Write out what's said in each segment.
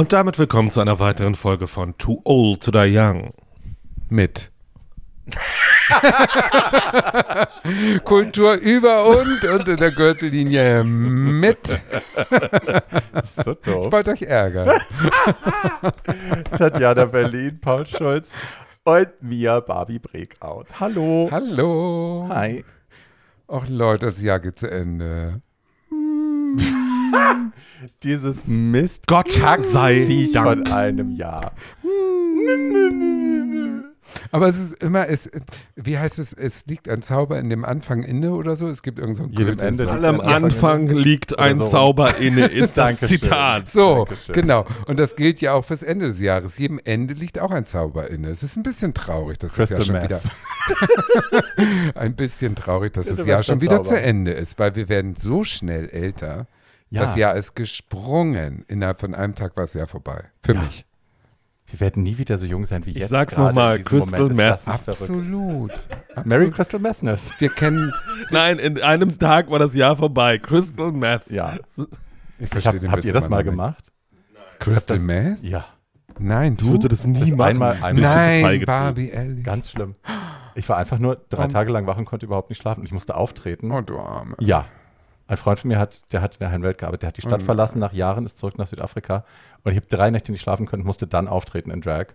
Und damit willkommen zu einer weiteren Folge von Too Old to Die Young. Mit. Kultur über und unter der Gürtellinie mit. So Ich doof. wollte euch ärgern. Tatjana Berlin, Paul Schulz und Mia Barbie Breakout. Hallo. Hallo. Hi. Ach Leute, das Jahr geht zu Ende. Dieses Mist Gott sei Viech Dank. von einem Jahr. Aber es ist immer, es, wie heißt es, es liegt ein Zauber in dem Anfang inne oder so. Es gibt irgend so ein Jedem Ende All am Ja, Anfang liegt ein so. Zauber inne, ist das Dankeschön. Zitat. So, Dankeschön. genau. Und das gilt ja auch fürs Ende des Jahres. Jedem Ende liegt auch ein Zauber inne. Es ist ein bisschen traurig, dass das Crystal Jahr schon Meth. wieder. ein bisschen traurig, dass das Jahr schon wieder Silvesterzauber. zu Ende ist, weil wir werden so schnell älter. Ja. Das Jahr ist gesprungen. Innerhalb von einem Tag war das Jahr vorbei. Für Ja. mich. Wir werden nie wieder so jung sein wie Ich jetzt. sag's gerade noch mal, in diesem Crystal Moment ist Meth. verrückt. Absolut. Merry Absolut. Crystal Methness. Wir kennen. Nein, in einem Tag war das Jahr vorbei. Crystal Meth. Ja. Ich Ich verstehe hab, den habt ihr das mal gemacht? Crystal das- Meth? Ja. Nein, Ich du? würde das nie Das machen. einmal- einmal- Nein. Barbie, ehrlich. Ganz schlimm. Ich war einfach nur drei Warum? Tage lang wach und konnte überhaupt nicht schlafen. Und ich musste auftreten. Oh, du Arme. Ja. Ein Freund von mir hat, der hat in der Heilen Welt gearbeitet, der hat die Stadt Mhm. verlassen nach Jahren, ist zurück nach Südafrika und ich habe drei Nächte nicht schlafen können, musste dann auftreten in Drag.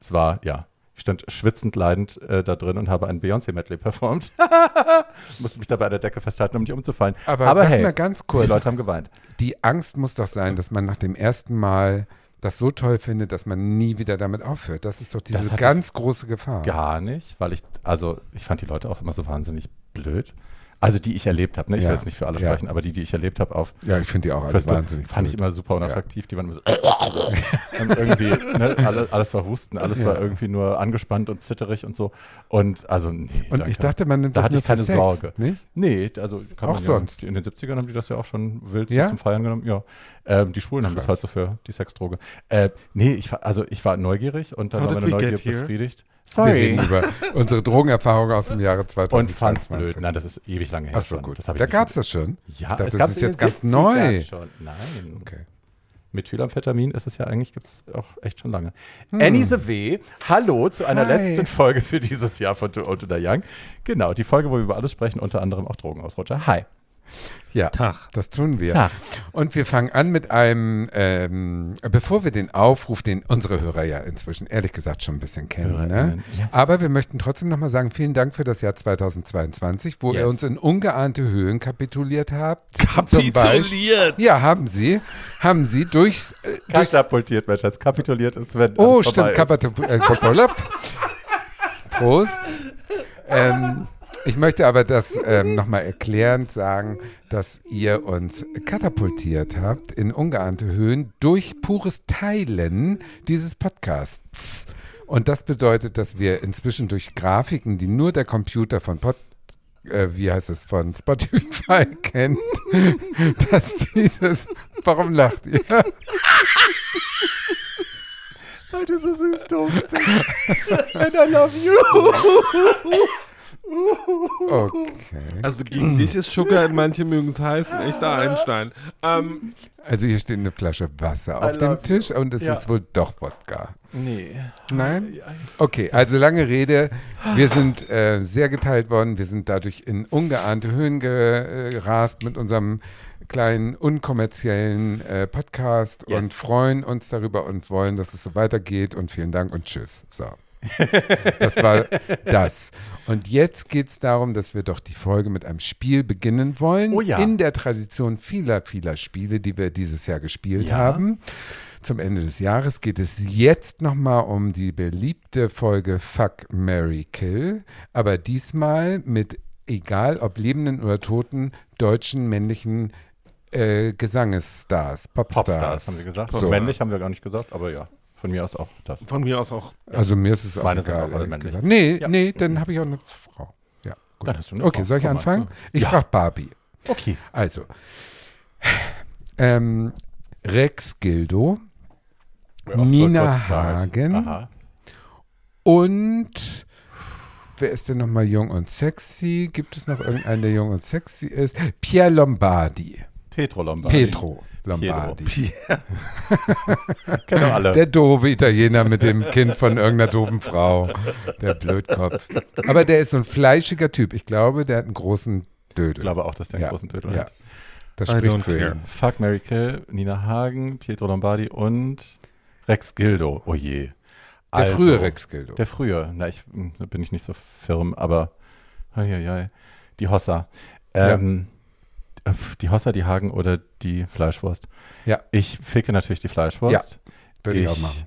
Es war, ja, ich stand schwitzend leidend äh, da drin und habe ein Beyoncé-Medley performt. musste mich dabei an der Decke festhalten, um nicht umzufallen. Aber, Aber hey, mal ganz die kurz, Leute haben geweint. die Angst muss doch sein, dass man nach dem ersten Mal das so toll findet, dass man nie wieder damit aufhört. Das ist doch diese ganz große Gefahr. Gar nicht, weil ich, also ich fand die Leute auch immer so wahnsinnig blöd. Also die ich erlebt habe, ne? ich Ja. will jetzt nicht für alle Ja. sprechen, aber die, die ich erlebt habe auf Ja, ich finde die auch alle wahnsinnig fand ich blöd. immer super unattraktiv. Die waren immer so und irgendwie, ne, alle, alles war Husten, alles Ja. war irgendwie nur angespannt und zitterig und so. Und also, nee. Und danke. ich dachte, man nimmt Da das hatte ich keine Sex, Sorge. Nicht? Nee, also kann Auch man sonst. Ja, in den 70ern haben die das ja auch schon wild Ja? zum Feiern genommen. Ja. Ähm, die Schwulen haben das halt so für die Sexdroge. Äh, nee, ich war, also ich war neugierig und dann How war meine Neugier befriedigt. Wir reden über unsere Drogenerfahrung aus dem Jahre Und 2022. fand's blöd. Nein, das ist ewig lange her. Ach so, gut. Da nicht gab es das schon. Ja, dachte, es das gab's ist jetzt ganz 70ern neu. Schon. Nein. Okay. Methylamphetamin ist es ja eigentlich, gibt es auch echt schon lange. Annie the W, hallo zu einer Hm. Hi. letzten Folge für dieses Jahr von Too Old to Young. Genau, die Folge, wo wir über alles sprechen, unter anderem auch Drogenausrutscher. Hi. Ja, Tag. das tun wir. Tag. Und wir fangen an mit einem, ähm, bevor wir den Aufruf, den unsere Hörer ja inzwischen ehrlich gesagt schon ein bisschen kennen, ne? Ja. aber wir möchten trotzdem nochmal sagen, vielen Dank für das Jahr 2022, wo ihr Yes. uns in ungeahnte Höhen kapituliert habt. Kapituliert. Ja, haben sie. Haben sie durch, äh, durchs Katapultiert, Mensch, als kapituliert ist, wenn Oh, stimmt. Kapatu- äh. Prost. Ähm, ich möchte aber das ähm, nochmal erklärend sagen, dass ihr uns katapultiert habt in ungeahnte Höhen durch pures Teilen dieses Podcasts. Und das bedeutet, dass wir inzwischen durch Grafiken, die nur der Computer von Pod äh, wie heißt es, von Spotify kennt, dass dieses, warum lacht ihr? Weil du so süß doof bist. And I love you. Okay. Also gegen dich ist Sugar, manche mögen es heiß, ein echter Einstein. Ähm, Also hier steht eine Flasche Wasser auf dem Tisch und es Ja. ist wohl doch Wodka. Nee. Nein? Okay, also lange Rede. Wir sind äh, sehr geteilt worden. Wir sind dadurch in ungeahnte Höhen gerast mit unserem kleinen unkommerziellen äh, Podcast Yes. und freuen uns darüber und wollen, dass es so weitergeht. Und vielen Dank und tschüss. So. Das war das. Und jetzt geht es darum, dass wir doch die Folge mit einem Spiel beginnen wollen. Oh ja. In der Tradition vieler, vieler Spiele, die wir dieses Jahr gespielt Ja. haben. Zum Ende des Jahres geht es jetzt nochmal um die beliebte Folge Fuck, Mary Kill. Aber diesmal mit, egal ob lebenden oder toten, deutschen männlichen äh, Gesangesstars, Popstars. Popstars, haben wir gesagt. So. Männlich haben wir gar nicht gesagt, aber ja. Von mir aus auch das. von mir aus auch. Also mir ist es auch Meine sind egal. auch alle gesagt. Nee, Ja. nee, dann habe ich auch eine Frau. Ja, gut. Dann hast du eine okay, Frau. soll ich mal. anfangen? Ich Ja. frage Barbie. Okay. Also, ähm, Rex Gildo Ja, Nina. Hagen. Und wer ist denn nochmal jung und sexy? Gibt es noch irgendeinen, der jung und sexy ist? Pierre Lombardi. Petro Lombardi. Petro Lombardi. Kennen alle. Der doofe Italiener mit dem Kind von irgendeiner doofen Frau. Der Blödkopf. Aber der ist so ein fleischiger Typ. Ich glaube, der hat einen großen Dödel. ich glaube auch, dass der einen Ja, großen Dödel ja. hat. Das I spricht für ihn. Fuck, Mary Kill, Nina Hagen, Pietro Lombardi und Rex Gildo. Oh je. Der Also, frühe Rex Gildo. Der frühe. Na, ich, hm, da bin ich nicht so firm, aber ai, ai, ai. die Hossa. Ähm, äh, Die Hossa, die Hagen oder die Fleischwurst? Ja. Ich ficke natürlich die Fleischwurst. Würde ich, ich- auch machen.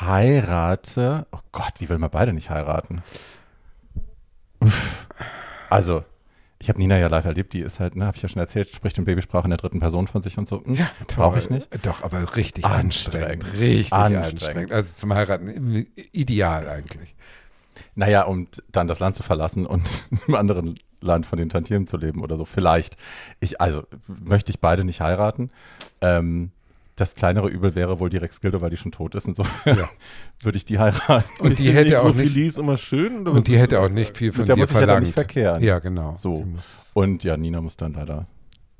Heirate. Oh Gott, die will mal beide nicht heiraten. Uff. Also, ich habe Nina ja live erlebt, die ist halt, ne, habe ich ja schon erzählt, spricht in Babysprache in der dritten Person von sich und so. Hm, Brauche ich nicht. Doch, aber richtig Anstrengend. anstrengend. Richtig Anstrengend. anstrengend. Also zum Heiraten ideal eigentlich. Naja, um dann das Land zu verlassen und im anderen Land von den Tantiemen zu leben oder so. Vielleicht. Ich, also möchte ich beide nicht heiraten. Ähm, das kleinere Übel wäre wohl die Rex Gildo, weil die schon tot ist und so. Ja. Würde ich die heiraten. Und die hätte auch nicht, immer schön. Und die hätte auch nicht viel von Mit der dir muss ich ja verlangt. nicht verkehren. Ja, genau. So. Und ja, Nina muss dann leider,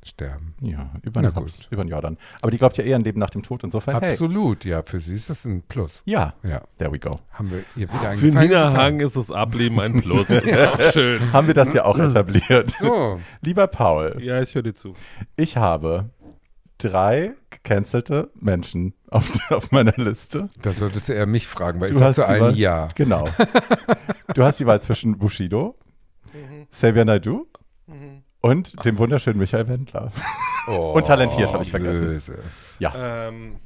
sterben. ja, über den. Hops, über den Jordan. Aber die glaubt ja eher an Leben nach dem Tod. Insofern, hey. Absolut, ja. Für sie ist das ein Plus. Ja, Ja. there we go. Haben wir ihr wieder Für Nina. Hagen ist das Ableben ein Plus. Ist auch schön. Haben wir das ja auch etabliert. So, Lieber Paul, Ja, ich höre dir zu. ich habe drei gecancelte Menschen auf, auf meiner Liste. da solltest du eher mich fragen, weil Du ich sag hast zu allen Ja. Genau. du hast die Wahl zwischen Bushido, Xavier Naidoo und dem wunderschönen Michael Wendler. Oh, Und talentiert, hab ich vergessen. Böse. Ähm,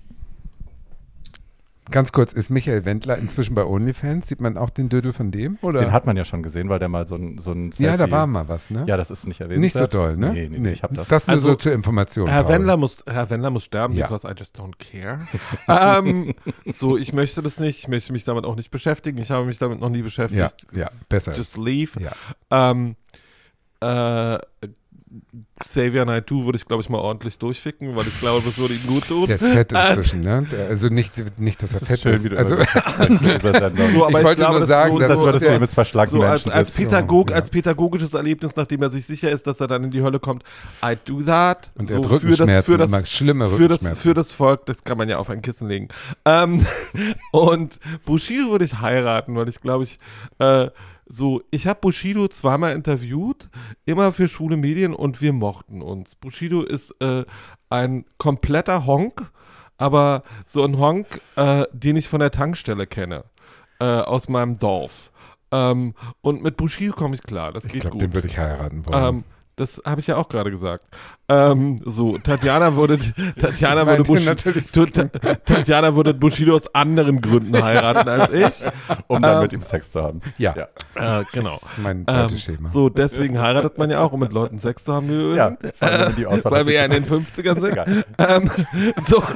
Ganz kurz, ist Michael Wendler inzwischen bei OnlyFans? Sieht man auch den Dödel von dem? Oder? Den hat man ja schon gesehen, weil der mal so ein, so ein ja, da Selfie- war mal was, ne? Ja, das ist nicht erwähnt. Nicht so toll, ne? Nee, nee, nee, ich hab das. Das nur Also, so zur Information. Herr Paul. Wendler, muss, Herr Wendler muss sterben, Ja. because I just don't care. ähm, so, ich möchte das nicht. Ich möchte mich damit auch nicht beschäftigen. Ich habe mich damit noch nie Ja, beschäftigt. ja, besser. Just leave. ja. Ähm, äh, Xavier Naidoo würde ich, glaube ich, mal ordentlich durchficken, weil ich glaube, das würde ihm gut tun. Der ist fett inzwischen, ne? Also nicht, nicht, dass er Das fett ist schön, ist. wie du also. So, aber Ich wollte glaube, nur das sagen, so, das so, würdest du mit zwei so als, Menschen als, sitzen. Pädagog, ja. als pädagogisches Erlebnis, nachdem er sich sicher ist, dass er dann in die Hölle kommt. I do that. und so der für das, für das, immer schlimme für das, für das Volk, das kann man ja auf ein Kissen legen. Ähm, und Bushido würde ich heiraten, weil ich glaube ich, äh, so, ich habe Bushido zweimal interviewt, immer für schwule Medien und wir mochten uns. Bushido ist äh, ein kompletter Honk, aber so ein Honk, äh, den ich von der Tankstelle kenne, äh, aus meinem Dorf. Ähm, und mit Bushido komme ich klar, das ich glaube, den würde ich heiraten wollen. Ähm, das habe ich ja auch gerade gesagt. Ähm, so, Tatjana würde, Tatjana Ich würde, meinte Bush, natürlich- Tu- Ta- Tatjana würde Bushido aus anderen Gründen heiraten als ich. um dann ähm, mit ihm Sex zu haben. ja, Ja, Äh, genau. das ist mein Ähm, Beuteschema. so, deswegen heiratet man ja auch, um mit Leuten Sex zu haben, wie wir ja wenn die Auswahl Weil wir ja in den zu- 50ern Ist sind. Ähm, so.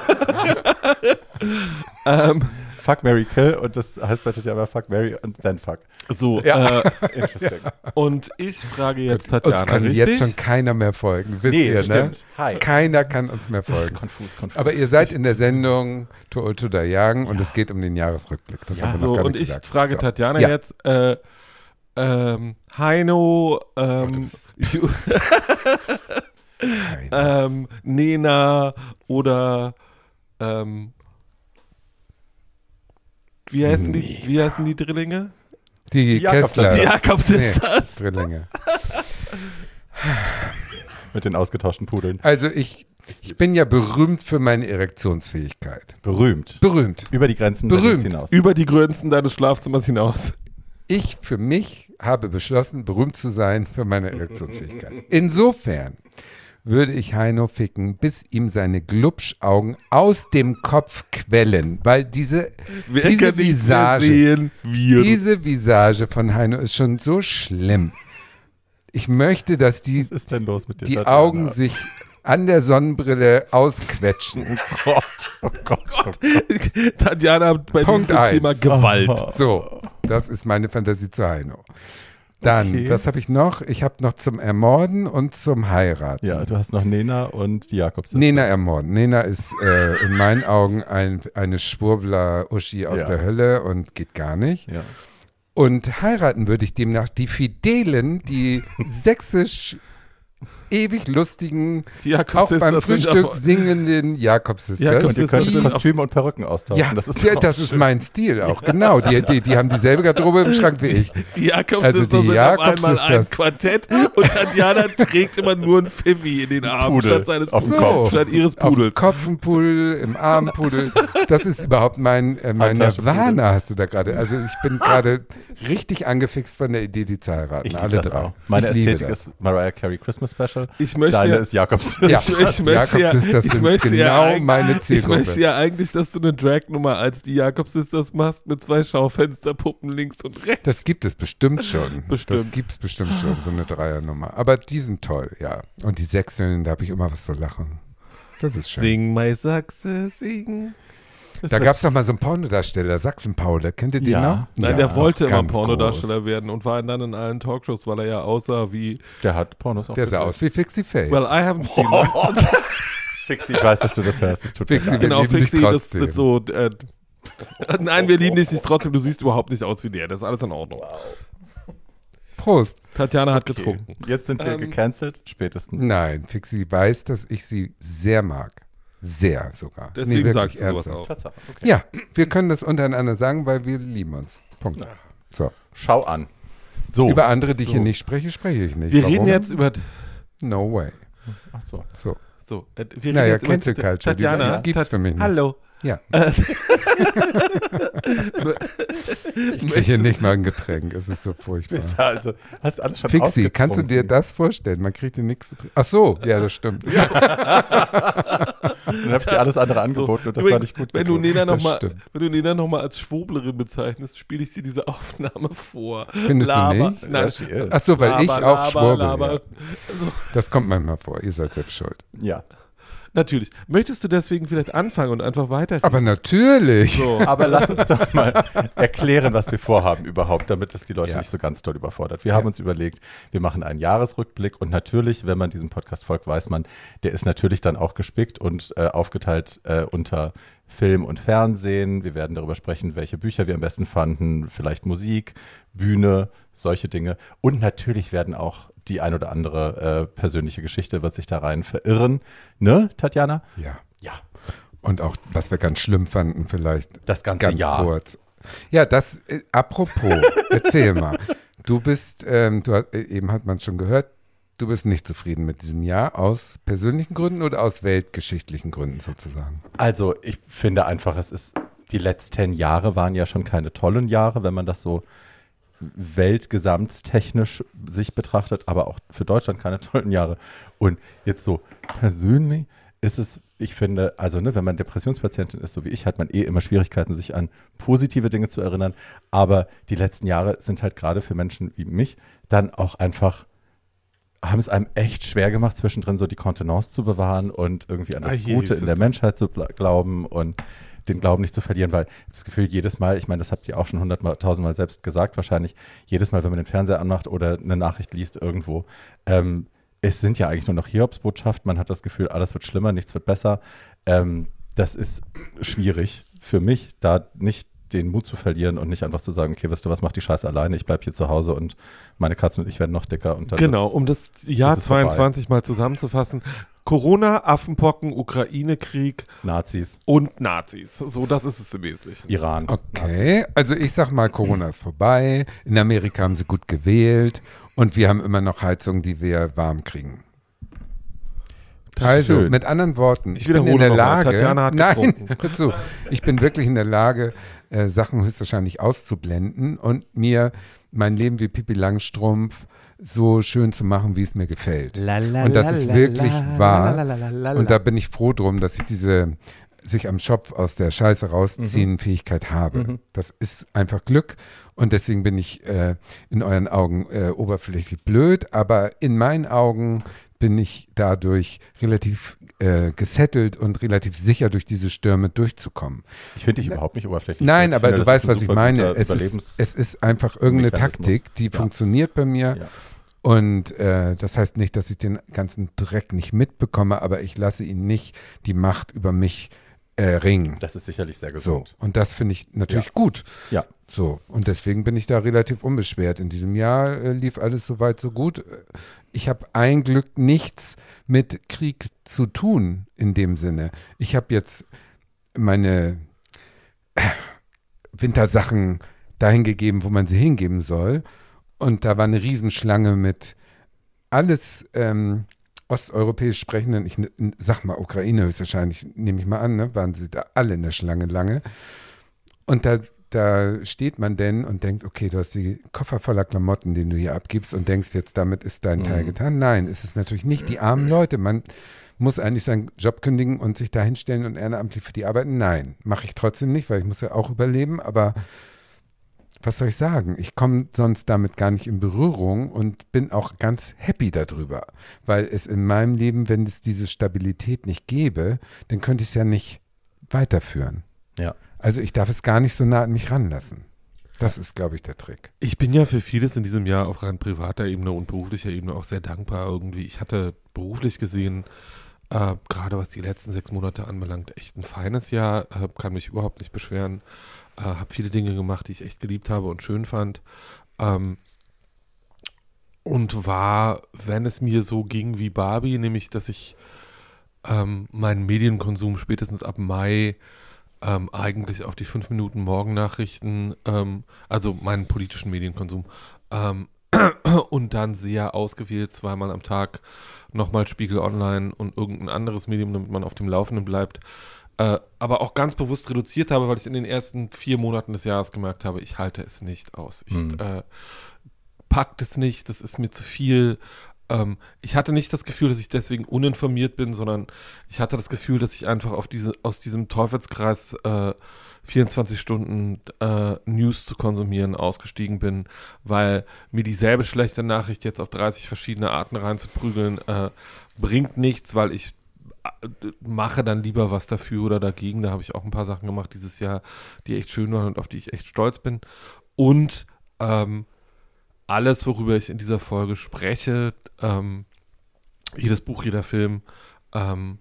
ähm, Fuck, Mary Kill und das heißt bei Tatjana Fuck, Mary und then Fuck. so, Ja. äh, Interesting. und ich frage jetzt uns Tatjana, kann richtig? jetzt schon keiner mehr folgen, wisst Nee, ihr, ne? stimmt. Hi. Keiner kann uns mehr folgen. Konfus, konfus. Aber ihr seid in der Sendung To Old To Die Young und es geht um den Jahresrückblick. Das Ja, haben wir noch So, gar und nicht ich gesagt. frage so. Tatjana Ja. jetzt, äh, ähm, Heino, Oh, ähm, Ju- Keiner. ähm, Nena oder ähm, wie heißen die, wie heißen die Drillinge? Die Die Jakobs- Kessler. Die Jakobs Nee. ist das. Drillinge. Mit den ausgetauschten Pudeln. Also ich, ich bin ja berühmt für meine Erektionsfähigkeit. Berühmt. Berühmt. Über die Grenzen Berühmt. Hinaus. Über die Größen deines Schlafzimmers hinaus. Ich für mich habe beschlossen, berühmt zu sein für meine Erektionsfähigkeit. Insofern würde ich Heino ficken, bis ihm seine Glubschaugen aus dem Kopf quellen, weil diese, Wer diese Visage, sehen? Wir. diese Visage von Heino ist schon so schlimm. Ich möchte, dass die, Was ist denn los mit dir? die Tatjana? Augen sich an der Sonnenbrille ausquetschen. Oh Gott, oh Gott, oh Gott. Tatjana bei Punkt diesem Thema eins. Gewalt. So, das ist meine Fantasie zu Heino. Dann, Okay. was habe ich noch? Ich habe noch zum Ermorden und zum Heiraten. Ja, du hast noch Nena und die Jakobs. Nena ermorden. Nena ist äh, in meinen Augen ein, eine Schwurbler-Uschi aus Ja. der Hölle und geht gar nicht. Ja. Und heiraten würde ich demnach die Fidelen, die sächsisch ewig lustigen, Die auch beim Frühstück aber- singenden Jakobs-Sisters. Jakob Und ihr könnt denn Kostüme und Perücken austauschen. ja, das ist, ja, das ist mein Stil auch, genau. Die, die, die haben dieselbe Garderobe im Schrank wie ich. Die Jakobs Also die sind auf einmal ein Jakobs-Sisters. Quartett und Tatjana trägt immer nur ein Pfiffi in den Armen Pudel statt seines auf dem So. Kopf. statt ihres Auf dem Pudels. Kopf ein Pudel, im Arm ein Pudel. Das ist überhaupt mein, äh, mein. Nirvana, hast du da gerade. Also ich bin gerade richtig angefixt von der Idee, die zu heiraten. Alle drei. auch. Meine Ästhetik das. ist Mariah Carey Christmas Special. Ich möchte Deine ja- ist Jakobs. Ja, Ich, ich möchte ja, Jakobs-Sisters ich möchte genau ja meine Ich Zielgruppe. möchte ja eigentlich, dass du eine Drag-Nummer als die Jakobs Sisters machst mit zwei Schaufensterpuppen links und rechts. Das gibt es bestimmt schon. Bestimmt. Das gibt es bestimmt schon, so eine Dreiernummer. Aber die sind toll, ja. Und die Sechseln, da habe ich immer was zu lachen. Das ist schön. Sing, my Sachse, sing. Da gab es doch mal so einen Pornodarsteller, Sachsen-Paul, kennt ihr den Ja. noch? Nein, Ja, der wollte immer Pornodarsteller groß. werden und war dann in allen Talkshows, weil er ja aussah wie Der hat Pornos auch Der sah aus wie Fixie Faye. Well, I haven't seen that. Fixi, ich weiß, dass du das hörst. Das tut Fixi, mir Genau, lieben dich Fixi, das trotzdem. mit so. Äh, nein, wir lieben dich nicht trotzdem. Du siehst überhaupt nicht aus wie der. Das ist alles in Ordnung. Prost. Tatjana hat Okay. getrunken. Jetzt sind wir Ähm, gecancelt, spätestens. Nein, Fixi weiß, dass ich sie sehr mag. Sehr sogar. Deswegen wirklich sagst du sowas ernsthaft. auch. Tatsache. Okay. Ja, wir können das untereinander sagen, weil wir lieben uns. Punkt. So. Schau an. So. Über andere, die ich so. hier nicht spreche, spreche ich nicht. Wir Warum? reden jetzt über. No way. Ach so. So. So, äh, wir reden Naja, jetzt über Cancel Culture, die- Tatjana. die gibt's Tat- für mich nicht. Hallo. Ja. Äh, Ich kriege hier nicht mal ein Getränk. Es ist so furchtbar. Also, hast alles schon Fixi, kannst du dir das vorstellen? Man kriegt hier nichts zu trinken. Ach so, ja, das stimmt. Dann habe ich dir alles andere angeboten und das war Übrigens, nicht gut. wenn du genug. Nena noch mal, du Nena noch mal als Schwoblerin bezeichnest, spiele ich dir diese Aufnahme vor. Findest du nicht? Nein, Ja, she is. Ach so, weil ich laber, auch laber, schwurbel. laber. Ja. Also, Das kommt manchmal vor. Ihr seid selbst schuld. Ja. Natürlich. Möchtest du deswegen vielleicht anfangen und einfach weiter? Aber natürlich. so. Aber lass uns doch mal erklären, was wir vorhaben überhaupt, damit es die Leute Ja. nicht so ganz doll überfordert. Wir haben uns überlegt, wir machen einen Jahresrückblick und natürlich, wenn man diesem Podcast folgt, weiß man, der ist natürlich dann auch gespickt und äh, aufgeteilt äh, unter Film und Fernsehen. Wir werden darüber sprechen, welche Bücher wir am besten fanden, vielleicht Musik, Bühne, solche Dinge. Und natürlich werden auch die ein oder andere äh, persönliche Geschichte wird sich da rein verirren. Ne, Tatjana? Ja. Ja. Und auch, was wir ganz schlimm fanden, vielleicht Das ganze ganz Jahr. kurz. Ja, das, äh, apropos, erzähl mal. Du bist, ähm, du hast, äh, eben hat man es schon gehört, du bist nicht zufrieden mit diesem Jahr aus persönlichen Gründen oder aus weltgeschichtlichen Gründen sozusagen? Also ich finde einfach, es ist, die letzten Jahre waren ja schon keine tollen Jahre, wenn man das so weltgesamttechnisch sich betrachtet, aber auch für Deutschland keine tollen Jahre. Und jetzt so persönlich ist es, ich finde, also ne, wenn man Depressionspatientin ist, so wie ich, hat man eh immer Schwierigkeiten, sich an positive Dinge zu erinnern. Aber die letzten Jahre sind halt gerade für Menschen wie mich dann auch einfach haben es einem echt schwer gemacht, zwischendrin so die Kontenance zu bewahren und irgendwie an das Ah, Gute in der Menschheit zu glauben und den Glauben nicht zu verlieren, weil ich das Gefühl, jedes Mal, ich meine, das habt ihr auch schon hunderttausendmal selbst gesagt, wahrscheinlich, jedes Mal, wenn man den Fernseher anmacht oder eine Nachricht liest irgendwo, ähm, es sind ja eigentlich nur noch Hiobsbotschaften, man hat das Gefühl, alles wird schlimmer, nichts wird besser. Ähm, das ist schwierig für mich, da nicht den Mut zu verlieren und nicht einfach zu sagen, okay, wisst ihr was, mach die Scheiße alleine, ich bleib hier zu Hause und meine Katzen und ich werden noch dicker. Und dann Genau, um das Jahr ist es vorbei. 22 mal zusammenzufassen. Corona, Affenpocken, Ukraine-Krieg Nazis, und Nazis. So, das ist es im Wesentlichen. Iran. Okay, also ich sag mal, Corona ist vorbei. In Amerika haben sie gut gewählt und wir haben immer noch Heizungen, die wir warm kriegen. Also, Schön. mit anderen Worten, Ich ich, bin in wiederhole der mal, Lage, hat nein, zu, ich bin wirklich in der Lage, äh, Sachen höchstwahrscheinlich auszublenden und mir mein Leben wie Pippi Langstrumpf so schön zu machen, wie es mir gefällt. Und das ist wirklich wahr. Und da bin ich froh drum, dass ich diese sich am Schopf aus der Scheiße rausziehen Fähigkeit habe. Das ist einfach Glück und deswegen bin ich äh, in euren Augen äh, oberflächlich blöd, aber in meinen Augen bin ich dadurch relativ äh, gesettelt und relativ sicher durch diese Stürme durchzukommen. Ich finde dich überhaupt nicht oberflächlich. Nein, aber finde, du weißt, was ich meine. Es ist, es ist einfach irgendeine. Taktik, die Ja. funktioniert bei mir. Ja. Und äh, das heißt nicht, dass ich den ganzen Dreck nicht mitbekomme, aber ich lasse ihn nicht die Macht über mich äh, Ring. Das ist sicherlich sehr So, gesund. und das finde ich natürlich Ja. gut. Ja. So, und deswegen bin ich da relativ unbeschwert. In diesem Jahr äh, lief alles soweit so gut. Ich habe ein Glück nichts mit Krieg zu tun in dem Sinne. Ich habe jetzt meine äh, Wintersachen dahin gegeben, wo man sie hingeben soll. Und da war eine Riesenschlange mit alles ähm, osteuropäisch sprechenden, ich sag mal Ukraine höchstwahrscheinlich, nehme ich mal an, ne, waren sie da alle in der Schlange lange. Und da, da steht man denn und denkt, okay, du hast die Koffer voller Klamotten, den du hier abgibst und denkst jetzt, damit ist dein Teil Mhm. getan. Nein, ist es natürlich nicht. Die armen Leute, man muss eigentlich seinen Job kündigen und sich da hinstellen und ehrenamtlich für die arbeiten. Nein, mache ich trotzdem nicht, weil ich muss ja auch überleben, aber was soll ich sagen? Ich komme sonst damit gar nicht in Berührung und bin auch ganz happy darüber, weil es in meinem Leben, wenn es diese Stabilität nicht gäbe, dann könnte ich es ja nicht weiterführen. Ja. Also ich darf es gar nicht so nah an mich ranlassen. Das ist, glaube ich, der Trick. Ich bin ja für vieles in diesem Jahr auf rein privater Ebene und beruflicher Ebene auch sehr dankbar irgendwie. Ich hatte beruflich gesehen, äh, gerade was die letzten sechs Monate anbelangt, echt ein feines Jahr, äh, kann mich überhaupt nicht beschweren, äh, habe viele Dinge gemacht, die ich echt geliebt habe und schön fand. Ähm, und war, wenn es mir so ging wie Barbie, nämlich, dass ich ähm, meinen Medienkonsum spätestens ab Mai ähm, eigentlich auf die fünf Minuten Morgennachrichten, ähm, also meinen politischen Medienkonsum, ähm, und dann sehr ausgewählt zweimal am Tag nochmal Spiegel Online und irgendein anderes Medium, damit man auf dem Laufenden bleibt. Äh, aber auch ganz bewusst reduziert habe, weil ich in den ersten vier Monaten des Jahres gemerkt habe, ich halte es nicht aus. Ich Mhm. äh, packt es nicht, das ist mir zu viel. Ähm, ich hatte nicht das Gefühl, dass ich deswegen uninformiert bin, sondern ich hatte das Gefühl, dass ich einfach auf diese, aus diesem Teufelskreis äh, 24 Stunden äh, News zu konsumieren ausgestiegen bin, weil mir dieselbe schlechte Nachricht jetzt auf 30 verschiedene Arten reinzuprügeln, äh, bringt nichts, weil ich äh, mache dann lieber was dafür oder dagegen. Da habe ich auch ein paar Sachen gemacht dieses Jahr, die echt schön waren und auf die ich echt stolz bin. Und ähm, alles, worüber ich in dieser Folge spreche, ähm, jedes Buch, jeder Film, ähm,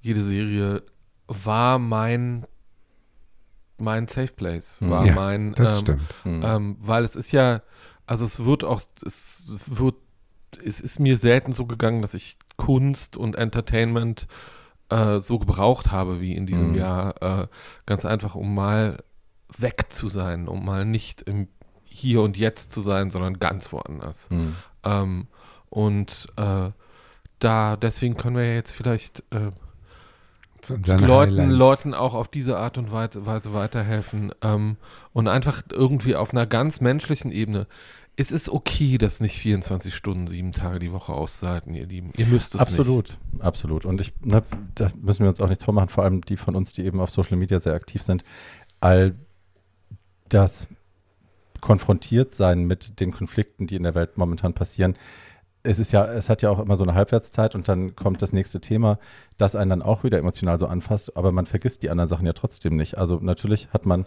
jede Serie, war mein mein Safe Place, war Ja, mein Das ähm, stimmt. Mhm. ähm, weil es ist ja, also es wird auch, es wird, es ist mir selten so gegangen, dass ich Kunst und Entertainment äh, so gebraucht habe wie in diesem Mhm. Jahr. Äh, ganz einfach, um mal weg zu sein, um mal nicht im Hier und Jetzt zu sein, sondern ganz woanders. Mhm. Ähm, und äh, da, deswegen können wir ja jetzt vielleicht äh, Leuten, Highlights. Leuten auch auf diese Art und Weise, weiterhelfen ähm, und einfach irgendwie auf einer ganz menschlichen Ebene. Es ist okay, das nicht 24 Stunden, sieben Tage die Woche auszuhalten, ihr Lieben. Ihr müsst es nicht. Absolut, absolut. Und ich, ne, da müssen wir uns auch nichts vormachen, vor allem die von uns, die eben auf Social Media sehr aktiv sind. All das konfrontiert sein mit den Konflikten, die in der Welt momentan passieren. Es ist ja, es hat ja auch immer so eine Halbwertszeit und dann kommt das nächste Thema, das einen dann auch wieder emotional so anfasst, aber man vergisst die anderen Sachen ja trotzdem nicht. Also natürlich hat man,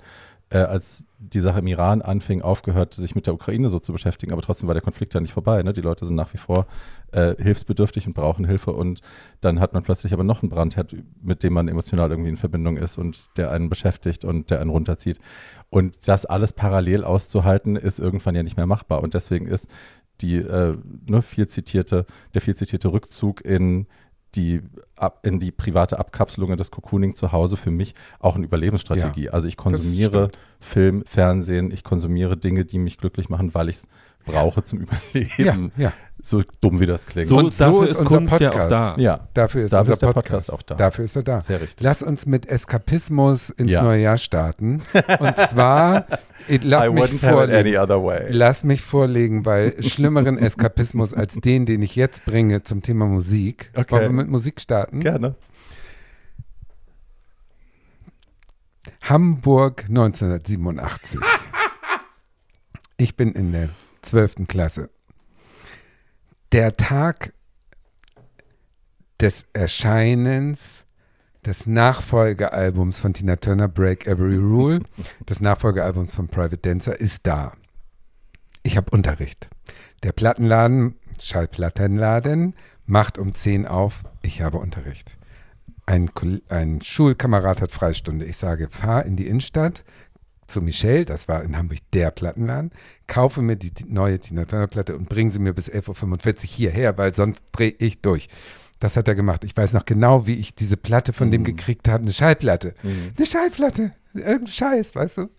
äh, als die Sache im Iran anfing, aufgehört, sich mit der Ukraine so zu beschäftigen, aber trotzdem war der Konflikt ja nicht vorbei. Ne? Die Leute sind nach wie vor äh, hilfsbedürftig und brauchen Hilfe und dann hat man plötzlich aber noch einen Brandherd, mit dem man emotional irgendwie in Verbindung ist und der einen beschäftigt und der einen runterzieht. Und das alles parallel auszuhalten, ist irgendwann ja nicht mehr machbar. Und deswegen ist die äh, ne, viel zitierte, der viel zitierte Rückzug in die, ab, in die private Abkapselung des Cocooning zu Hause für mich auch eine Überlebensstrategie. also ich konsumiere. Film, Fernsehen, ich konsumiere Dinge, die mich glücklich machen, weil ich es brauche zum Ja, Überleben. ja. So dumm wie das klingt. So, Und so dafür ist ist, unser Kunst ja auch Podcast. da. ja, Dafür ist Dafür unser ist der Podcast. Podcast auch da. Dafür ist er da. sehr richtig. Lass uns mit Eskapismus ins Ja. neue Jahr starten. Und zwar, lass I mich, wouldn't have it any vorlegen, other way. lass mich vorlegen, weil schlimmeren Eskapismus als den, den ich jetzt bringe zum Thema Musik. Okay. Wollen wir mit Musik starten? Gerne. Hamburg 1987. Ich bin in der 12. Klasse. Der Tag des Erscheinens des Nachfolgealbums von Tina Turner, Break Every Rule, des Nachfolgealbums von Private Dancer, ist da. Ich habe Unterricht. Der Plattenladen, Schallplattenladen, macht um 10 auf. Ich habe Unterricht. ein, ein Schulkamerad hat Freistunde. Ich sage, fahr in die Innenstadt zu Michel, das war in Hamburg der Plattenladen, kaufe mir die, neue Tina Turner Platte und bring sie mir bis 11.45 Uhr hierher, weil sonst drehe ich durch. Das hat er gemacht. Ich weiß noch genau, wie ich diese Platte von dem Mhm. gekriegt habe. Eine Schallplatte. Mhm. Eine Schallplatte. Irgendein Scheiß, weißt du?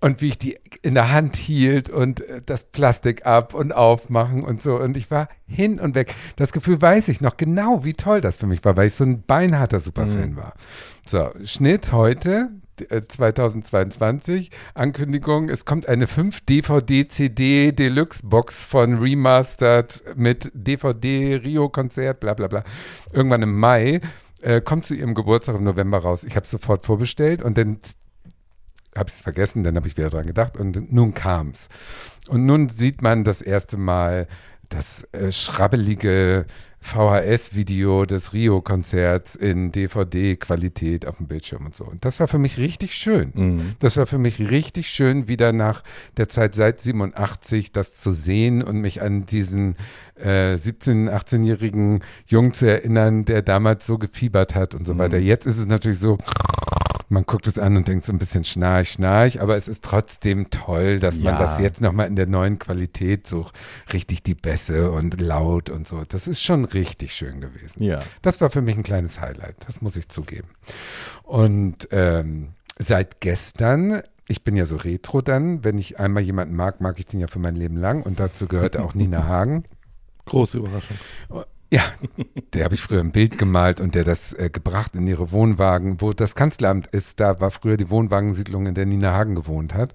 Und wie ich die in der Hand hielt und äh, das Plastik ab und aufmachen und so. Und ich war hin und weg. Das Gefühl weiß ich noch genau, wie toll das für mich war, weil ich so ein beinharter Superfan Mhm. war. So, Schnitt heute, 2022, Ankündigung, es kommt eine 5-DVD-CD Deluxe-Box von Remastered mit DVD-Rio-Konzert, bla bla bla. Irgendwann im Mai. Äh, kommt zu ihrem Geburtstag im November raus. Ich habe sofort vorbestellt und dann habe ich es vergessen, dann habe ich wieder dran gedacht und nun kam es. Und nun sieht man das erste Mal das äh, schrabbelige VHS-Video des Rio-Konzerts in DVD-Qualität auf dem Bildschirm und so. Und das war für mich richtig schön. Mhm. Das war für mich richtig schön, wieder nach der Zeit seit 87 das zu sehen und mich an diesen äh, 17-, 18-jährigen Jungen zu erinnern, der damals so gefiebert hat und so Mhm. weiter. Jetzt ist es natürlich so, man guckt es an und denkt so ein bisschen schnarch, schnarch, aber es ist trotzdem toll, dass man Ja. das jetzt nochmal in der neuen Qualität so richtig die Bässe und laut und so. Das ist schon richtig schön gewesen. Ja. Das war für mich ein kleines Highlight, das muss ich zugeben. Und ähm, seit gestern, ich bin ja so retro dann, wenn ich einmal jemanden mag, mag ich den ja für mein Leben lang und dazu gehörte auch Nina Hagen. Große Überraschung. Ja, der habe ich früher ein Bild gemalt und der das äh, gebracht in ihre Wohnwagen, wo das Kanzleramt ist. Da war früher die Wohnwagensiedlung, in der Nina Hagen gewohnt hat.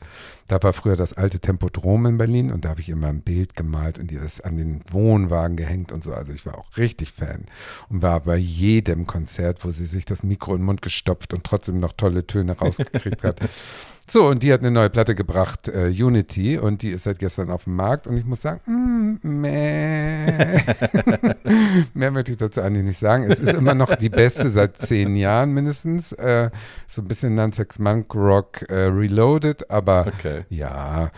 Da war früher das alte Tempodrom in Berlin und da habe ich immer ein Bild gemalt und ihr das an den Wohnwagen gehängt und so. Also ich war auch richtig Fan und war bei jedem Konzert, wo sie sich das Mikro in den Mund gestopft und trotzdem noch tolle Töne rausgekriegt hat. So, und die hat eine neue Platte gebracht, äh, Unity, und die ist seit gestern auf dem Markt. Und ich muss sagen, mm, meh. Mehr möchte ich dazu eigentlich nicht sagen. Es ist immer noch die beste seit zehn Jahren mindestens. Äh, so ein bisschen Nansex Monk Rock äh, Reloaded, aber Okay. ja,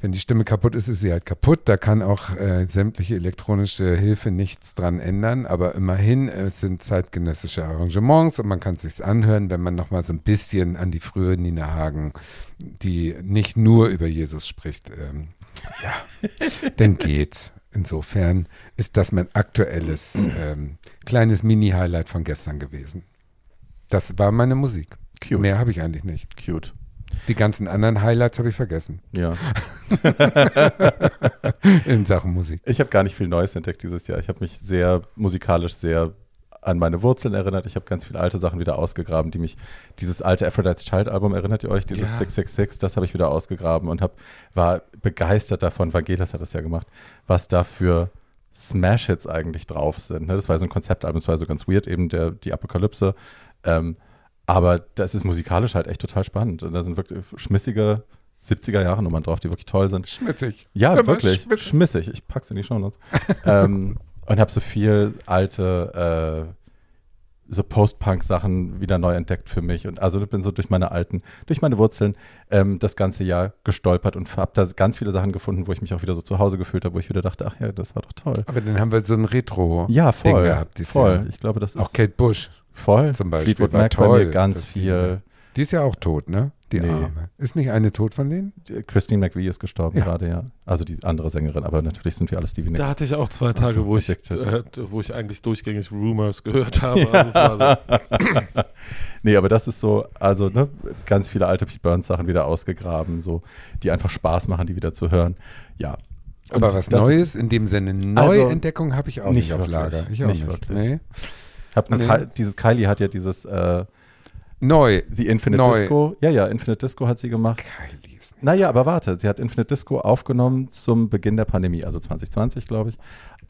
wenn die Stimme kaputt ist, ist sie halt kaputt. Da kann auch äh, sämtliche elektronische Hilfe nichts dran ändern. Aber immerhin, äh, es sind zeitgenössische Arrangements und man kann es sich anhören, wenn man nochmal so ein bisschen an die frühe Nina Hagen, die nicht nur über Jesus spricht. Ähm, ja, dann geht's. Insofern ist das mein aktuelles ähm, kleines Mini-Highlight von gestern gewesen. Das war meine Musik. Cute. Mehr habe ich eigentlich nicht. Cute. Die ganzen anderen Highlights habe ich vergessen Ja. in Sachen Musik. Ich habe gar nicht viel Neues entdeckt dieses Jahr. Ich habe mich sehr musikalisch sehr an meine Wurzeln erinnert. Ich habe ganz viele alte Sachen wieder ausgegraben, die mich, dieses alte Aphrodite's Child Album, erinnert ihr euch? Dieses Ja. 666, das habe ich wieder ausgegraben und hab, war begeistert davon, Vangelis hat das ja gemacht, was da für Smash-Hits eigentlich drauf sind. Ne? Das war so ein Konzeptalbum, das war so ganz weird, eben der, die Apokalypse. Ähm, aber das ist musikalisch halt echt total spannend. Und da sind wirklich schmissige 70er Jahre Nummern drauf, die wirklich toll sind. Schmitzig. Ja, Aber wirklich. schmitzig. Schmissig. Ich pack's in die Shownotes. ähm, und habe so viel alte, äh, so Post-Punk-Sachen wieder neu entdeckt für mich. Und also bin so durch meine alten, durch meine Wurzeln ähm, das ganze Jahr gestolpert und habe da ganz viele Sachen gefunden, wo ich mich auch wieder so zu Hause gefühlt habe, wo ich wieder dachte, ach ja, das war doch toll. Aber dann haben wir so ein Retro. Ja, voll. gehabt voll. Jahr. Ich glaube, das ist Auch Kate Bush voll. zum Beispiel Fleetwood Mac bei toll. mir ganz dass die- viel. Die ist ja auch tot, ne? Die Nee. Arme. Ist nicht eine tot von denen? Christine McVie ist gestorben Ja. gerade, ja. Also die andere Sängerin, aber natürlich sind wir alle Stevie Nicks. Da hatte ich auch zwei Tage, so, wo, ich, äh, wo ich eigentlich durchgängig Rumors gehört habe. Also es war so, nee, aber das ist so, also ne, ganz viele alte Pete Burns Sachen wieder ausgegraben, so, die einfach Spaß machen, die wieder zu hören. Ja. Aber Und was das Neues in dem Sinne, Also, Neuentdeckung habe ich auch nicht, nicht auf wirklich. Lager. Ich auch Nicht nicht. wirklich. Nee. Hab Nee. Ki- dieses Kylie hat ja dieses äh, Neu. The Infinite Neu. Disco. Ja, ja, Infinite Disco hat sie gemacht. Kylie ist. Naja, aber warte, sie hat Infinite Disco aufgenommen zum Beginn der Pandemie, also 2020, glaube ich.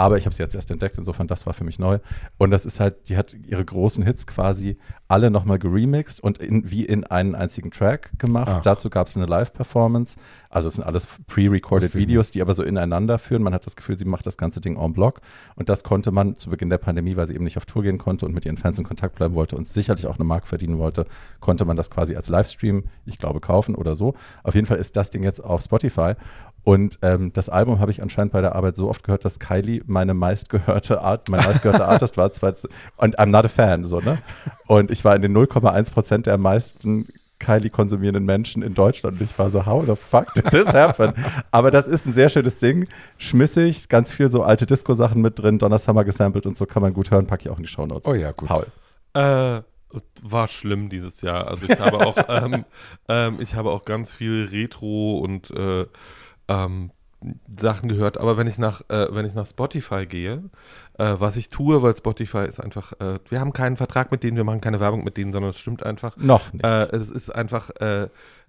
Aber ich habe sie jetzt erst entdeckt, insofern das war für mich neu. Und das ist halt, die hat ihre großen Hits quasi alle nochmal geremixed und in, wie in einen einzigen Track gemacht. Ach. Dazu gab es eine Live-Performance. Also es sind alles pre-recorded Videos, die aber so ineinander führen. Man hat das Gefühl, sie macht das ganze Ding en bloc. Und das konnte man zu Beginn der Pandemie, weil sie eben nicht auf Tour gehen konnte und mit ihren Fans in Kontakt bleiben wollte und sicherlich auch eine Mark verdienen wollte, konnte man das quasi als Livestream, ich glaube, kaufen oder so. Auf jeden Fall ist das Ding jetzt auf Spotify. Und ähm, das Album habe ich anscheinend bei der Arbeit so oft gehört, dass Kylie meine meistgehörte Art, mein meistgehörter Artist war. Und I'm not a fan, so, ne? Und ich war in den 0,1 Prozent der meisten Kylie konsumierenden Menschen in Deutschland. Und ich war so, how the fuck did this happen? Aber das ist ein sehr schönes Ding. Schmissig, ganz viel so alte Disco-Sachen mit drin, Donner Summer gesampelt und so kann man gut hören, packe ich auch in die Shownotes. Oh ja, gut. Paul. Äh, war schlimm dieses Jahr. Also ich habe auch, ähm, ähm, ich habe auch ganz viel Retro und äh, ähm, Sachen gehört. Aber wenn ich nach, äh, wenn ich nach Spotify gehe, äh, was ich tue, weil Spotify ist einfach, äh, wir haben keinen Vertrag mit denen, wir machen keine Werbung mit denen, sondern es stimmt einfach. Noch nicht. Äh, es ist einfach äh,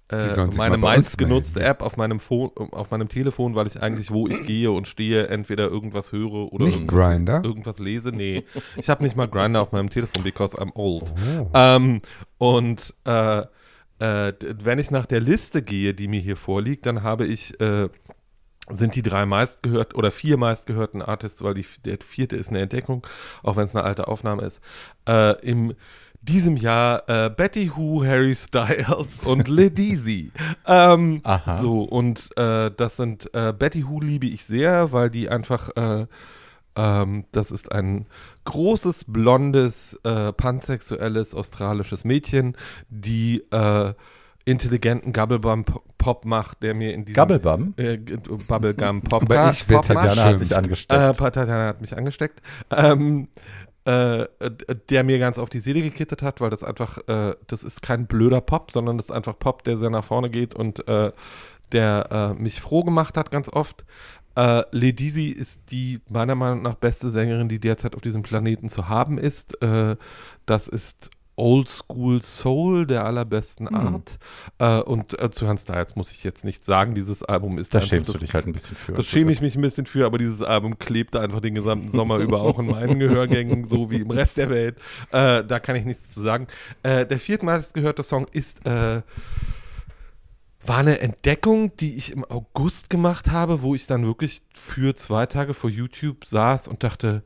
äh, meine meistgenutzte. App auf meinem, Phone, auf meinem Telefon, weil ich eigentlich, wo ich gehe und stehe, entweder irgendwas höre oder Nicht irgendwas, irgendwas lese. Nee, ich habe nicht mal Grinder auf meinem Telefon, because I'm old. Oh. Ähm, und äh, wenn ich nach der Liste gehe, die mir hier vorliegt, dann habe ich, äh, sind die drei meistgehört oder vier meistgehörten Artists, weil die, der vierte ist eine Entdeckung, auch wenn es eine alte Aufnahme ist, äh, im diesem Jahr äh, Betty Who, Harry Styles und Ledizi. Ähm, Aha. so, und äh, das sind äh, Betty Who liebe ich sehr, weil die einfach äh, ähm, das ist ein großes, blondes, äh, pansexuelles australisches Mädchen, die äh, intelligenten Gabblebum-Pop macht, der mir in diesem Gabblebum? äh, Bubblegum-Pop Aber ich Pop. Tatjana hat dich angesteckt. Äh, Tatjana hat mich angesteckt. Ähm, äh, der mir ganz auf die Seele gekittet hat, weil das einfach, äh, das ist kein blöder Pop, sondern das ist einfach Pop, der sehr nach vorne geht und äh, der äh, mich froh gemacht hat ganz oft. Äh, Ledizi ist die meiner Meinung nach beste Sängerin, die derzeit auf diesem Planeten zu haben ist. Äh, das ist Old School Soul der allerbesten Hm. Art. Äh, und äh, zu Hans Styles muss ich jetzt nicht sagen, dieses Album ist Da schämst das du dich halt ein bisschen für. das schäme ich mich ein bisschen für, aber dieses Album klebte einfach den gesamten Sommer über auch in meinen Gehörgängen, so wie im Rest der Welt. Äh, da kann ich nichts zu sagen. Äh, der viertmeistgehörte Song ist, äh, war eine Entdeckung, die ich im August gemacht habe, wo ich dann wirklich für zwei Tage vor YouTube saß und dachte,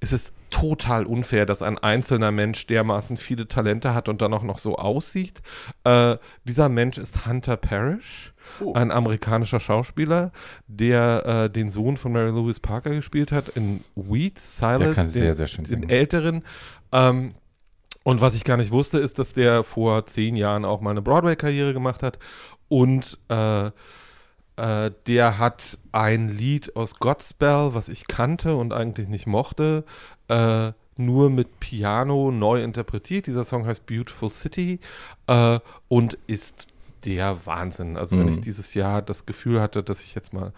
es ist total unfair, dass ein einzelner Mensch dermaßen viele Talente hat und dann auch noch so aussieht. Äh, dieser Mensch ist Hunter Parrish, ein amerikanischer Schauspieler, der äh, den Sohn von Mary Louise Parker gespielt hat in Weeds, Silas, Der kann den, sehr, sehr schön den älteren. Ähm, und was ich gar nicht wusste, ist, dass der vor zehn Jahren auch mal eine Broadway-Karriere gemacht hat. Und äh, äh, der hat ein Lied aus Godspell, was ich kannte und eigentlich nicht mochte, äh, nur mit Piano neu interpretiert. Dieser Song heißt Beautiful City äh, und ist der Wahnsinn. Also wenn Mhm. ich dieses Jahr das Gefühl hatte, dass ich jetzt mal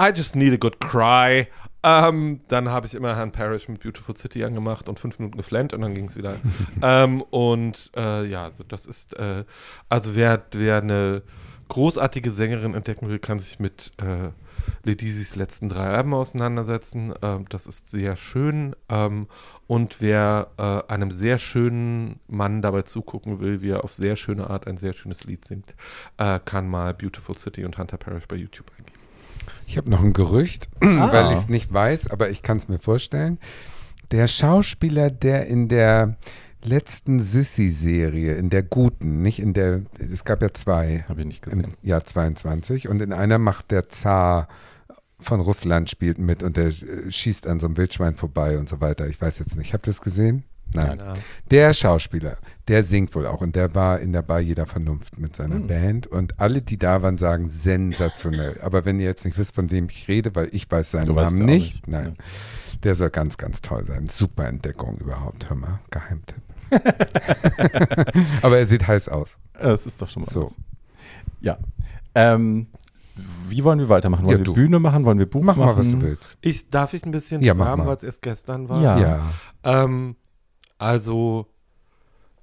I just need a good cry. Ähm, dann habe ich immer Herrn Parrish mit Beautiful City angemacht und fünf Minuten geflennt und dann ging es wieder. ähm, und äh, ja, das ist, äh, also wer, wer eine großartige Sängerin entdecken will, kann sich mit äh, Ledizis letzten drei Alben auseinandersetzen. Ähm, das ist sehr schön. Ähm, und wer äh, einem sehr schönen Mann dabei zugucken will, wie er auf sehr schöne Art ein sehr schönes Lied singt, äh, kann mal Beautiful City und Hunter Parrish bei YouTube eingeben. Ich habe noch ein Gerücht, Ah. weil ich es nicht weiß, aber ich kann es mir vorstellen. Der Schauspieler, der in der letzten Sissy-Serie, in der guten, nicht in der, es gab ja zwei Habe ich nicht im gesehen. Jahr 22 und in einer macht der Zar von Russland spielt mit und der schießt an so einem Wildschwein vorbei und so weiter. Ich weiß jetzt nicht. Habt ihr das gesehen? Nein. Der Schauspieler, der singt wohl auch und der war in der Bar jeder Vernunft mit seiner Hm. Band und alle, die da waren, sagen sensationell. Aber wenn ihr jetzt nicht wisst, von wem ich rede, weil ich weiß seinen Du Namen ja nicht, nicht. nein, der soll ganz, ganz toll sein. Super Entdeckung überhaupt. Hör mal, Geheimtipp. Aber er sieht heiß aus. Das ist doch schon mal So. was. Ja. Ähm, wie wollen wir weitermachen? Wollen Ja, wir du. Bühne machen? Wollen wir Buch Mach machen? mal, was du willst. Ich, darf ich ein bisschen Ja, mach schwärmen, mal. weil es erst gestern war? Ja. Ja. Ähm, also,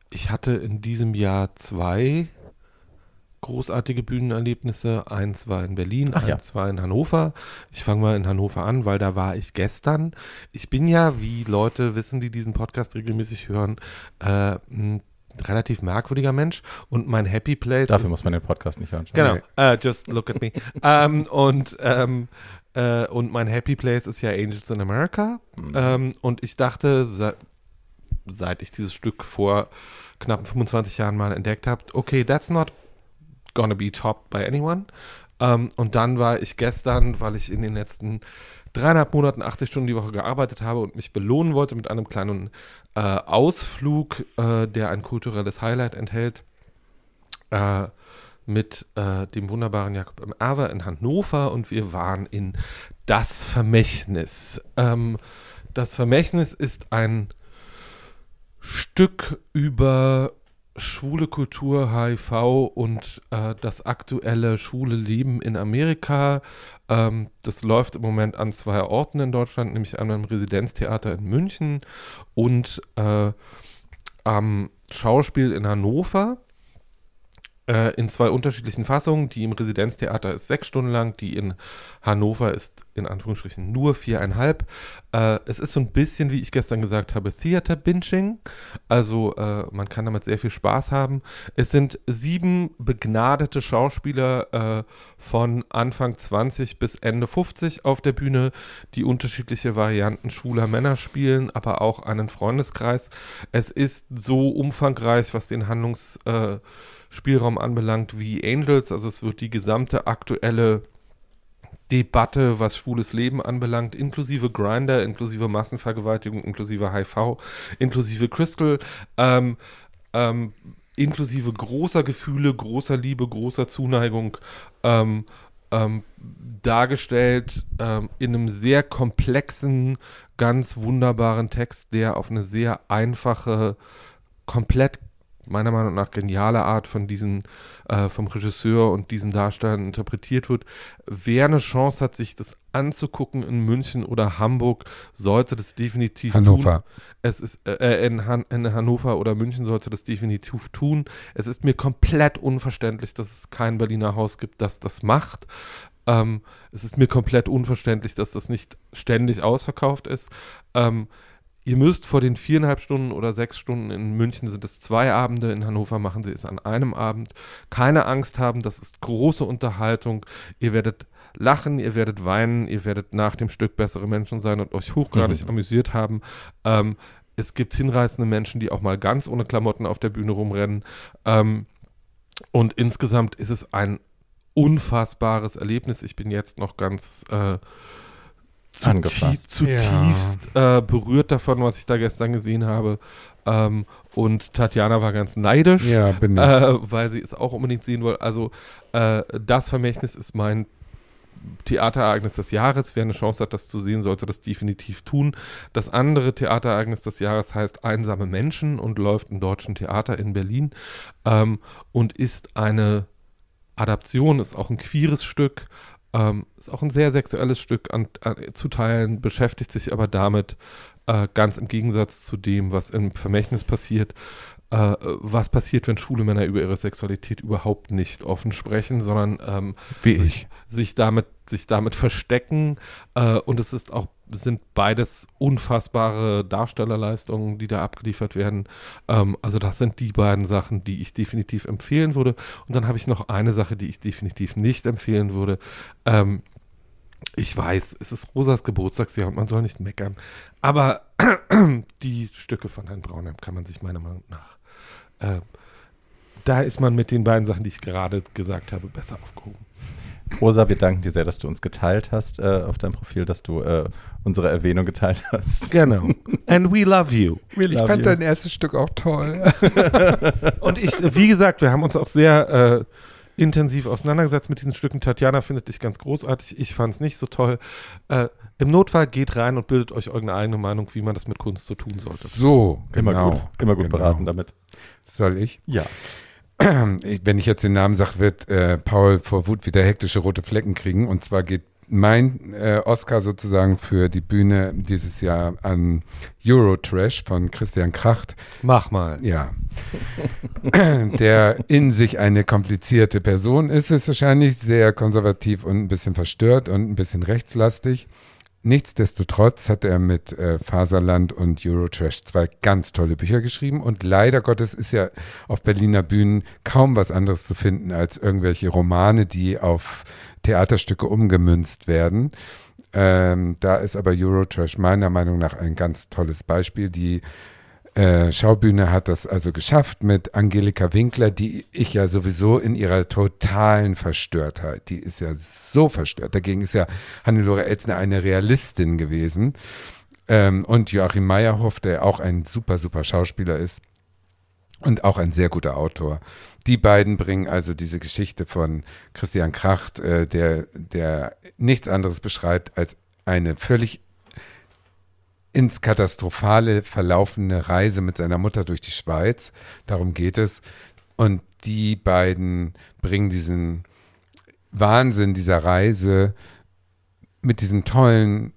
ich hatte in diesem Jahr zwei großartige Bühnenerlebnisse. Eins war in Berlin, Ach ja. eins war in Hannover. Ich fange mal in Hannover an, weil da war ich gestern. Ich bin ja, wie Leute wissen, die diesen Podcast regelmäßig hören, äh, ein relativ merkwürdiger Mensch und mein Happy Place Dafür muss man den Podcast nicht hören. Genau, Nee. äh, just look at me. ähm, und, ähm, äh, und mein Happy Place ist ja Angels in America. Mhm. Ähm, und ich dachte, se seit ich dieses Stück vor knapp 25 Jahren mal entdeckt habe, okay, that's not gonna be topped by anyone. Ähm, und dann war ich gestern, weil ich in den letzten dreieinhalb Monaten 80 Stunden die Woche gearbeitet habe und mich belohnen wollte mit einem kleinen äh, Ausflug, äh, der ein kulturelles Highlight enthält, äh, mit äh, dem wunderbaren Jakob M. Erwer in Hannover und wir waren in Das Vermächtnis. Ähm, das Vermächtnis ist ein Stück über schwule Kultur, HIV und äh, das aktuelle schwule Leben in Amerika. Ähm, das läuft im Moment an zwei Orten in Deutschland, nämlich einmal im Residenztheater in München und äh, am Schauspiel in Hannover äh, in zwei unterschiedlichen Fassungen. Die im Residenztheater ist sechs Stunden lang, die in Hannover ist in Anführungsstrichen nur viereinhalb. Äh, es ist so ein bisschen, wie ich gestern gesagt habe, Theater-Binging. Also äh, man kann damit sehr viel Spaß haben. Es sind sieben begnadete Schauspieler äh, von Anfang 20 bis Ende 50 auf der Bühne, die unterschiedliche Varianten schwuler Männer spielen, aber auch einen Freundeskreis. Es ist so umfangreich, was den Handlungs äh, Spielraum anbelangt wie Angels. Also es wird die gesamte aktuelle Debatte, was schwules Leben anbelangt, inklusive Grinder, inklusive Massenvergewaltigung, inklusive HIV, inklusive Crystal, ähm, ähm, inklusive großer Gefühle, großer Liebe, großer Zuneigung ähm, ähm dargestellt ähm, in einem sehr komplexen, ganz wunderbaren Text, der auf eine sehr einfache, komplett meiner Meinung nach geniale Art von diesen, äh, vom Regisseur und diesen Darstellern interpretiert wird. Wer eine Chance hat, sich das anzugucken in München oder Hamburg, sollte das definitiv Hannover. tun. Es ist äh, in, Han in Hannover oder München sollte das definitiv tun. Es ist mir komplett unverständlich, dass es kein Berliner Haus gibt, das das macht. Ähm, es ist mir komplett unverständlich, dass das nicht ständig ausverkauft ist. Ähm, Ihr müsst vor den viereinhalb Stunden oder sechs Stunden in München sind es zwei Abende, in Hannover machen sie es an einem Abend. Keine Angst haben, das ist große Unterhaltung. Ihr werdet lachen, ihr werdet weinen, ihr werdet nach dem Stück bessere Menschen sein und euch hochgradig mhm. amüsiert haben. Ähm, es gibt hinreißende Menschen, die auch mal ganz ohne Klamotten auf der Bühne rumrennen. Ähm, und insgesamt ist es ein unfassbares Erlebnis. Ich bin jetzt noch ganz äh, zutiefst, zutiefst ja. äh, berührt davon, was ich da gestern gesehen habe. Ähm, und Tatjana war ganz neidisch, ja. Äh, weil sie es auch unbedingt sehen wollte. Also äh, das Vermächtnis ist mein Theaterereignis des Jahres. Wer eine Chance hat, das zu sehen, sollte das definitiv tun. Das andere Theaterereignis des Jahres heißt Einsame Menschen und läuft im Deutschen Theater in Berlin ähm, und ist eine Adaption, ist auch ein queeres Stück ähm, ist auch ein sehr sexuelles Stück an, an, zu teilen, beschäftigt sich aber damit äh, ganz im Gegensatz zu dem, was im Vermächtnis passiert, äh, was passiert, wenn schwule Männer über ihre Sexualität überhaupt nicht offen sprechen, sondern ähm, Wie sich, sich, damit, sich damit verstecken. Äh, und es ist auch, sind beides unfassbare Darstellerleistungen, die da abgeliefert werden. Ähm, also das sind die beiden Sachen, die ich definitiv empfehlen würde. Und dann habe ich noch eine Sache, die ich definitiv nicht empfehlen würde. Ähm, ich weiß, es ist Rosas Geburtstagsjahr und man soll nicht meckern. Aber die Stücke von Herrn Braunheim kann man sich meiner Meinung nach äh, da ist man mit den beiden Sachen, die ich gerade gesagt habe, besser aufgehoben. Rosa, wir danken dir sehr, dass du uns geteilt hast äh, auf deinem Profil, dass du äh, unsere Erwähnung geteilt hast. Genau. And we love you. We ich love fand you. dein erstes Stück auch toll. Und ich, wie gesagt, wir haben uns auch sehr äh, intensiv auseinandergesetzt mit diesen Stücken. Tatjana findet dich ganz großartig. Ich fand es nicht so toll. Äh, Im Notfall geht rein und bildet euch eure eigene Meinung, wie man das mit Kunst so tun sollte. So, genau. Immer gut, immer gut genau. beraten damit. Soll ich? Ja. Wenn ich jetzt den Namen sage, wird äh, Paul vor Wut wieder hektische rote Flecken kriegen. Und zwar geht mein äh, Oscar sozusagen für die Bühne dieses Jahr an Eurotrash von Christian Kracht. Mach mal. Ja. Der in sich eine komplizierte Person ist, ist wahrscheinlich sehr konservativ und ein bisschen verstört und ein bisschen rechtslastig. Nichtsdestotrotz hat er mit äh, Faserland und Eurotrash zwei ganz tolle Bücher geschrieben und leider Gottes ist ja auf Berliner Bühnen kaum was anderes zu finden als irgendwelche Romane, die auf Theaterstücke umgemünzt werden. Ähm, da ist aber Eurotrash meiner Meinung nach ein ganz tolles Beispiel. Die äh, Schaubühne hat das also geschafft mit Angelika Winkler, die ich ja sowieso in ihrer totalen Verstörtheit, die ist ja so verstört. Dagegen ist ja Hannelore Elsner eine Realistin gewesen. Ähm, und Joachim Meyerhoff, der auch ein super, super Schauspieler ist und auch ein sehr guter Autor. Die beiden bringen also diese Geschichte von Christian Kracht, äh, der, der nichts anderes beschreibt als eine völlig ins Katastrophale verlaufende Reise mit seiner Mutter durch die Schweiz. Darum geht es. Und die beiden bringen diesen Wahnsinn dieser Reise mit diesen tollen,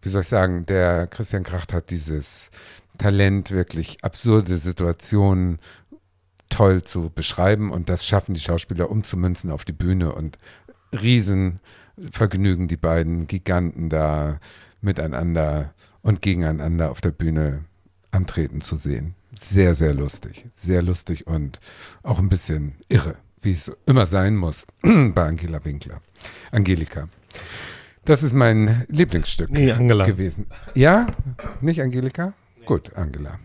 wie soll ich sagen, der Christian Kracht hat dieses Talent, wirklich absurde Situationen toll zu beschreiben und das schaffen die Schauspieler umzumünzen auf die Bühne und Riesenvergnügen, die beiden Giganten da miteinander und gegeneinander auf der Bühne antreten zu sehen. Sehr, sehr lustig. Sehr lustig und auch ein bisschen irre, wie es immer sein muss bei Angela Winkler. Angelika. Das ist mein Lieblingsstück Nee, Angela. gewesen. Ja? Nicht Angelika? Gut, Angela.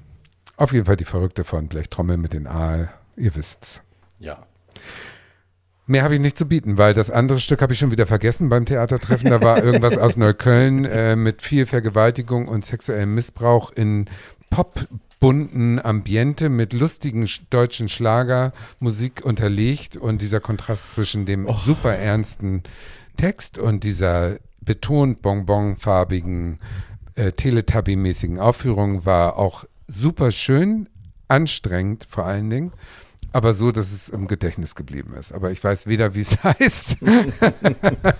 Auf jeden Fall die Verrückte von Blechtrommel mit den Aal. Ihr wisst's. Ja. Mehr habe ich nicht zu bieten, weil das andere Stück habe ich schon wieder vergessen beim Theatertreffen. Da war irgendwas aus Neukölln äh, mit viel Vergewaltigung und sexuellem Missbrauch in popbunten Ambiente mit lustigen sch- deutschen Schlagermusik unterlegt. Und dieser Kontrast zwischen dem super ernsten Text und dieser betont bonbonfarbigen äh, Teletubby-mäßigen Aufführung war auch super schön, anstrengend vor allen Dingen, aber so, dass es im Gedächtnis geblieben ist. Aber ich weiß weder, wie es heißt.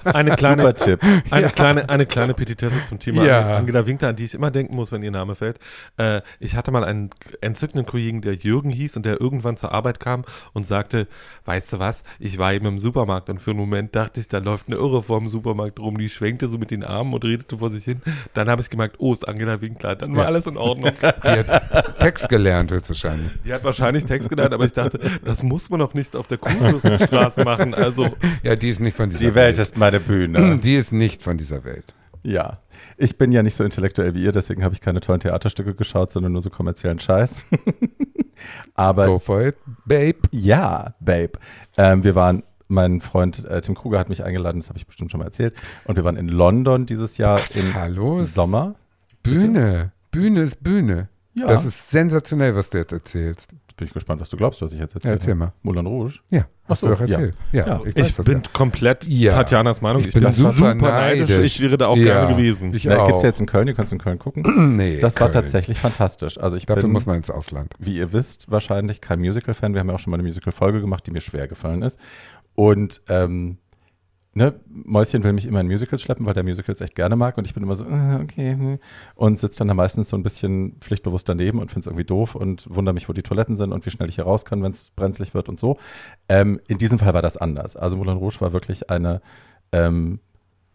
Eine kleine, Super Tipp. Eine, kleine, eine kleine Petitesse zum Thema Ja. Angela Winkler, an die ich immer denken muss, wenn ihr Name fällt. Äh, ich hatte mal einen entzückenden Kollegen, der Jürgen hieß und der irgendwann zur Arbeit kam und sagte, weißt du was, ich war eben im Supermarkt und für einen Moment dachte ich, da läuft eine Irre vor dem Supermarkt rum, die schwenkte so mit den Armen und redete vor sich hin. Dann habe ich gemerkt, oh, ist Angela Winkler. Dann war Ja. alles in Ordnung. Die hat Text gelernt höchstwahrscheinlich. Die hat wahrscheinlich Text gelernt, aber ich dachte, das muss man doch nicht auf der Kurfürstenstraße machen. Also, Ja, die ist nicht von dieser Die Welt ist meine Bühne. Die ist nicht von dieser Welt. Ja. Ich bin ja nicht so intellektuell wie ihr, deswegen habe ich keine tollen Theaterstücke geschaut, sondern nur so kommerziellen Scheiß. Aber Go for it, babe. ja, Babe. Ähm, wir waren, mein Freund äh, Tim Kruger hat mich eingeladen, das habe ich bestimmt schon mal erzählt. Und wir waren in London dieses Jahr im Hallo. Sommer. Bühne. Bühne ist Bühne. Ja. Das ist sensationell, was du jetzt erzählst. Bin ich gespannt, was du glaubst, was ich jetzt Ja, erzähle. erzähl mal. Moulin Rouge. Ja, hast so, du doch erzählt. Ja, Ja. ich, weiß ich das bin ja. komplett Ja. Tatjanas Meinung. Ich Ich, bin bin, super super, neidisch. neidisch. Ich wäre da auch Ja, gerne gewesen. Ich Na, auch. gibt's jetzt in Köln, ihr könnt es in Köln gucken. nee, Das war Köln. tatsächlich fantastisch. Also ich Dafür bin, muss man ins Ausland. wie ihr wisst, wahrscheinlich kein Musical-Fan. Wir haben ja auch schon mal eine Musical-Folge gemacht, die mir schwer gefallen ist. Und ähm, ne, Mäuschen will mich immer in Musicals schleppen, weil der Musicals echt gerne mag. Und ich bin immer so, äh, okay. hm. Und sitze dann da meistens so ein bisschen pflichtbewusst daneben und finde es irgendwie doof und wundere mich, wo die Toiletten sind und wie schnell ich hier raus kann, wenn es brenzlig wird und so. Ähm, in diesem Fall war das anders. Also Moulin Rouge war wirklich eine ähm,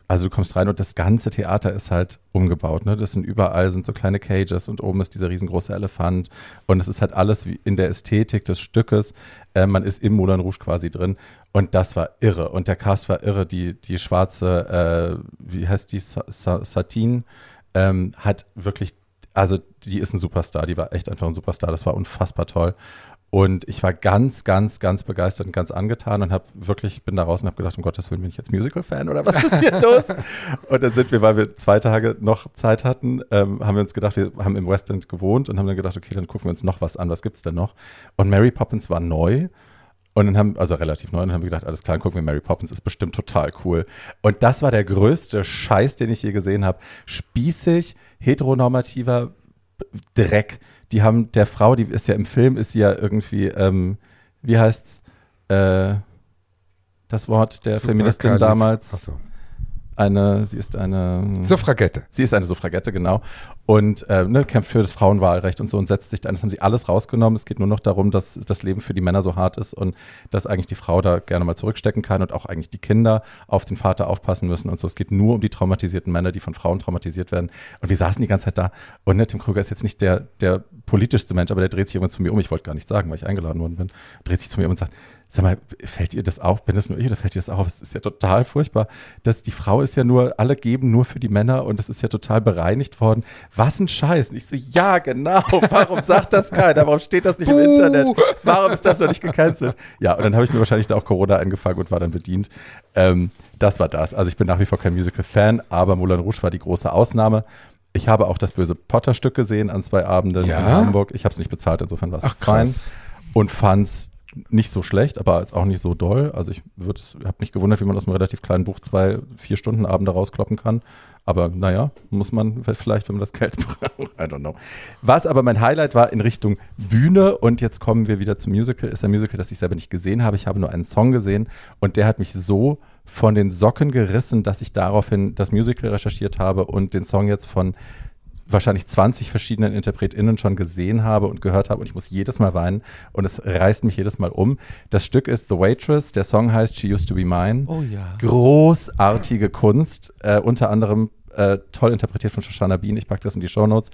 also du kommst rein und das ganze Theater ist halt umgebaut. Ne? Das sind überall sind so kleine Cages und oben ist dieser riesengroße Elefant und es ist halt alles wie in der Ästhetik des Stückes. Äh, man ist im Moulin Rouge quasi drin und das war irre und der Cast war irre. Die die schwarze, äh, wie heißt die Sa Sa Satine, ähm, hat wirklich, also die ist ein Superstar. Die war echt einfach ein Superstar. Das war unfassbar toll. Und ich war ganz, ganz, ganz begeistert und ganz angetan und habe wirklich, bin da raus und habe gedacht, um Gottes Willen, bin ich jetzt Musical-Fan oder was ist hier los? Und dann sind wir, weil wir zwei Tage noch Zeit hatten, ähm, haben wir uns gedacht, wir haben im West End gewohnt und haben dann gedacht, okay, dann gucken wir uns noch was an, was gibt's denn noch? Und Mary Poppins war neu. Und dann haben, also relativ neu, und dann haben wir gedacht, alles klar, dann gucken wir Mary Poppins, ist bestimmt total cool. Und das war der größte Scheiß, den ich je gesehen habe. Spießig, heteronormativer Dreck. Die haben der Frau, die ist ja im Film, ist sie ja irgendwie, ähm, wie heißt's, äh, das Wort der Feministin Superkalif- damals, Ach so. eine, sie ist eine, Suffragette. Sie ist eine Suffragette, genau. Und äh, ne, kämpft für das Frauenwahlrecht und so und setzt sich ein. Das haben sie alles rausgenommen. Es geht nur noch darum, dass das Leben für die Männer so hart ist und dass eigentlich die Frau da gerne mal zurückstecken kann und auch eigentlich die Kinder auf den Vater aufpassen müssen und so. Es geht nur um die traumatisierten Männer, die von Frauen traumatisiert werden. Und wir saßen die ganze Zeit da. Und ne, Tim Krüger ist jetzt nicht der, der politischste Mensch, aber der dreht sich irgendwann zu mir um. Ich wollte gar nicht sagen, weil ich eingeladen worden bin. Dreht sich zu mir um und sagt, Sag mal, fällt ihr das auf? Bin das nur ich oder fällt ihr das auf? Es ist ja total furchtbar, dass die Frau ist ja nur, alle geben nur für die Männer und es ist ja total bereinigt worden. Was ein Scheiß. Und ich so, ja, genau. Warum sagt das keiner? Warum steht das nicht im Internet? Warum ist das noch nicht gecancelt? Ja, und dann habe ich mir wahrscheinlich da auch Corona eingefangen und war dann bedient. Ähm, das war das. Also ich bin nach wie vor kein Musical-Fan, aber Moulin Rouge war die große Ausnahme. Ich habe auch das böse Potter-Stück gesehen an zwei Abenden Ja? in Hamburg. Ich habe es nicht bezahlt, insofern war es fein. Und fand es nicht so schlecht, aber jetzt auch nicht so doll. Also ich habe mich gewundert, wie man aus einem relativ kleinen Buch zwei, vier Stunden Abende rauskloppen kann. Aber naja, muss man vielleicht, wenn man das Geld braucht. I don't know. Was aber mein Highlight war in Richtung Bühne und jetzt kommen wir wieder zum Musical, ist ein Musical, das ich selber nicht gesehen habe. Ich habe nur einen Song gesehen und der hat mich so von den Socken gerissen, dass ich daraufhin das Musical recherchiert habe und den Song jetzt von wahrscheinlich 20 verschiedenen InterpretInnen schon gesehen habe und gehört habe und ich muss jedes Mal weinen und es reißt mich jedes Mal um. Das Stück ist The Waitress, der Song heißt She Used to Be Mine. Oh ja. Großartige Kunst, äh, unter anderem äh, toll interpretiert von Shoshana Bean. Ich packe das in die Shownotes.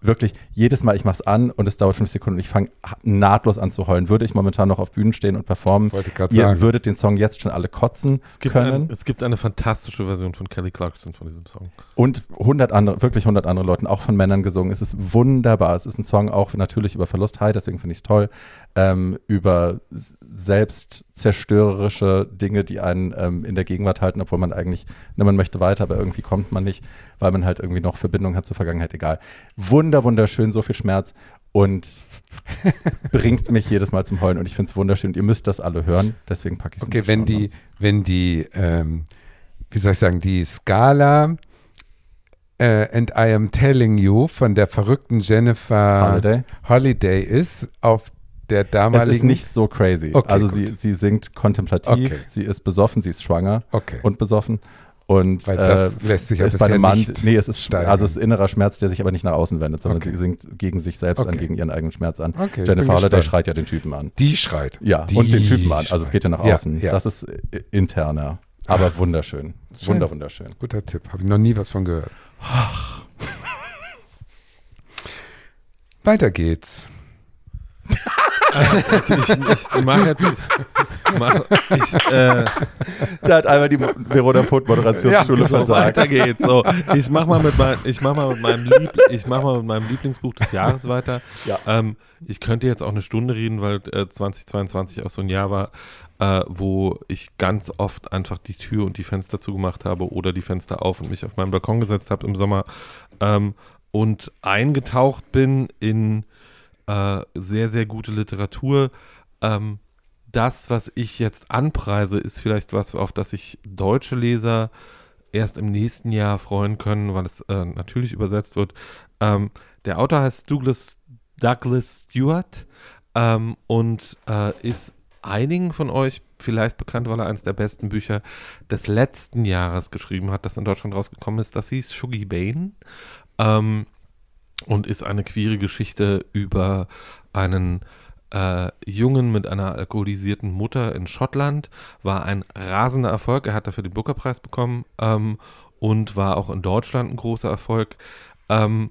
Wirklich, jedes Mal, ich mache es an und es dauert fünf Sekunden und ich fange nahtlos an zu heulen. Würde ich momentan noch auf Bühnen stehen und performen, ihr sagen. würdet den Song jetzt schon alle kotzen Es gibt, können. ein, es gibt eine fantastische Version von Kelly Clarkson von diesem Song. Und 100 andere, wirklich 100 andere Leuten, auch von Männern gesungen. Es ist wunderbar. Es ist ein Song auch natürlich über Verlust, hi, deswegen finde ich es toll. Ähm, über selbstzerstörerische Dinge, die einen ähm, in der Gegenwart halten, obwohl man eigentlich, ne, man möchte weiter, aber irgendwie kommt man nicht, weil man halt irgendwie noch Verbindung hat zur Vergangenheit, egal. Wunder, wunderschön, so viel Schmerz und bringt mich jedes Mal zum Heulen und ich finde es wunderschön. Und ihr müsst das alle hören, deswegen packe ich es Okay, wenn die, wenn die, ähm, wie soll ich sagen, die Skala äh, And I Am Telling You von der verrückten Jennifer Holiday. Holiday ist auf der Es damaligen. ist nicht so crazy. Okay, also gut. sie, sie singt kontemplativ, Okay. sie ist besoffen, sie ist schwanger Okay. und besoffen. Und Weil das äh, lässt sich ja ist bei einem Mann, nicht nee, es ist steigern. also es ist innerer Schmerz, der sich aber nicht nach außen wendet, sondern Okay. sie singt gegen sich selbst an, Okay. gegen ihren eigenen Schmerz an. Okay, Jennifer Holiday gespannt. schreit ja den Typen an. Die schreit. Ja, Die und den Typen an. Also es geht ja nach Ja, außen. ja. Das ist interner, aber wunderschön. Schön. Wunder, wunderschön. Guter Tipp. Habe ich noch nie was von gehört. Weiter geht's. ich, ich mache jetzt. Ich, mach, ich, äh, Da hat einmal die Verona Poth Moderationsschule so, versagt. weiter geht's. So, ich mach mal mit, mein, ich mach mal mit meinem Lieb, ich mach mal mit meinem Lieblingsbuch des Jahres weiter. Ja. Ähm, ich könnte jetzt auch eine Stunde reden, weil äh, 2022 auch so ein Jahr war, äh, wo ich ganz oft einfach die Tür und die Fenster zugemacht habe oder die Fenster auf und mich auf meinen Balkon gesetzt habe im Sommer ähm, und eingetaucht bin in äh, sehr, sehr gute Literatur. Ähm, das, was ich jetzt anpreise, ist vielleicht was, auf das sich deutsche Leser erst im nächsten Jahr freuen können, weil es äh, natürlich übersetzt wird. Ähm, der Autor heißt Douglas, Douglas Stewart ähm, und äh, ist einigen von euch vielleicht bekannt, weil er eines der besten Bücher des letzten Jahres geschrieben hat, das in Deutschland rausgekommen ist. Das hieß Shuggy Bane ähm, und ist eine queere Geschichte über einen äh, Jungen mit einer alkoholisierten Mutter in Schottland. War ein rasender Erfolg. Er hat dafür den Booker-Preis bekommen ähm, und war auch in Deutschland ein großer Erfolg. Ähm,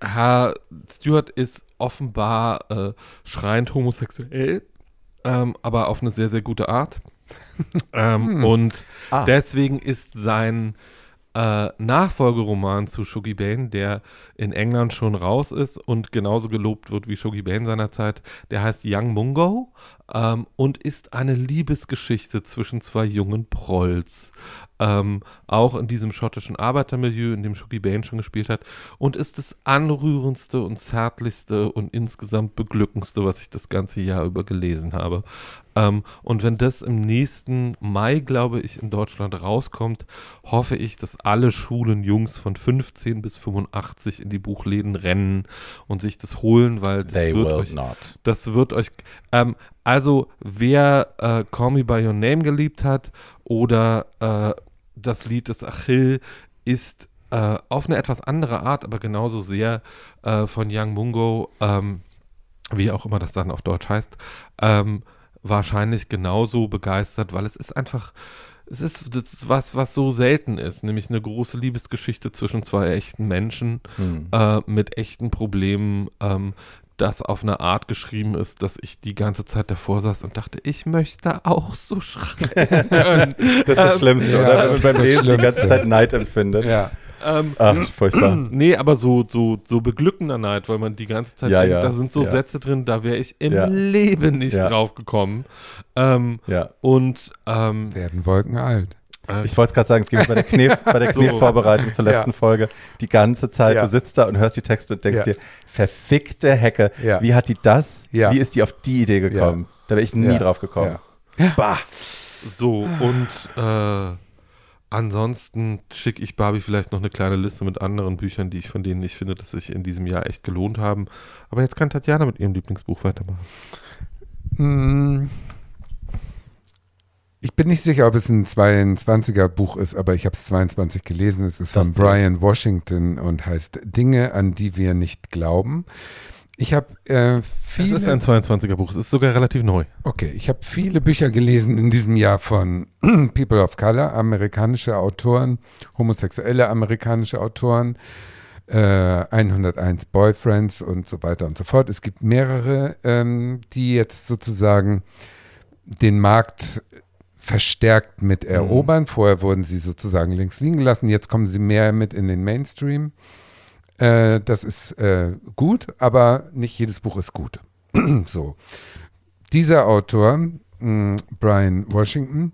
Herr Stewart ist offenbar äh, schreiend homosexuell, ähm, aber auf eine sehr, sehr gute Art. ähm, Hm. Und Ah. deswegen ist sein äh, Nachfolgeroman zu Shuggy Bane, der in England schon raus ist und genauso gelobt wird wie Shuggy Bane seinerzeit, der heißt Young Mungo ähm, und ist eine Liebesgeschichte zwischen zwei jungen Prolls. Ähm, auch in diesem schottischen Arbeitermilieu, in dem Shuggy Bane schon gespielt hat, und ist das anrührendste und zärtlichste und insgesamt beglückendste, was ich das ganze Jahr über gelesen habe. Ähm, und wenn das im nächsten Mai, glaube ich, in Deutschland rauskommt, hoffe ich, dass alle Schulen Jungs von 15 bis 85 in die Buchläden rennen und sich das holen, weil das They wird will euch not. das wird euch. Ähm, also, wer äh, Call Me By Your Name geliebt hat oder äh, das Lied des Achill ist äh, auf eine etwas andere Art, aber genauso sehr äh, von Young Mungo, ähm, wie auch immer das dann auf Deutsch heißt, ähm, wahrscheinlich genauso begeistert, weil es ist einfach. Es ist was, was so selten ist, nämlich eine große Liebesgeschichte zwischen zwei echten Menschen Hm. äh, mit echten Problemen, ähm, das auf eine Art geschrieben ist, dass ich die ganze Zeit davor saß und dachte, ich möchte auch so schreiben. Das ist das Ähm, Schlimmste, ja, oder? Wenn man beim Lesen die ganze. Zeit Neid empfindet. Ja. ähm, Ach, furchtbar. Nee, aber so, so, so beglückender Neid, weil man die ganze Zeit Ja, denkt, ja, da sind so ja. Sätze drin, da wäre ich im Ja. Leben nicht Ja. drauf gekommen. Ähm, Ja. und ähm, Werden Wolken alt. Äh, Ich wollte es gerade sagen, es ging mir bei der, Knie, bei der So. Knievorbereitung zur letzten Ja. Folge die ganze Zeit. Ja. Du sitzt da und hörst die Texte und denkst Ja. dir, verfickte Hecke, Ja. wie hat die das, Ja. wie ist die auf die Idee gekommen? Da wäre ich nie Ja. drauf gekommen. Ja. Bah. so, und äh, ansonsten schicke ich Barbie vielleicht noch eine kleine Liste mit anderen Büchern, die ich von denen ich finde, dass sich in diesem Jahr echt gelohnt haben. Aber jetzt kann Tatjana mit ihrem Lieblingsbuch weitermachen. Mm. Ich bin nicht sicher, ob es ein 22er Buch ist, aber ich habe es 22 gelesen. Es ist Das von. Brian Washington und heißt Dinge, an die wir nicht glauben. Ich habe äh, Es viele, ist ein 22er Buch, es ist sogar relativ neu. okay, ich habe viele Bücher gelesen in diesem Jahr von People of Color, amerikanische Autoren, homosexuelle amerikanische Autoren, äh, 101 Boyfriends und so weiter und so fort. Es gibt mehrere, ähm, die jetzt sozusagen den Markt verstärkt mit erobern. Vorher wurden sie sozusagen links liegen gelassen, jetzt kommen sie mehr mit in den Mainstream. Äh, das ist äh, gut, aber nicht jedes Buch ist gut. so. Dieser Autor, mh, Brian Washington,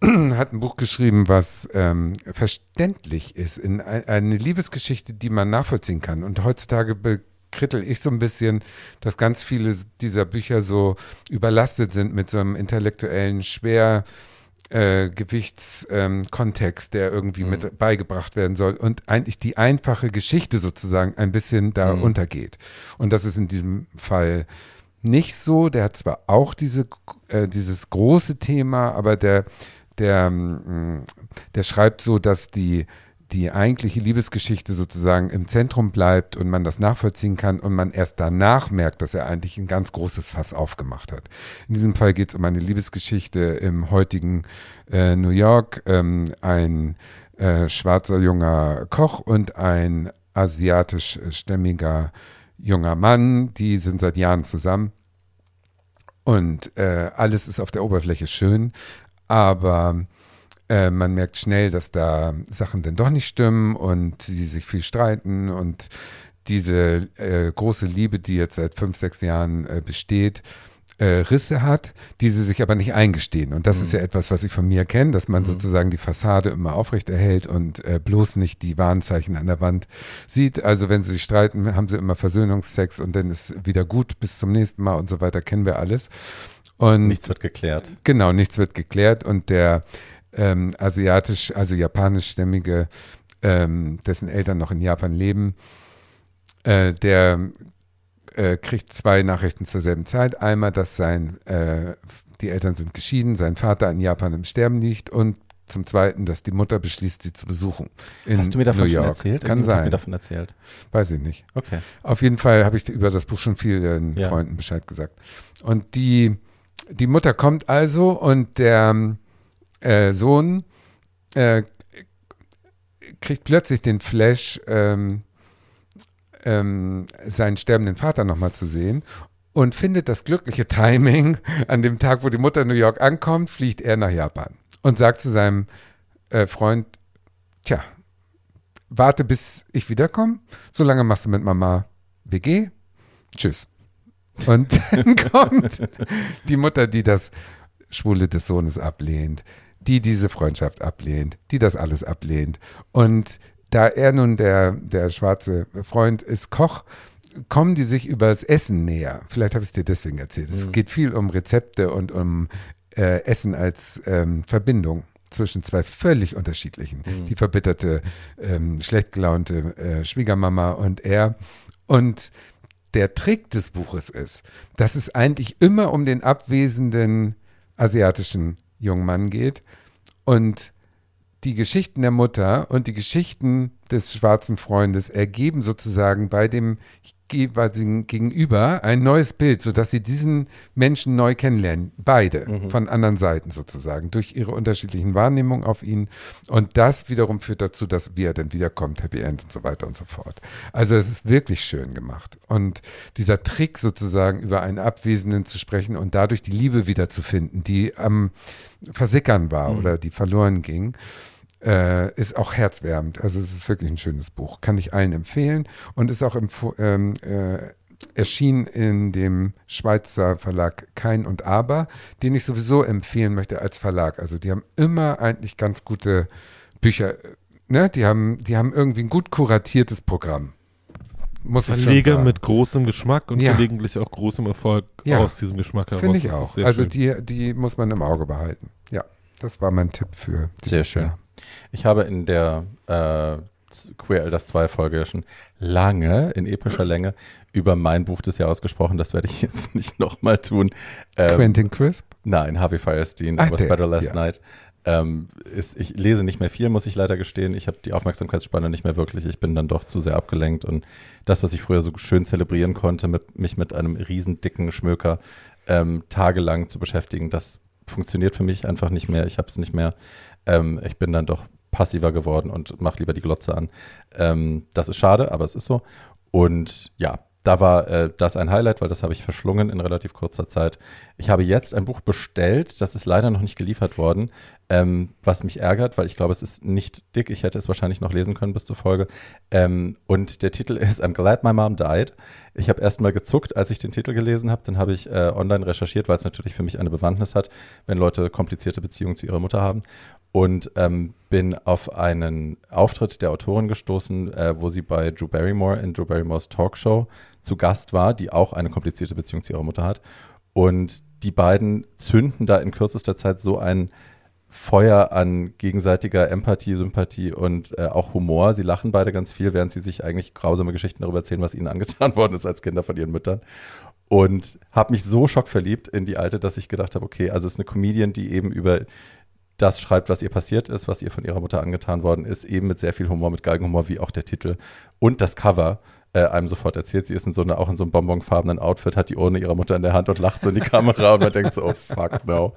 hat ein Buch geschrieben, was ähm, verständlich ist, in ein, eine Liebesgeschichte, die man nachvollziehen kann. Und heutzutage bekrittel ich so ein bisschen, dass ganz viele dieser Bücher so überlastet sind mit so einem intellektuellen Schwer. Äh, Gewichtskontext, ähm, der irgendwie Mhm. mit beigebracht werden soll und eigentlich die einfache Geschichte sozusagen ein bisschen da Mhm. untergeht. Und das ist in diesem Fall nicht so. Der hat zwar auch diese, äh, dieses große Thema, aber der, der, mm, der schreibt so, dass die, die eigentliche Liebesgeschichte sozusagen im Zentrum bleibt und man das nachvollziehen kann und man erst danach merkt, dass er eigentlich ein ganz großes Fass aufgemacht hat. In diesem Fall geht es um eine Liebesgeschichte im heutigen äh, New York. Ähm, ein äh, schwarzer junger Koch und ein asiatischstämmiger junger Mann, die sind seit Jahren zusammen. Und äh, alles ist auf der Oberfläche schön, aber äh, man merkt schnell, dass da Sachen dann doch nicht stimmen und sie sich viel streiten und diese äh, große Liebe, die jetzt seit fünf, sechs Jahren äh, besteht, äh, Risse hat, die sie sich aber nicht eingestehen. Und das ist ja etwas, was ich von mir kenne, dass man sozusagen die Fassade immer aufrecht erhält und äh, bloß nicht die Warnzeichen an der Wand sieht. Also wenn sie sich streiten, haben sie immer Versöhnungsex und dann ist wieder gut bis zum nächsten Mal und so weiter, kennen wir alles. Und Nichts wird geklärt. Genau, nichts wird geklärt und der ähm, asiatisch, also japanischstämmige, ähm, dessen Eltern noch in Japan leben, äh, der äh, kriegt zwei Nachrichten zur selben Zeit. Einmal, dass sein, äh, die Eltern sind geschieden, sein Vater in Japan im Sterben liegt und zum Zweiten, dass die Mutter beschließt, sie zu besuchen. Hast du mir davon schon erzählt? Kann Irgendjemand hat sein, mir davon erzählt. weiß ich nicht. Okay. Auf jeden Fall habe ich über das Buch schon vielen Ja. Freunden Bescheid gesagt. Und die, die Mutter kommt also und der äh, Sohn äh, kriegt plötzlich den Flash, ähm, ähm, seinen sterbenden Vater nochmal zu sehen und findet das glückliche Timing. An dem Tag, wo die Mutter in New York ankommt, fliegt er nach Japan und sagt zu seinem äh, Freund, tja, warte bis ich wiederkomme, solange machst du mit Mama WG, tschüss. Und dann kommt die Mutter, die das Schwule des Sohnes ablehnt, die diese Freundschaft ablehnt, die das alles ablehnt. Und da er nun der, der schwarze Freund ist, Koch, kommen die sich über das Essen näher. Vielleicht habe ich es dir deswegen erzählt. Es geht viel um Rezepte und um äh, Essen als ähm, Verbindung zwischen zwei völlig unterschiedlichen. Die verbitterte, ähm, schlecht gelaunte äh, Schwiegermama und er. Und der Trick des Buches ist, dass es eigentlich immer um den abwesenden asiatischen jungen Mann geht. Und die Geschichten der Mutter und die Geschichten des schwarzen Freundes ergeben sozusagen bei dem jeweiligen Gegenüber ein neues Bild, sodass sie diesen Menschen neu kennenlernen. Beide Mhm. von anderen Seiten sozusagen, durch ihre unterschiedlichen Wahrnehmungen auf ihn. Und das wiederum führt dazu, dass wie er dann wiederkommt, Happy End und so weiter und so fort. Also es ist wirklich schön gemacht. Und dieser Trick sozusagen über einen Abwesenden zu sprechen und dadurch die Liebe wiederzufinden, die am Versickern war Mhm. oder die verloren ging, äh, ist auch herzwärmend. Also es ist wirklich ein schönes Buch. Kann ich allen empfehlen und ist auch ähm, äh, erschien in dem Schweizer Verlag Kein und Aber, den ich sowieso empfehlen möchte als Verlag. Also die haben immer eigentlich ganz gute Bücher. Ne? Die, haben, die haben irgendwie ein gut kuratiertes Programm. Muss ich schon Verleger sagen. mit großem Geschmack und Ja. gelegentlich auch großem Erfolg Ja. aus diesem Geschmack heraus. Finde ich Das auch. Also schön. die, die muss man im Auge behalten. Ja, das war mein Tipp für Sehr schön. Jahr. Ich habe in der äh, Queer Elders 2 Folge schon lange, in epischer Länge, über mein Buch des Jahres gesprochen. Das werde ich jetzt nicht nochmal tun. Ähm, Quentin Crisp? Nein, Harvey Firestein, Ach, I Was Better Last ja. Night. Ähm, ist, ich lese nicht mehr viel, muss ich leider gestehen. Ich habe die Aufmerksamkeitsspanne nicht mehr wirklich. Ich bin dann doch zu sehr abgelenkt. Und das, was ich früher so schön zelebrieren konnte, mit, mich mit einem riesen dicken Schmöker ähm, tagelang zu beschäftigen, das funktioniert für mich einfach nicht mehr. Ich habe es nicht mehr. Ähm, ich bin dann doch passiver geworden und mache lieber die Glotze an. Ähm, das ist schade, aber es ist so. Und ja, da war äh, das ein Highlight, weil das habe ich verschlungen in relativ kurzer Zeit. Ich habe jetzt ein Buch bestellt, das ist leider noch nicht geliefert worden, ähm, was mich ärgert, weil ich glaube, es ist nicht dick. Ich hätte es wahrscheinlich noch lesen können bis zur Folge. Ähm, und der Titel ist I'm Glad My Mom Died. Ich habe erst mal gezuckt, als ich den Titel gelesen habe. Dann habe ich äh, online recherchiert, weil es natürlich für mich eine Bewandtnis hat, wenn Leute komplizierte Beziehungen zu ihrer Mutter haben. Und ähm, bin auf einen Auftritt der Autorin gestoßen, äh, wo sie bei Drew Barrymore in Drew Barrymores Talkshow zu Gast war, die auch eine komplizierte Beziehung zu ihrer Mutter hat. Und die beiden zünden da in kürzester Zeit so ein Feuer an gegenseitiger Empathie, Sympathie und äh, auch Humor. Sie lachen beide ganz viel, während sie sich eigentlich grausame Geschichten darüber erzählen, was ihnen angetan worden ist als Kinder von ihren Müttern. Und habe mich so schockverliebt in die Alte, dass ich gedacht habe, okay, also es ist eine Comedian, die eben über das schreibt, was ihr passiert ist, was ihr von ihrer Mutter angetan worden ist, eben mit sehr viel Humor, mit Galgenhumor, wie auch der Titel und das Cover äh, einem sofort erzählt. Sie ist in so einer, auch in so einem bonbonfarbenen Outfit, hat die Urne ihrer Mutter in der Hand und lacht so in die Kamera und man denkt so, oh fuck no.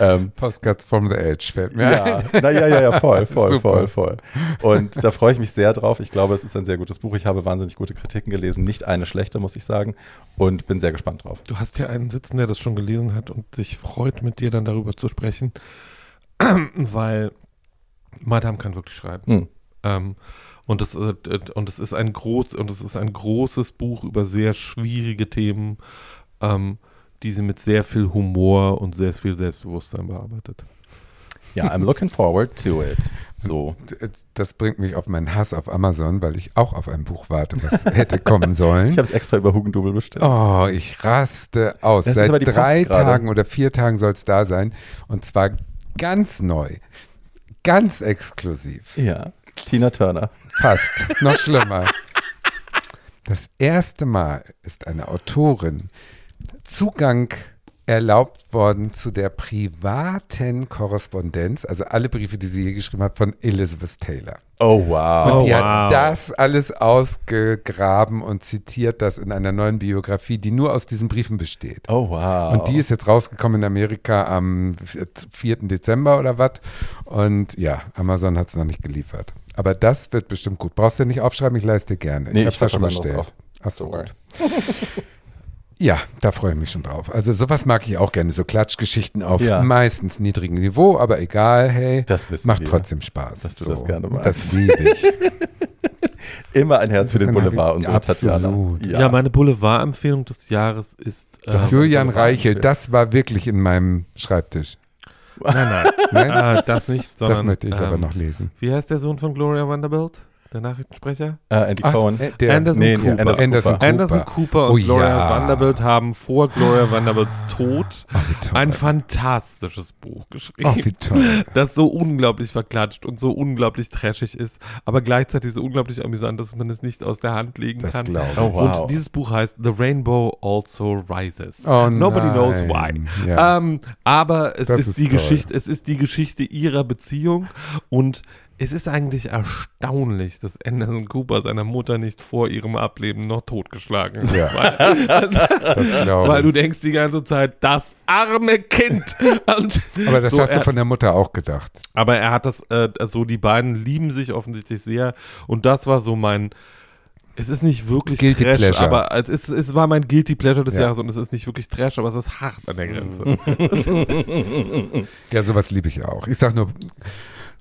Ähm, Postcards from the Edge fällt mir ja, ein. na ja, ja, ja, voll, voll, Super. voll, voll. Und da freue ich mich sehr drauf. Ich glaube, es ist ein sehr gutes Buch. Ich habe wahnsinnig gute Kritiken gelesen, nicht eine schlechte, muss ich sagen, und bin sehr gespannt drauf. Du hast ja einen sitzen, der das schon gelesen hat und sich freut, mit dir dann darüber zu sprechen, weil Madame kann wirklich schreiben. Hm. Ähm, und es, äh, und es ist ein groß und es ist ein großes Buch über sehr schwierige Themen, ähm, die sie mit sehr viel Humor und sehr viel Selbstbewusstsein bearbeitet. Ja, I'm looking forward to it. So. Das bringt mich auf meinen Hass auf Amazon, weil ich auch auf ein Buch warte, was hätte kommen sollen. Ich habe es extra über Hugendubel bestellt. Oh, ich raste aus. Das Seit drei. Tagen oder vier Tagen soll es da sein. Und zwar ganz neu. Ganz exklusiv. Ja, Tina Turner. Fast. Noch schlimmer. Das erste Mal ist eine Autorin Zugang erlaubt worden zu der privaten Korrespondenz, also alle Briefe, die sie je geschrieben hat, von Elizabeth Taylor. Oh, wow. Und die wow. hat das alles ausgegraben und zitiert das in einer neuen Biografie, die nur aus diesen Briefen besteht. Oh, wow. Und die ist jetzt rausgekommen in Amerika am 4. Dezember oder was. Und ja, Amazon hat es noch nicht geliefert. Aber das wird bestimmt gut. Brauchst du nicht aufschreiben, ich leiste dir gerne. Nee, ich ich hab's ja schon bestellt. Achso, gut. Ja, da freue ich mich schon drauf. Also sowas mag ich auch gerne, so Klatschgeschichten auf Ja. meistens niedrigem Niveau, aber egal, hey, Das macht wir. trotzdem Spaß. Dass du das gerne magst. Das liebe ich. Immer ein Herz für den Boulevard, ich- unsere Tatjana. absolut. Ja, meine Boulevard-Empfehlung des Jahres ist. Äh, Julian Reichel, das war wirklich in meinem Schreibtisch. nein, nein, Nein? äh, das nicht, sondern. das möchte ich aber ähm, noch lesen. Wie heißt der Sohn von Gloria Vanderbilt? Der Nachrichtensprecher? Äh, Andy Ach, Cohen. äh, der, Anderson nee, Cooper. Anderson Anderson Cooper. Anderson Cooper und Oh Gloria ja. Vanderbilt haben vor Gloria Vanderbilts Tod toll. ein fantastisches Buch geschrieben. oh, toll. das so unglaublich verklatscht und so unglaublich trashig ist, aber gleichzeitig so unglaublich amüsant, dass man es nicht aus der Hand legen Das kann. Oh, wow. Und dieses Buch heißt The Rainbow Also Rises. Oh, Nobody nein. knows why. Ja. Ähm, aber es ist, ist die toll. Geschichte, es ist die Geschichte ihrer Beziehung und es ist eigentlich erstaunlich, dass Anderson Cooper seiner Mutter nicht vor ihrem Ableben noch totgeschlagen hat. Ja. Weil, weil du denkst die ganze Zeit, das arme Kind. Und Aber das so, hast du er- von der Mutter auch gedacht. Aber er hat das, äh, also die beiden lieben sich offensichtlich sehr und das war so mein, es ist nicht wirklich Guilty Trash, Pleasure. aber es, ist, es war mein Guilty Pleasure des Ja. Jahres und es ist nicht wirklich Trash, aber es ist hart an der Grenze. Ja, sowas liebe ich auch. Ich sag nur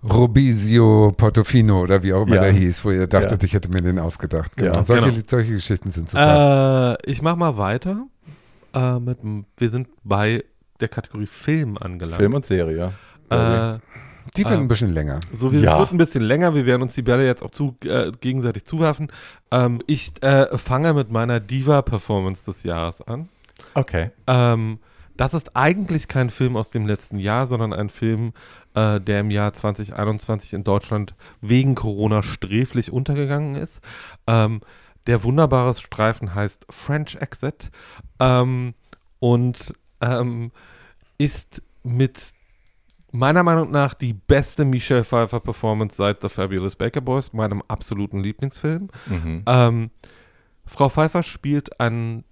Robisio Portofino oder wie auch immer Ja. der hieß, wo ihr dachtet, Ja. ich hätte mir den ausgedacht. Genau. Ja, solche, genau. solche Geschichten sind super. Äh, ich mach mal weiter. Äh, mit, wir sind bei der Kategorie Film angelangt. Film und Serie. Äh, Die werden äh, ein bisschen länger. so, wir, Ja. es wird ein bisschen länger. Wir werden uns die Bälle jetzt auch zu, äh, gegenseitig zuwerfen. Ähm, ich äh, fange mit meiner Diva-Performance des Jahres an. Okay. Ähm, das ist eigentlich kein Film aus dem letzten Jahr, sondern ein Film, äh, der im Jahr 2021 in Deutschland wegen Corona sträflich untergegangen ist. Ähm, der wunderbare Streifen heißt French Exit ähm, und ähm, ist mit meiner Meinung nach die beste Michelle Pfeiffer Performance seit The Fabulous Baker Boys, meinem absoluten Lieblingsfilm. Mhm. Ähm, Frau Pfeiffer spielt an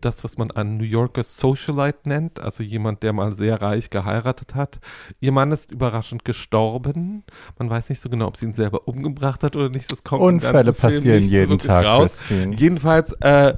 das, was man einen New Yorker Socialite nennt, also jemand, der mal sehr reich geheiratet hat. Ihr Mann ist überraschend gestorben. Man weiß nicht so genau, ob sie ihn selber umgebracht hat oder nicht. Das kommt Unfälle passieren jeden Tag, raus. Christine. Jedenfalls, äh,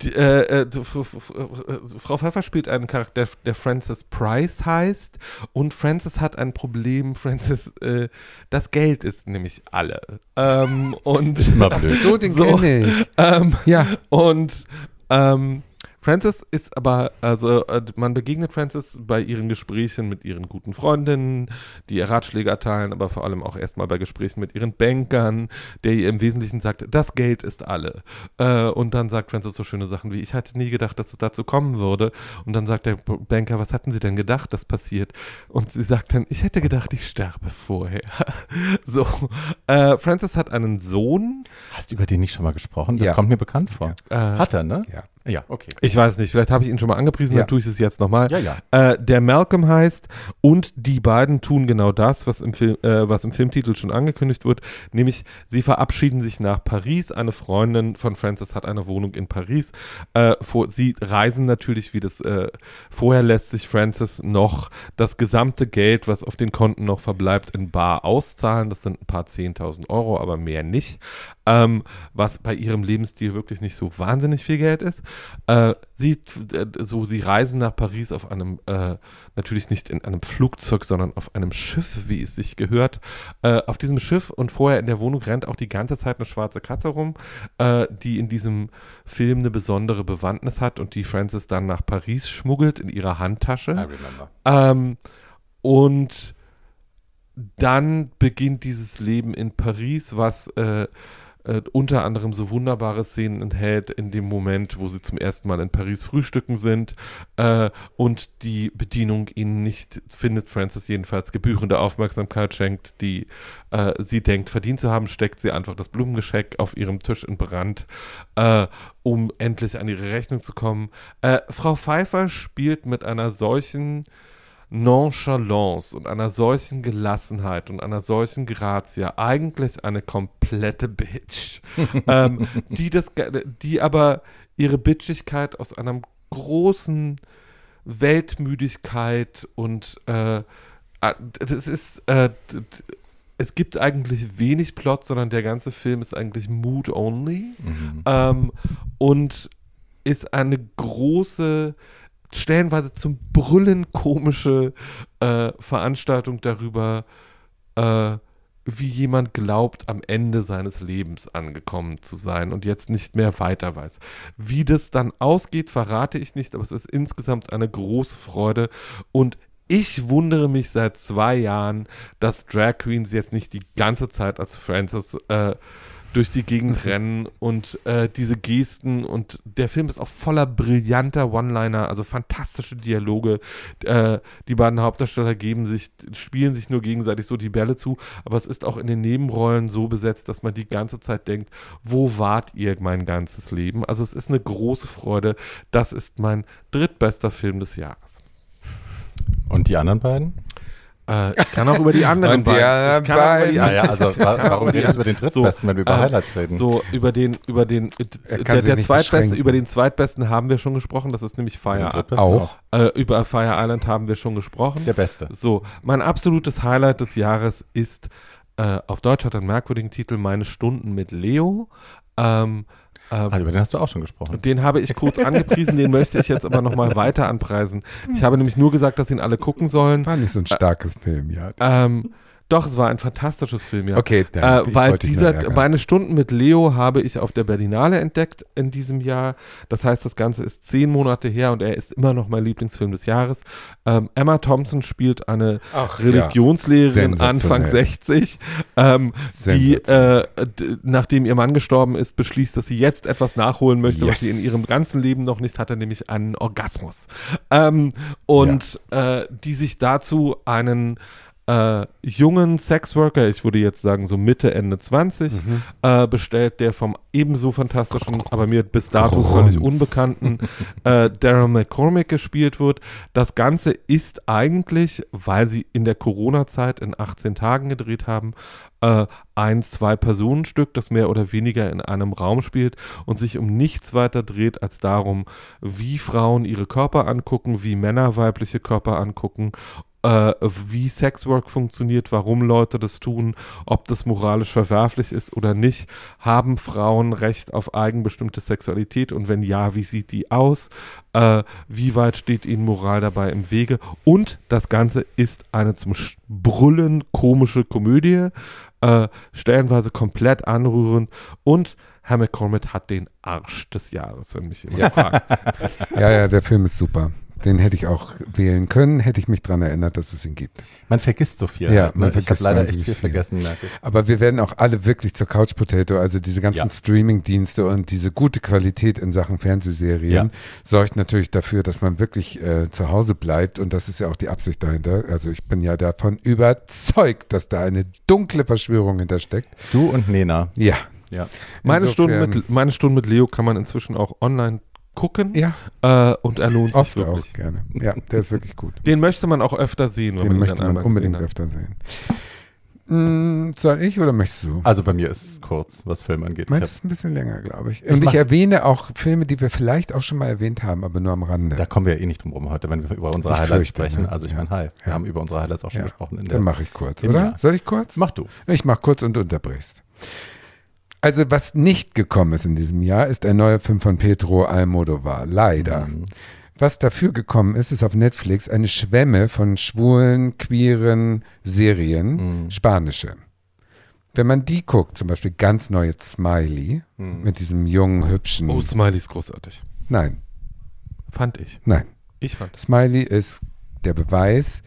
die, äh, äh, Frau Pfeiffer spielt einen Charakter, der Francis Price heißt. Und Francis hat ein Problem. Francis, äh, das Geld ist nämlich alle. Ähm, und, Immer blöd. So, den So. kenne ich. ähm, Ja, und ähm, Frances ist aber, also äh, man begegnet Frances bei ihren Gesprächen mit ihren guten Freundinnen, die ihr Ratschläge erteilen, aber vor allem auch erstmal bei Gesprächen mit ihren Bankern, der ihr im Wesentlichen sagt, das Geld ist alle. Äh, und dann sagt Frances so schöne Sachen wie, ich hatte nie gedacht, dass es dazu kommen würde. Und dann sagt der Banker, was hatten Sie denn gedacht, das passiert? Und sie sagt dann, ich hätte gedacht, ich sterbe vorher. so, äh, Frances hat einen Sohn. Hast du über den nicht schon mal gesprochen? Das Ja. kommt mir bekannt vor. Äh, Hat er, ne? ja. Ja, okay. Ich weiß nicht, vielleicht habe ich ihn schon mal angepriesen, Ja. dann tue ich es jetzt nochmal. Ja, ja. Äh, der Malcolm heißt und die beiden tun genau das, was im, Film, äh, was im Filmtitel schon angekündigt wird, nämlich sie verabschieden sich nach Paris. Eine Freundin von Frances hat eine Wohnung in Paris. Äh, vor, sie reisen natürlich, wie das äh, vorher lässt sich Frances noch das gesamte Geld, was auf den Konten noch verbleibt, in Bar auszahlen. Das sind ein paar 10.000 Euro, aber mehr nicht. Ähm, was bei ihrem Lebensstil wirklich nicht so wahnsinnig viel Geld ist. Äh, sie, äh, so, sie reisen nach Paris auf einem, äh, natürlich nicht in einem Flugzeug, sondern auf einem Schiff, wie es sich gehört. Äh, auf diesem Schiff und vorher in der Wohnung rennt auch die ganze Zeit eine schwarze Katze rum, äh, die in diesem Film eine besondere Bewandtnis hat und die Frances dann nach Paris schmuggelt in ihrer Handtasche. I remember. Ähm, und dann beginnt dieses Leben in Paris, was äh, äh, unter anderem so wunderbare Szenen enthält, in dem Moment, wo sie zum ersten Mal in Paris frühstücken sind äh, und die Bedienung ihnen nicht, findet Frances jedenfalls, gebührende Aufmerksamkeit schenkt, die äh, sie denkt verdient zu haben, steckt sie einfach das Blumengeschenk auf ihrem Tisch in Brand, äh, um endlich an ihre Rechnung zu kommen. Äh, Frau Pfeiffer spielt mit einer solchen Nonchalance und einer solchen Gelassenheit und einer solchen Grazie. Eigentlich eine komplette Bitch, ähm, die das, die aber ihre Bitchigkeit aus einem großen Weltmüdigkeit und äh, das ist äh, es gibt eigentlich wenig Plot, sondern der ganze Film ist eigentlich Mood only. Mhm. ähm, und ist eine große, stellenweise zum Brüllen komische äh, Veranstaltung darüber, äh, wie jemand glaubt, am Ende seines Lebens angekommen zu sein und jetzt nicht mehr weiter weiß. Wie das dann ausgeht, verrate ich nicht, aber es ist insgesamt eine große Freude und ich wundere mich seit zwei Jahren, dass Drag Queens jetzt nicht die ganze Zeit als Frances äh, durch die Gegend rennen und äh, diese Gesten und der Film ist auch voller brillanter One-Liner, also fantastische Dialoge. Äh, die beiden Hauptdarsteller geben sich, spielen sich nur gegenseitig so die Bälle zu, aber es ist auch in den Nebenrollen so besetzt, dass man die ganze Zeit denkt, wo wart ihr mein ganzes Leben? Also es ist eine große Freude. Das ist mein drittbester Film des Jahres. Und die anderen beiden? Äh, ich kann auch über die anderen beiden. anderen Ich kann auch über die beiden. Naja, also wa warum redest du über den drittbesten, wenn wir über ähm, Highlights reden? So, über den, über den, der, der nicht zweitbeste, beschränken. über den zweitbesten haben wir schon gesprochen, das ist nämlich Fire. drittbesten Auch. Äh, über Fire Island haben wir schon gesprochen. Der Beste. So, mein absolutes Highlight des Jahres ist, äh, auf Deutsch hat er einen merkwürdigen Titel, Meine Stunden mit Leo. Ähm, ähm, Ah, über den hast du auch schon gesprochen. den habe ich kurz angepriesen, den möchte ich jetzt aber nochmal weiter anpreisen. Ich habe nämlich nur gesagt, dass ihn alle gucken sollen. War nicht so ein starkes Film, ja. Ähm, doch, es war ein fantastisches Film, ja. Okay, dann, Äh, weil dieser, meine Stunden mit Leo habe ich auf der Berlinale entdeckt in diesem Jahr. Das heißt, das Ganze ist zehn Monate her und er ist immer noch mein Lieblingsfilm des Jahres. Ähm, Emma Thompson spielt eine Ach, Religionslehrerin Sensationell. Anfang 60, ähm, die, äh, nachdem ihr Mann gestorben ist, beschließt, dass sie jetzt etwas nachholen möchte, was Yes. sie in ihrem ganzen Leben noch nicht hatte, nämlich einen Orgasmus. Ähm, und äh, die sich dazu einen äh, jungen Sexworker, ich würde jetzt sagen so Mitte, Ende 20, Mhm. äh, bestellt, der vom ebenso fantastischen, aber mir bis dato Grunz. völlig unbekannten äh, Darren McCormick gespielt wird. Das Ganze ist eigentlich, weil sie in der Corona-Zeit in 18 Tagen gedreht haben, äh, ein Zwei-Personen-Stück, das mehr oder weniger in einem Raum spielt und sich um nichts weiter dreht als darum, wie Frauen ihre Körper angucken, wie Männer weibliche Körper angucken äh, wie Sexwork funktioniert, warum Leute das tun, ob das moralisch verwerflich ist oder nicht. Haben Frauen Recht auf eigenbestimmte Sexualität und wenn ja, wie sieht die aus? Äh, wie weit steht ihnen Moral dabei im Wege? Und das Ganze ist eine zum Brüllen komische Komödie, äh, stellenweise komplett anrührend und Herr McCormick hat den Arsch des Jahres, wenn mich jemand Ja. fragt. Ja, ja, der Film ist super. Den hätte ich auch wählen können, hätte ich mich daran erinnert, dass es ihn gibt. Man vergisst so viel. Ja, halt, ne? man ich vergisst leider echt viel, viel. vergessen, merke ich. Aber wir werden auch alle wirklich zur Couch Potato, also diese ganzen Ja. Streaming-Dienste und diese gute Qualität in Sachen Fernsehserien sorgt natürlich dafür, dass man wirklich äh, zu Hause bleibt und das ist ja auch die Absicht dahinter. Also ich bin ja davon überzeugt, dass da eine dunkle Verschwörung hintersteckt. Du und Nena. Ja. Ja. Meine Stunden, Insofern- mit, meine Stunden mit Leo kann man inzwischen auch online gucken Ja, äh, und er lohnt sich oft wirklich. auch gerne. Ja, der ist wirklich gut. Den möchte man auch öfter sehen, wenn Den man möchte man unbedingt öfter sehen. Mm, soll ich oder möchtest du? Also bei mir ist es kurz, was Film angeht. Ich Meins ist ein bisschen länger, glaube ich. Ich Und ich mach- erwähne auch Filme, die wir vielleicht auch schon mal erwähnt haben, aber nur am Rande. da kommen wir ja eh nicht drum rum heute, wenn wir über unsere Ich Highlights fürchte, sprechen. ne? Also ich Ja. meine, hi, wir Ja. haben über unsere Highlights auch schon Ja. gesprochen. In Dann mache ich kurz, oder? Jahr. Soll ich kurz? mach du. Ich mache kurz und unterbrichst. Also, was nicht gekommen ist in diesem Jahr, ist ein neuer Film von Pedro Almodovar. Leider. Mhm. Was dafür gekommen ist, ist auf Netflix eine Schwemme von schwulen, queeren Serien, Mhm. spanische. Wenn man die guckt, zum Beispiel ganz neue Smiley Mhm. mit diesem jungen, hübschen. Oh, Smiley ist großartig. nein, Fand ich. nein. Ich fand es. Smiley ist der Beweis,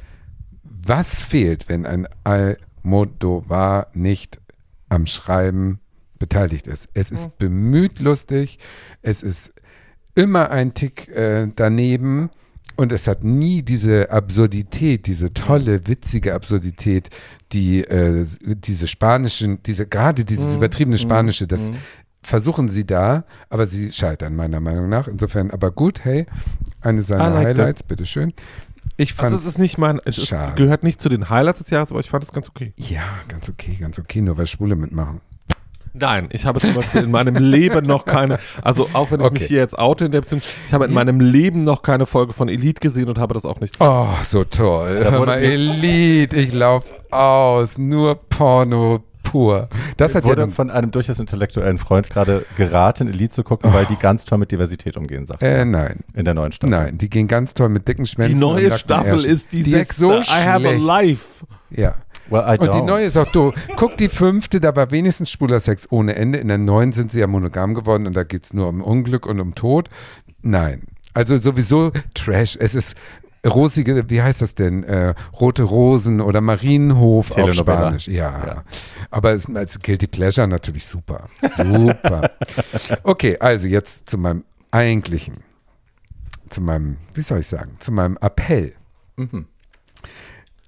was fehlt, wenn ein Almodovar nicht am Schreiben beteiligt ist. Es ist bemüht lustig, es ist immer ein Tick äh, daneben und es hat nie diese Absurdität, diese tolle, witzige Absurdität, die äh, diese spanischen, diese gerade dieses übertriebene Spanische, das versuchen sie da, aber sie scheitern meiner Meinung nach. Insofern, aber gut, hey, eine seiner like Highlights, bitteschön. Ich fand Also es ist nicht mein, es ist, gehört nicht zu den Highlights des Jahres, aber ich fand es ganz okay. ja ganz okay, ganz okay, nur weil Schwule mitmachen. Nein, ich habe zum Beispiel in meinem Leben noch keine, also auch wenn ich Okay. mich hier jetzt oute in der Beziehung, ich habe in meinem Leben noch keine Folge von Elite gesehen und habe das auch nicht. Oh, so toll. Hör mal, Elite, ich lauf aus, nur Porno pur. Das hat ja wurde dann, von einem durchaus intellektuellen Freund gerade geraten, Elite zu gucken, weil die ganz toll mit Diversität umgehen, sagt er. äh, nein, In der neuen Staffel. nein, die gehen ganz toll mit dicken Die Schwänzen. und neue Staffel ist die, die sechste. ist so I have a schlecht. life. Ja. Well, I Und die don't. neue ist auch doof. Guck die fünfte, da war wenigstens schwuler Sex ohne Ende. In der neuen sind sie ja monogam geworden und da geht es nur um Unglück und um Tod. Nein. Also sowieso Trash. Es ist rosige, wie heißt das denn? Äh, Rote Rosen oder Marienhof auf. Spanisch. Ja. Ja. Aber es, als Guilty Pleasure natürlich super. Super. okay, also jetzt zu meinem eigentlichen, zu meinem, wie soll ich sagen, zu meinem Appell. Mhm.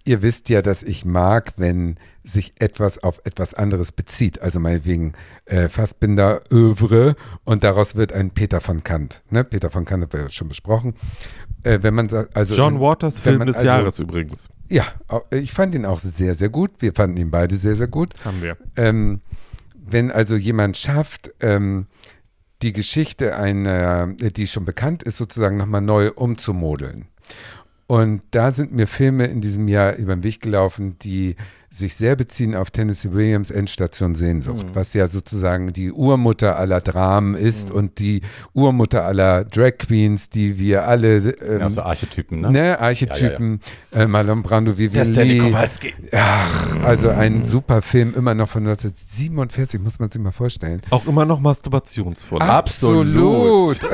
Ihr wisst ja, dass ich mag, wenn sich etwas auf etwas anderes bezieht. Also meinetwegen äh, Fassbinder Övre und daraus wird ein Peter von Kant. Ne? Peter von Kant haben wir ja schon besprochen. Äh, wenn man also John Waters wenn Film des also- Jahres übrigens. Ja, ich fand ihn auch sehr, sehr gut. Wir fanden ihn beide sehr, sehr gut. Haben wir. Ähm, wenn also jemand schafft, ähm, die Geschichte einer, die schon bekannt ist, sozusagen nochmal neu umzumodeln. Und da sind mir Filme in diesem Jahr über den Weg gelaufen, die sich sehr beziehen auf Tennessee Williams Endstation Sehnsucht, was ja sozusagen die Urmutter aller Dramen ist und die Urmutter aller Drag Queens, die wir alle ähm, Ja, so Archetypen, ne? ne, Archetypen, Äh, Marlon Brando, Vivian Stanley Lee, Kowalski. Ach, also ein super Film, immer noch von 1947, muss man sich mal vorstellen. Auch immer noch masturbationsvoll. Absolut.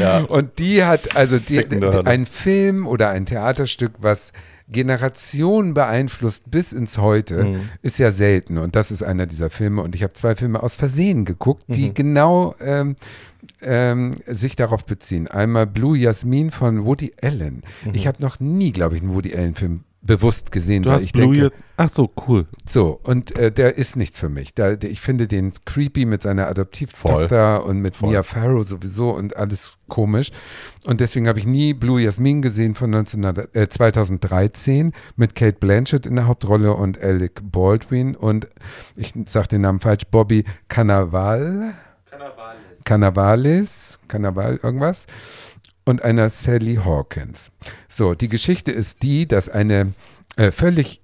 Ja. Und die hat, also die, ein Film oder ein Theaterstück, was Generationen beeinflusst bis ins Heute, Mhm. ist ja selten. Und das ist einer dieser Filme. Und ich habe zwei Filme aus Versehen geguckt, die genau ähm, ähm, sich darauf beziehen. Einmal Blue Jasmin von Woody Allen. Ich habe noch nie, glaube ich, einen Woody Allen-Film bewusst gesehen, Du weil hast ich Blue denke, jetzt. Ach so, cool. So, und äh, der ist nichts für mich. Da, der, ich finde den creepy mit seiner Adoptivtochter und mit Voll. Mia Farrow sowieso und alles komisch. Und deswegen habe ich nie Blue Jasmin gesehen von 19, äh, 2013 mit Kate Blanchett in der Hauptrolle und Alec Baldwin und ich sage den Namen falsch, Bobby Cannavale. Cannavales. Cannaval irgendwas und einer Sally Hawkins. So, die Geschichte ist die, dass eine äh, völlig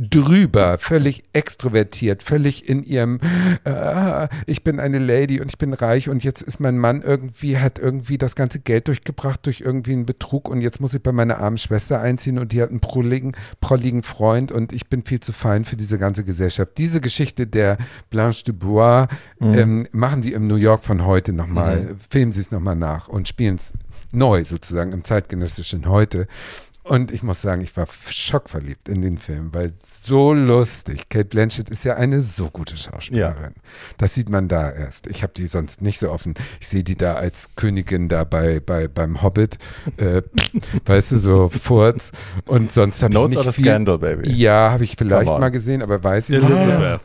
drüber, völlig extrovertiert, völlig in ihrem, äh, ich bin eine Lady und ich bin reich und jetzt ist mein Mann irgendwie, hat irgendwie das ganze Geld durchgebracht durch irgendwie einen Betrug und jetzt muss ich bei meiner armen Schwester einziehen und die hat einen prolligen, prolligen Freund und ich bin viel zu fein für diese ganze Gesellschaft. Diese Geschichte der Blanche Dubois ähm, machen die im New York von heute nochmal, filmen sie es nochmal nach und spielen es neu sozusagen im zeitgenössischen Heute. Und ich muss sagen, ich war schockverliebt in den Film, weil so lustig. Kate Blanchett ist ja eine so gute Schauspielerin. Das sieht man da erst. Ich habe die sonst nicht so offen. Ich sehe die da als Königin da bei, bei beim Hobbit, äh, weißt du, so Furz. Und sonst habe ich Notes nicht of viel. Scandal, baby. Ja, habe ich vielleicht mal gesehen, aber weiß ich nicht.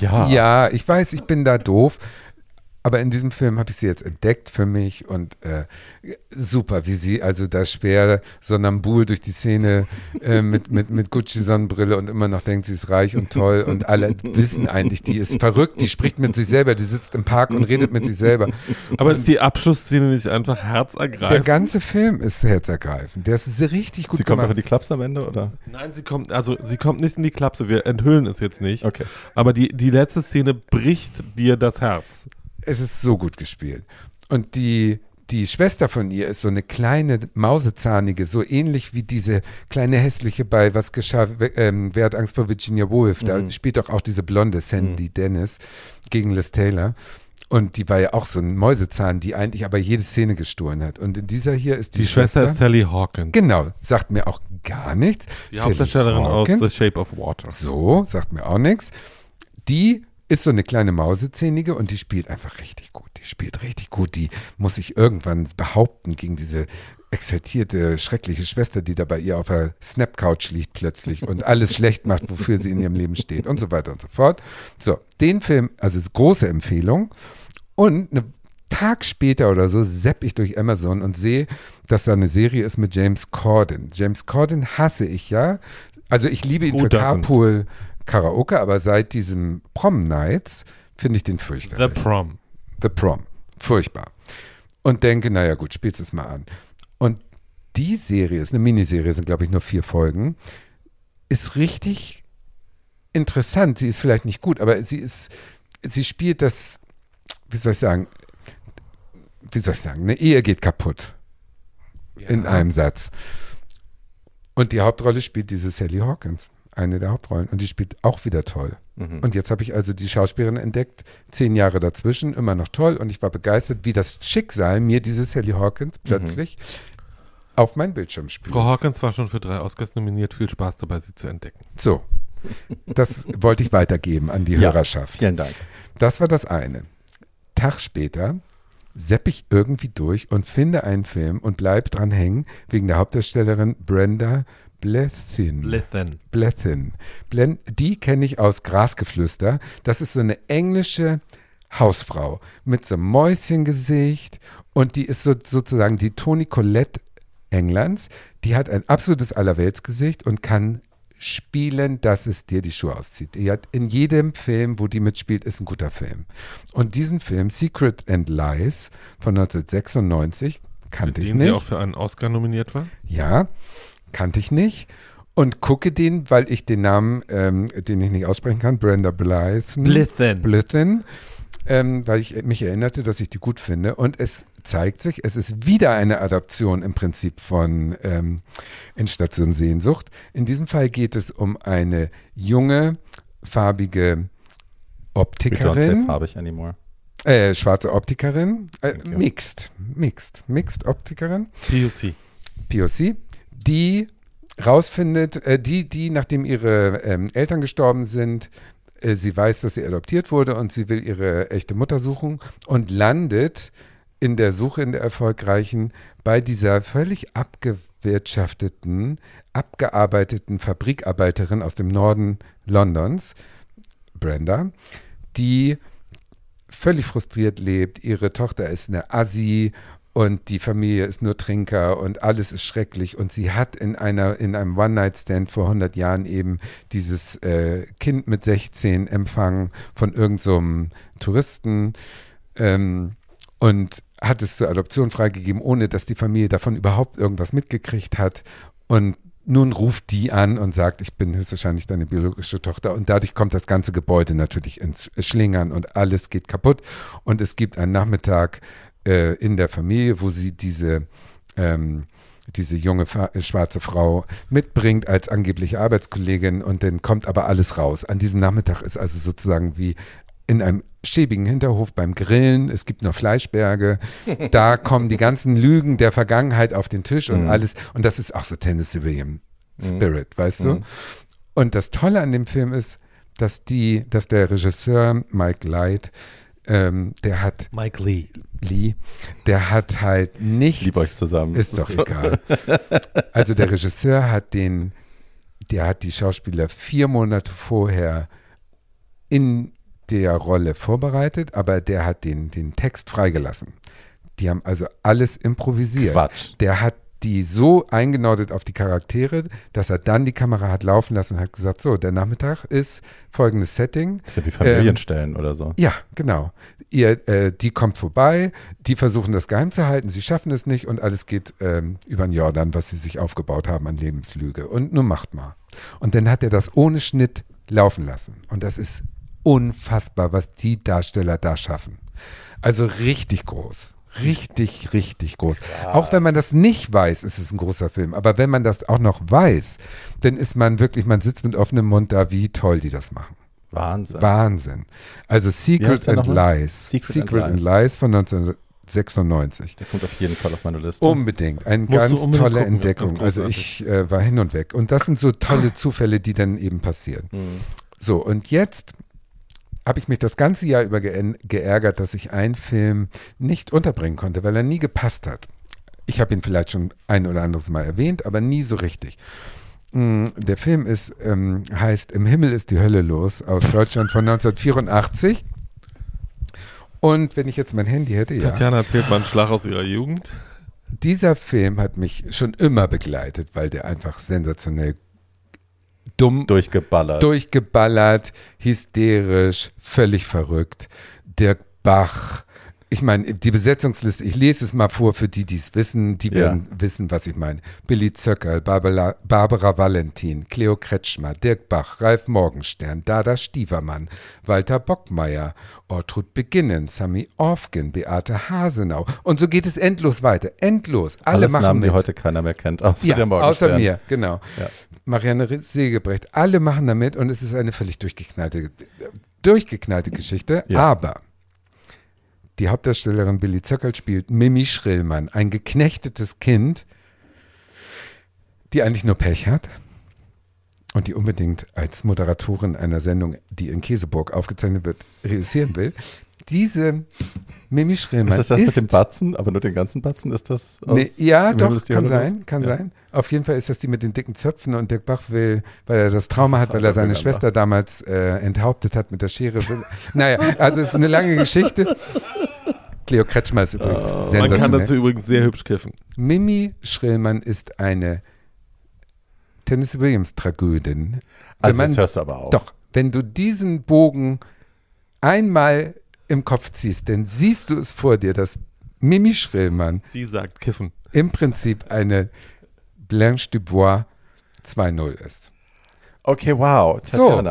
Ja. Ja, ich weiß, ich bin da doof. Aber in diesem Film habe ich sie jetzt entdeckt für mich und äh, super, wie sie also da schwer Sonnambul durch die Szene äh, mit, mit, mit Gucci-Sonnenbrille und immer noch denkt, sie ist reich und toll und alle wissen eigentlich, die ist verrückt, die spricht mit sich selber, die sitzt im Park und redet mit sich selber. Aber ist die Abschlussszene nicht einfach Der herzergreifend? ganze Film ist herzergreifend. Der ist richtig gut Sie kommt noch gemacht. in die Klaps am Ende, oder? Nein, sie kommt, also sie kommt nicht in die Klapse, wir enthüllen es jetzt nicht. Okay. Aber die, die letzte Szene bricht dir das Herz. Es ist so gut gespielt. Und die, die Schwester von ihr ist so eine kleine, mausezahnige, so ähnlich wie diese kleine hässliche bei Was geschah, ähm, Wer hat Angst vor Virginia Woolf? Da spielt doch auch diese blonde Sandy Dennis gegen Liz Taylor. Und die war ja auch so ein Mäusezahn, die eigentlich aber jede Szene gestohlen hat. Und in dieser hier ist die, Die, Schwester ist Sally Hawkins. Genau, sagt mir auch gar nichts. Die Sally Hauptdarstellerin aus Hawkins. The Shape of Water. So, sagt mir auch nichts. Die ist so eine kleine Mausezähnige und die spielt einfach richtig gut. Die spielt richtig gut. Die muss sich irgendwann behaupten gegen diese exaltierte, schreckliche Schwester, die da bei ihr auf der Snap-Couch liegt plötzlich und alles schlecht macht, wofür sie in ihrem Leben steht und so weiter und so fort. So, den Film, also ist große Empfehlung. Und einen Tag später oder so sepp ich durch Amazon und sehe, dass da eine Serie ist mit James Corden. James Corden hasse ich ja. Also ich liebe ihn Who für? Carpool Karaoke, aber seit diesem Prom Nights finde ich den The fürchterlich. Prom. The Prom. Furchtbar. Und denke, naja gut, spielst es mal an. Und die Serie ist eine Miniserie, sind glaube ich nur vier Folgen, ist richtig interessant. Sie ist vielleicht nicht gut, aber sie ist, sie spielt das, wie soll ich sagen, wie soll ich sagen, eine Ehe geht kaputt. In einem Satz. Und die Hauptrolle spielt diese Sally Hawkins, eine der Hauptrollen. Und die spielt auch wieder toll. Mhm. Und jetzt habe ich also die Schauspielerin entdeckt, zehn Jahre dazwischen, immer noch toll. Und ich war begeistert, wie das Schicksal mir diese Sally Hawkins plötzlich auf meinen Bildschirm spielt. Frau Hawkins war schon für drei Oscars nominiert. Viel Spaß dabei, sie zu entdecken. So, das wollte ich weitergeben an die Ja. Hörerschaft. Vielen Dank. Das war das eine. Tag später sepp ich irgendwie durch und finde einen Film und bleib dran hängen wegen der Hauptdarstellerin Brenda Blethyn. Listen. Blethyn. Blen die kenne ich aus Grasgeflüster. Das ist so eine englische Hausfrau mit so einem Mäuschengesicht und die ist so, sozusagen die Toni Collette Englands. Die hat ein absolutes Allerweltsgesicht und kann spielen, dass es dir die Schuhe auszieht. Die hat in jedem Film, wo die mitspielt, ist ein guter Film. Und diesen Film, Secret and Lies von 1996, kannte ich dem sie nicht. auch für einen Oscar nominiert war. Ja, kannte ich nicht. Und gucke den, weil ich den Namen, ähm, den ich nicht aussprechen kann, Brenda Blythen. Blithen. Blithen, ähm, weil ich mich erinnerte, dass ich die gut finde. Und es zeigt sich, es ist wieder eine Adaption im Prinzip von ähm, Endstation Sehnsucht. In diesem Fall geht es um eine junge, farbige We don't say Optikerin. farbig anymore. Äh, schwarze Optikerin. Äh, mixed. Mixed. Mixed Optikerin. PUC. POC, die rausfindet, äh, die, die, nachdem ihre ähm, Eltern gestorben sind, äh, sie weiß, dass sie adoptiert wurde und sie will ihre echte Mutter suchen und landet in der Suche in der erfolgreichen bei dieser völlig abgewirtschafteten, abgearbeiteten Fabrikarbeiterin aus dem Norden Londons, Brenda, die völlig frustriert lebt. Ihre Tochter ist eine Assi und die Familie ist nur Trinker und alles ist schrecklich. Und sie hat in, einer, in einem One-Night-Stand vor 100 Jahren eben dieses äh, Kind mit 16 empfangen von irgendeinem so Touristen ähm, und hat es zur Adoption freigegeben, ohne dass die Familie davon überhaupt irgendwas mitgekriegt hat. Und nun ruft die an und sagt, ich bin höchstwahrscheinlich deine biologische Tochter. Und dadurch kommt das ganze Gebäude natürlich ins Schlingern und alles geht kaputt. Und es gibt einen Nachmittag äh, in der Familie, wo sie diese, ähm, diese junge Fa äh, schwarze Frau mitbringt als angebliche Arbeitskollegin und dann kommt aber alles raus. An diesem Nachmittag ist also sozusagen wie in einem schäbigen Hinterhof beim Grillen, es gibt nur Fleischberge, da kommen die ganzen Lügen der Vergangenheit auf den Tisch und Mhm. alles. Und das ist auch so Tennessee William Spirit, weißt du? Mhm. Und das Tolle an dem Film ist, dass die, dass der Regisseur Mike Light, ähm, der hat Mike Lee. Lee, der hat halt nichts. Liebe euch zusammen. Ist doch egal. Also der Regisseur hat den, der hat die Schauspieler vier Monate vorher in der Rolle vorbereitet, aber der hat den, den Text freigelassen. Die haben also alles improvisiert. Quatsch. Der hat die so eingenordet auf die Charaktere, dass er dann die Kamera hat laufen lassen und hat gesagt, so, der Nachmittag ist folgendes Setting. ist ja wie Familienstellen oder so. Ja, genau. Ihr, äh, die kommt vorbei, die versuchen das geheim zu halten, sie schaffen es nicht und alles geht ähm, über den Jordan, was sie sich aufgebaut haben an Lebenslüge. Und nun macht mal. Und dann hat er das ohne Schnitt laufen lassen. Und das ist unfassbar, was die Darsteller da schaffen. Also richtig groß. Richtig, richtig groß. Auch wenn man das nicht weiß, ist es ein großer Film. Aber wenn man das auch noch weiß, dann ist man wirklich, man sitzt mit offenem Mund da, wie toll die das machen. Wahnsinn. Wahnsinn. Also Secret and? Lies. Secret and and Lies von 1996. Der kommt auf jeden Fall auf meine Liste. Unbedingt. Eine ganz unbedingt tolle gucken, Entdeckung. Also ich äh, war hin und weg. Und das sind so tolle Zufälle, die dann eben passieren. Mhm. So, und jetzt habe ich mich das ganze Jahr über ge geärgert, dass ich einen Film nicht unterbringen konnte, weil er nie gepasst hat. Ich habe ihn vielleicht schon ein oder anderes Mal erwähnt, aber nie so richtig. Mm, Der Film ist, ähm, heißt Im Himmel ist die Hölle los aus Deutschland von 1984. Und wenn ich jetzt mein Handy hätte, ja. Tatjana erzählt mal einen Schlag aus ihrer Jugend. Dieser Film hat mich schon immer begleitet, weil der einfach sensationell dumm Durchgeballert. durchgeballert, hysterisch, völlig verrückt. Dirk Bach. Ich meine, die Besetzungsliste, ich lese es mal vor für die, die es wissen, die Ja. werden wissen, was ich meine. Billy Zöckerl, Barbara, Barbara Valentin, Cleo Kretschmer, Dirk Bach, Ralf Morgenstern, Dada Stievermann, Walter Bockmeier, Ortrud Beginnen, Sami Orfgen, Beate Hasenau. Und so geht es endlos weiter. Endlos. Alle Alles machen Namen, mit. die heute keiner mehr kennt, außer Ja, der Morgenstern. außer mir, genau. Ja. Marianne Re- Segebrecht, alle machen damit und es ist eine völlig durchgeknallte, durchgeknallte Geschichte. Ja. Aber die Hauptdarstellerin Billy Zöckerl spielt Mimi Schrillmann, ein geknechtetes Kind, die eigentlich nur Pech hat und die unbedingt als Moderatorin einer Sendung, die in Käseburg aufgezeichnet wird, reüssieren will. Diese Mimi Schrillmann Ist das das mit dem Batzen, aber nur den ganzen Batzen? Ist das aus Nee, ja, doch, ist kann sein, kann Ja. sein. Auf jeden Fall ist das die mit den dicken Zöpfen und Dirk Bach will, weil er das Trauma hat, weil er seine. Schwester damals äh, enthauptet hat mit der Schere. Naja, also es ist eine lange Geschichte. Cleo Kretschmer ist übrigens Man kann dazu übrigens sehr hübsch kiffen. Mimi Schrillmann ist eine Tennessee Williams Tragödin. Also man, jetzt hörst du aber auf. doch, wenn du diesen Bogen einmal im Kopf ziehst, dann siehst du es vor dir, dass Mimi Schrillmann Wie sagt kiffen? im Prinzip eine Blanche Dubois 2.0 ist. Okay, wow. So.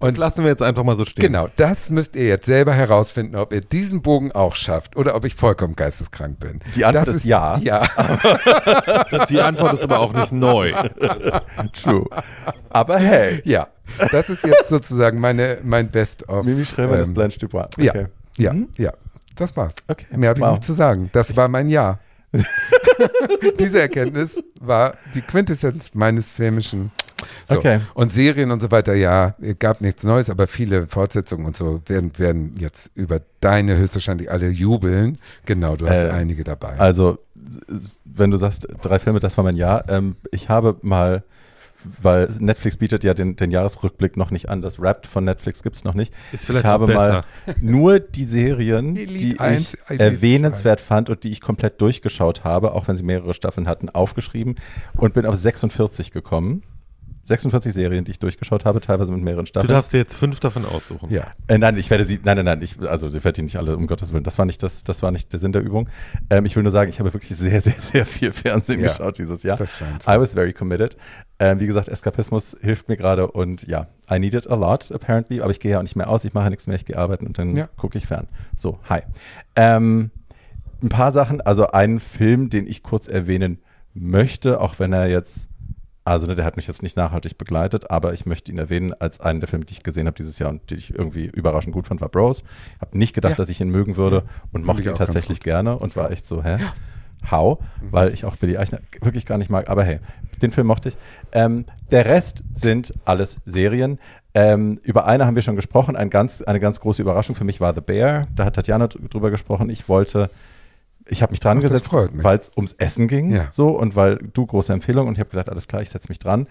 Und lassen wir jetzt einfach mal so stehen. Genau, das müsst ihr jetzt selber herausfinden, ob ihr diesen Bogen auch schafft oder ob ich vollkommen geisteskrank bin. Die Antwort das ist ja. Ja. Die Antwort ist aber auch nicht neu. True. Aber hey. Ja, das ist jetzt sozusagen meine, mein Best-of. Mimi ist ähm, Blanche Dubois. Ja, Okay. ja, Mhm. ja, das war's. Okay. Mehr habe ich Wow. nicht zu sagen. Das war mein Jahr. Diese Erkenntnis war die Quintessenz meines filmischen. So. Okay. Und Serien und so weiter, ja, gab nichts Neues, aber viele Fortsetzungen und so werden, werden jetzt über deine höchstwahrscheinlich alle jubeln. Genau, du hast Äh, einige dabei. Also, wenn du sagst, drei Filme, das war mein Jahr. Ähm, ich habe mal, weil Netflix bietet ja den, den Jahresrückblick noch nicht an. Das Wrapped von Netflix gibt es noch nicht. Ist vielleicht ich habe besser. mal nur die Serien, Elite die ich Elite erwähnenswert fand und die ich komplett durchgeschaut habe, auch wenn sie mehrere Staffeln hatten, aufgeschrieben und bin auf 46 gekommen. 46 Serien, die ich durchgeschaut habe, teilweise mit mehreren Du Staffeln. darfst dir jetzt fünf davon aussuchen. ja. Äh, nein, ich werde sie, nein, nein, nein, ich, also ich werde die nicht alle, um Gottes Willen, das war nicht das, das war nicht der Sinn der Übung. Ähm, ich will nur sagen, ich habe wirklich sehr, sehr, sehr viel Fernsehen Ja, geschaut dieses Jahr. das scheint. I was very committed. Ähm, wie gesagt, Eskapismus hilft mir gerade und ja, I need it a lot apparently, aber ich gehe ja auch nicht mehr aus, ich mache nichts mehr, ich gehe arbeiten und dann Ja. gucke ich fern. So, hi. Ähm, ein paar Sachen, also einen Film, den ich kurz erwähnen möchte, auch wenn er jetzt, also ne, der hat mich jetzt nicht nachhaltig begleitet, aber ich möchte ihn erwähnen als einen der Filme, die ich gesehen habe dieses Jahr und die ich irgendwie überraschend gut fand, war Bros. Habe nicht gedacht, Ja. dass ich ihn mögen würde und mochte ich ihn tatsächlich gerne und war echt so, hä? How? Weil ich auch Billy Eichner wirklich gar nicht mag, aber hey, den Film mochte ich. Ähm, der Rest sind alles Serien. Ähm, über eine haben wir schon gesprochen. Ein ganz, eine ganz große Überraschung für mich war The Bear. Da hat Tatjana dr- drüber gesprochen. Ich wollte, ich habe mich dran Ach, gesetzt, weil es ums Essen ging. Ja. So und weil du große Empfehlung und ich habe gedacht, alles klar, ich setze mich dran.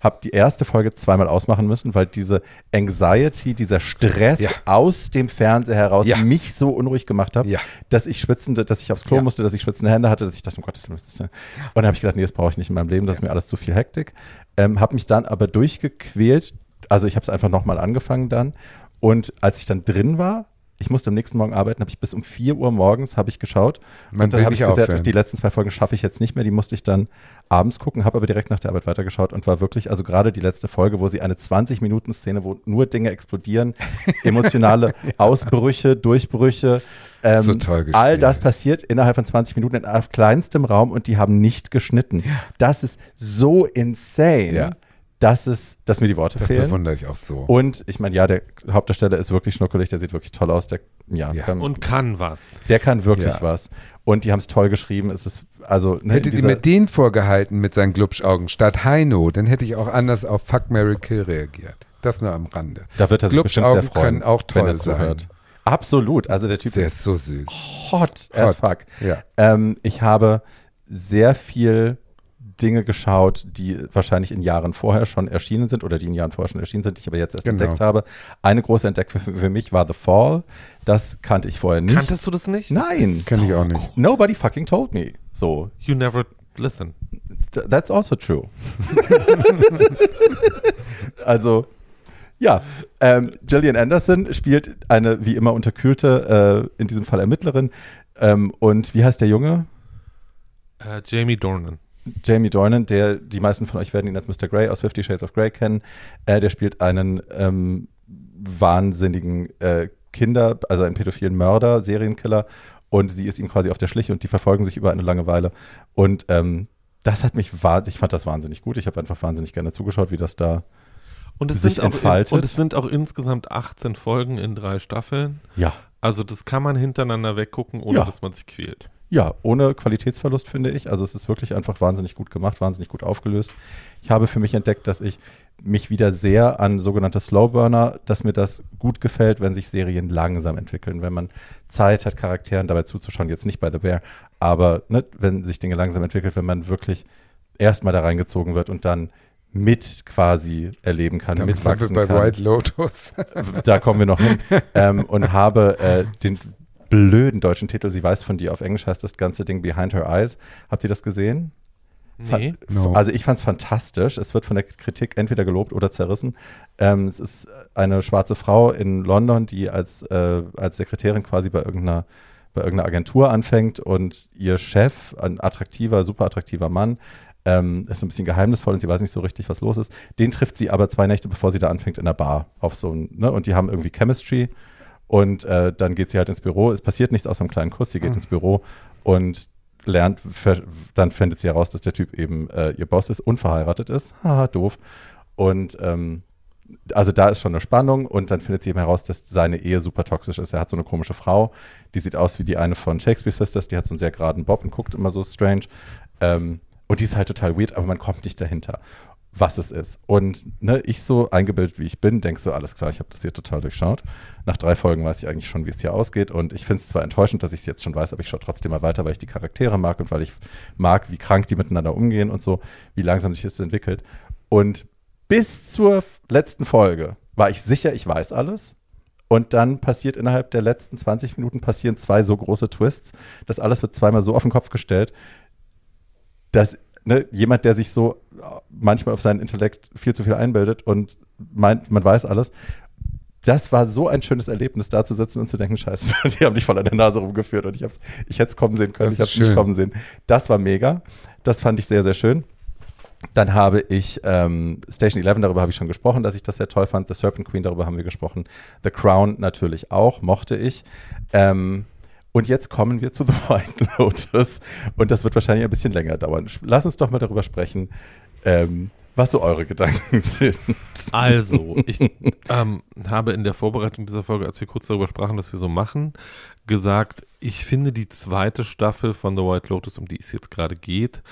Habe die erste Folge zweimal ausmachen müssen, weil diese Anxiety, dieser Stress Ja. aus dem Fernseher heraus Ja. mich so unruhig gemacht hat, dass ich schwitzende, dass ich aufs Klo musste, dass ich schwitzende Hände hatte, dass ich dachte, um Gottes Willen, ist das? Und dann habe ich gedacht, nee, das brauche ich nicht in meinem Leben, das ist mir alles zu viel Hektik. Ähm, habe mich dann aber durchgequält, also ich habe es einfach nochmal angefangen dann und als ich dann drin war, ich musste am nächsten Morgen arbeiten, habe ich bis um 4 Uhr morgens habe ich geschaut. Man und dann habe ich gesagt, aufhören. die letzten zwei Folgen schaffe ich jetzt nicht mehr, die musste ich dann abends gucken, habe aber direkt nach der Arbeit weitergeschaut und war wirklich, also gerade die letzte Folge, wo sie eine 20-Minuten-Szene, wo nur Dinge explodieren, emotionale Ausbrüche, Durchbrüche, ähm, So toll gespielt. all das passiert innerhalb von 20 Minuten in auf kleinstem Raum und die haben nicht geschnitten. Das ist so insane, Ja. Dass, es, dass mir die Worte Das fehlen. bewundere ich auch so. Und ich meine, ja, der Hauptdarsteller ist wirklich schnuckelig, der sieht wirklich toll aus. Der, ja, Ja. Kann, Und kann was. der kann wirklich Ja. was. Und die haben es toll geschrieben. Es ist, also, ne, Hättet ihr dieser- mir den vorgehalten mit seinen Glubschaugen statt Heino, dann hätte ich auch anders auf Fuck, Mary Kill reagiert. Das nur am Rande. da wird er sich bestimmt sehr Glubschaugen freuen, können auch wenn toll er sein. zuhört. Absolut. Also der Typ Der ist ist so süß. hot as Hot. fuck. Ja. Ähm, ich habe sehr viel Dinge geschaut, die wahrscheinlich in Jahren vorher schon erschienen sind oder die in Jahren vorher schon erschienen sind, die ich aber jetzt erst Genau. entdeckt habe. Eine große Entdeckung für, für mich war The Fall. Das kannte ich vorher nicht. Kanntest du das nicht? Nein. Kenn ich auch nicht. Nobody fucking told me. So, You never listen. Th- That's also true. also, ja, ähm, Gillian Anderson spielt eine wie immer unterkühlte, äh, in diesem Fall Ermittlerin. Ähm, und wie heißt der Junge? Äh, Jamie Dornan. Jamie Dornan, der, die meisten von euch werden ihn als Mr. Grey aus Fifty Shades of Grey kennen. Äh, der spielt einen ähm, wahnsinnigen äh, Kinder, also einen pädophilen Mörder, Serienkiller. Und sie ist ihm quasi auf der Schliche und die verfolgen sich über eine lange Weile. Und ähm, das hat mich, ich fand das wahnsinnig gut. Ich habe einfach wahnsinnig gerne zugeschaut, wie das da, Und es, Sich auch in, entfaltet. und es sind auch insgesamt 18 Folgen in drei Staffeln. ja, Also das kann man hintereinander weggucken, ohne Ja. dass man sich quält. Ja, ohne Qualitätsverlust finde ich. Also es ist wirklich einfach wahnsinnig gut gemacht, wahnsinnig gut aufgelöst. Ich habe für mich entdeckt, dass ich mich wieder sehr an sogenannte Slowburner, dass mir das gut gefällt, wenn sich Serien langsam entwickeln, wenn man Zeit hat, Charakteren dabei zuzuschauen, jetzt nicht bei The Bear, aber ne, wenn sich Dinge langsam entwickelt, wenn man wirklich erstmal da reingezogen wird und dann mit quasi erleben kann, Damit sind mitwachsen wir bei kann White Lotus. da kommen wir noch hin, ähm, und habe äh, den blöden deutschen Titel. Sie weiß von dir. Auf Englisch heißt das ganze Ding Behind Her Eyes. Habt ihr das gesehen? Nee. No. Also ich fand es fantastisch. Es wird von der Kritik entweder gelobt oder zerrissen. Ähm, es ist eine schwarze Frau in London, die als, äh, als Sekretärin quasi bei irgendeiner, bei irgendeiner Agentur anfängt und ihr Chef, ein attraktiver, super attraktiver Mann, ähm, ist so ein bisschen geheimnisvoll und sie weiß nicht so richtig, was los ist. Den trifft sie aber zwei Nächte, bevor sie da anfängt, in der Bar auf so ein, ne? Und die haben irgendwie Chemistry und äh, dann geht sie halt ins Büro. Es passiert nichts außer einem kleinen Kuss. Sie geht Ah. ins Büro und lernt, dann findet sie heraus, dass der Typ eben äh, ihr Boss ist, unverheiratet ist. Haha, doof. Und ähm, also da ist schon eine Spannung und dann findet sie eben heraus, dass seine Ehe super toxisch ist. Er hat so eine komische Frau, die sieht aus wie die eine von Shakespeare Sisters, die hat so einen sehr geraden Bob und guckt immer so strange. Ähm, und die ist halt total weird, aber man kommt nicht dahinter, was es ist. Und ne, ich so eingebildet, wie ich bin, denk so, alles klar, ich habe das hier total durchschaut. Nach drei Folgen weiß ich eigentlich schon, wie es hier ausgeht. Und ich finde es zwar enttäuschend, dass ich es jetzt schon weiß, aber ich schaue trotzdem mal weiter, weil ich die Charaktere mag und weil ich mag, wie krank die miteinander umgehen und so, wie langsam sich das entwickelt. Und bis zur letzten Folge war ich sicher, ich weiß alles. Und dann passiert innerhalb der letzten 20 Minuten passieren zwei so große Twists. Das alles wird zweimal so auf den Kopf gestellt, dass ne, jemand, der sich so äh, manchmal auf seinen Intellekt viel zu viel einbildet und meint, man weiß alles, das war so ein schönes Erlebnis, da zu sitzen und zu denken, scheiße, die haben dich voll an der Nase rumgeführt und ich, hab's, ich hätte es kommen sehen können, Das ich habe es nicht kommen sehen. Das war mega. Das fand ich sehr, sehr schön. Dann habe ich ähm, Station 11, darüber habe ich schon gesprochen, dass ich das sehr toll fand. The Serpent Queen, darüber haben wir gesprochen. The Crown natürlich auch, mochte ich. Ähm, und jetzt kommen wir zu The White Lotus. Und das wird wahrscheinlich ein bisschen länger dauern. Lass uns doch mal darüber sprechen, ähm, was so eure Gedanken sind. Also, ich ähm, habe in der Vorbereitung dieser Folge, als wir kurz darüber sprachen, was wir so machen, gesagt, ich finde die zweite Staffel von The White Lotus, um die es jetzt gerade geht,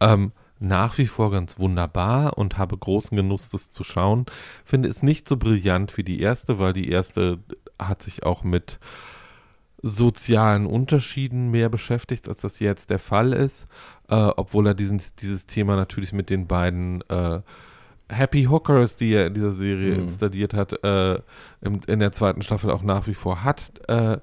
ähm, nach wie vor ganz wunderbar und habe großen Genuss, das zu schauen. Finde es nicht so brillant wie die erste, weil die erste hat sich auch mit sozialen Unterschieden mehr beschäftigt, als das jetzt der Fall ist, äh, obwohl er diesen, dieses Thema natürlich mit den beiden äh, Happy Hookers, die er in dieser Serie Mhm. installiert hat, äh, im, in der zweiten Staffel auch nach wie vor hat. Äh,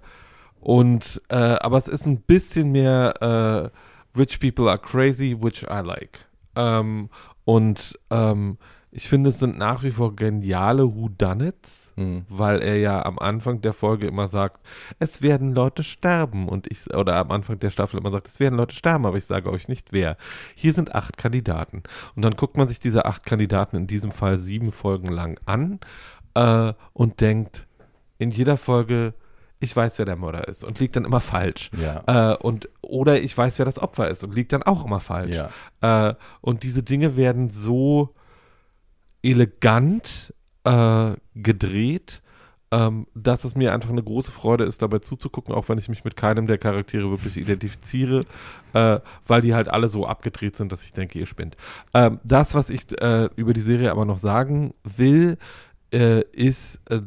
und äh, aber es ist ein bisschen mehr äh, Rich People are crazy, which I like. Ähm, und ähm, ich finde, es sind nach wie vor geniale Whodunits, Hm. weil er ja am Anfang der Folge immer sagt, es werden Leute sterben und ich oder am Anfang der Staffel immer sagt, es werden Leute sterben, aber ich sage euch nicht wer. Hier sind acht Kandidaten und dann guckt man sich diese acht Kandidaten in diesem Fall sieben Folgen lang an äh, und denkt in jeder Folge, ich weiß, wer der Mörder ist und liegt dann immer falsch. Ja. Äh, und oder ich weiß, wer das Opfer ist und liegt dann auch immer falsch. ja. Äh, und diese Dinge werden so elegant äh, gedreht, ähm, dass es mir einfach eine große Freude ist, dabei zuzugucken, auch wenn ich mich mit keinem der Charaktere wirklich identifiziere, äh, weil die halt alle so abgedreht sind, dass ich denke, ihr spinnt. Ähm, das, was ich äh, über die Serie aber noch sagen will, äh, ist, äh,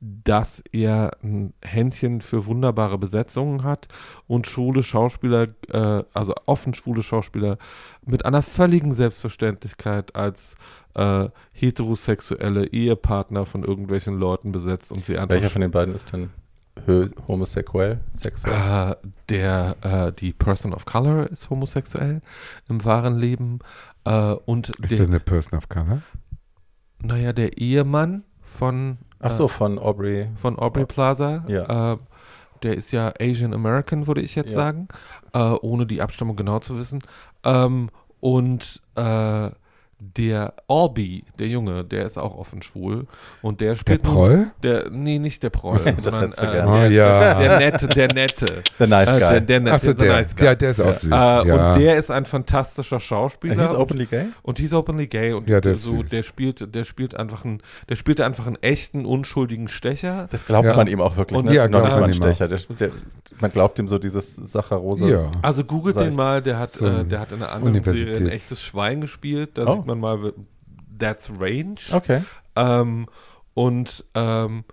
dass er ein Händchen für wunderbare Besetzungen hat und schwule Schauspieler, äh, also offen schwule Schauspieler mit einer völligen Selbstverständlichkeit als äh, heterosexuelle Ehepartner von irgendwelchen Leuten besetzt und sie einfach Welcher von den beiden ist denn homosexuell? Sexuell? äh, der äh, die Person of Color ist homosexuell im wahren Leben äh, und Ist der, das eine Person of Color? naja der Ehemann von Ach so, von Aubrey. von Aubrey Plaza. Ja. Äh, der ist ja Asian American, würde ich jetzt Ja. sagen, äh, ohne die Abstammung genau zu wissen. Ähm, und äh, der Albee, der Junge, der ist auch offen schwul. Und der Der spielt. nun- Proll? Der, nee, nicht der Proll, Das sondern äh, gerne. Oh, der, ja. der Nette, der Nette. The Nice Äh, Guy. der, der, Nette, Achso, the der, nice guy. ja, der ist auch Ja. süß. Äh, ja. Und der ist ein fantastischer Schauspieler. And he's und- openly gay? und he's openly gay und Ja, der so, süß. der spielt, der spielt einfach einen, der spielt einfach einen echten, unschuldigen Stecher. Das glaubt Ja. man ihm auch wirklich. Und Ne? ja, Noch nicht mal man ein ihm Stecher. Der, der, man glaubt ihm so dieses Saccharose. ja. Also googelt den mal, der hat, So äh, ein der hat in einer anderen Serie ein echtes Schwein gespielt. Da Oh. Man mal, that's range. Okay. Ähm, und ähm,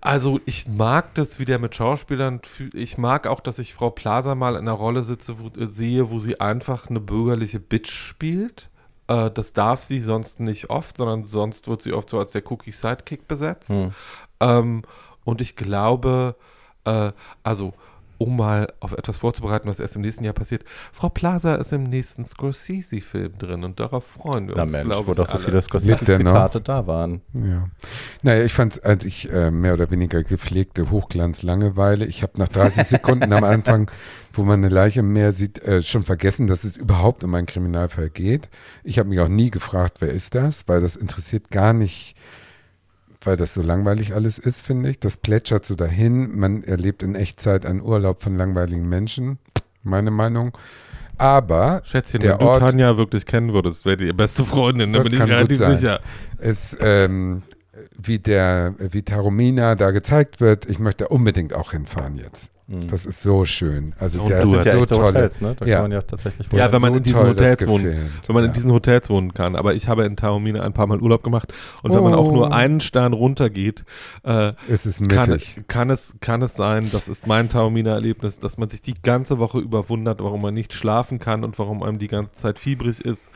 also ich mag das, wie der mit Schauspielern, ich mag auch, dass ich Frau Plaza mal in einer Rolle sitze, wo, äh, sehe, wo sie einfach eine bürgerliche Bitch spielt. Äh, das darf sie sonst nicht oft, sondern sonst wird sie oft so als der Cookie Sidekick besetzt. Hm. Ähm, und ich glaube, Äh, also, um mal auf etwas vorzubereiten, was erst im nächsten Jahr passiert. Frau Plaza ist im nächsten Scorsese-Film drin und darauf freuen wir Na uns, Mensch, glaube wo ich, doch so viele? Scorsese-Zitate da waren. Ja. Naja, ich fand es eigentlich äh, mehr oder weniger gepflegte Hochglanz-Langeweile. Ich habe nach 30 Sekunden am Anfang, wo man eine Leiche im Meer sieht, äh, schon vergessen, dass es überhaupt um einen Kriminalfall geht. Ich habe mich auch nie gefragt, wer ist das, weil das interessiert gar nicht, weil das so langweilig alles ist, finde ich. Das plätschert so dahin. Man erlebt in Echtzeit einen Urlaub von langweiligen Menschen, meine Meinung. Aber Schätzchen, Der wenn du Ort- Tanja wirklich kennen würdest, wäre die ihr beste Freundin, da bin ich relativ sicher. es, ähm, wie der, wie Taromina da gezeigt wird, ich möchte unbedingt auch hinfahren jetzt. Das ist so schön. Also Und der du sind hast ja so echte tolle. Hotels, ne? Da Ja. kann man ja tatsächlich Ja, wohl- wenn man so in diesen Hotels wohnt. Wenn man in Ja. diesen Hotels wohnen kann. Aber ich habe in Taormina ein paar Mal Urlaub gemacht und wenn man auch Oh. nur einen Stern runtergeht, äh, Es ist kann, kann, es, kann es sein, das ist mein Taormina-Erlebnis, dass man sich die ganze Woche über wundert, warum man nicht schlafen kann und warum einem die ganze Zeit fiebrig ist,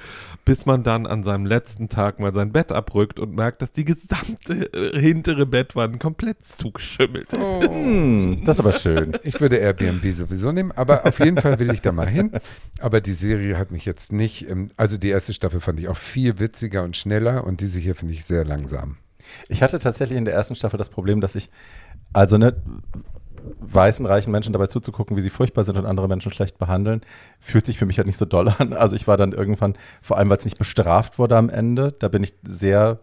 bis man dann an seinem letzten Tag mal sein Bett abrückt und merkt, dass die gesamte äh, hintere Bettwand komplett zugeschimmelt ist. Hm, das ist aber schön. Ich würde Airbnb sowieso nehmen, aber auf jeden Fall will ich da mal hin. Aber die Serie hat mich jetzt nicht, ähm, also die erste Staffel fand ich auch viel witziger und schneller und diese hier finde ich sehr langsam. Ich hatte tatsächlich in der ersten Staffel das Problem, dass ich, also ne, weißen, reichen Menschen dabei zuzugucken, wie sie furchtbar sind und andere Menschen schlecht behandeln, fühlt sich für mich halt nicht so doll an. Also ich war dann irgendwann, vor allem weil es nicht bestraft wurde am Ende, da bin ich sehr,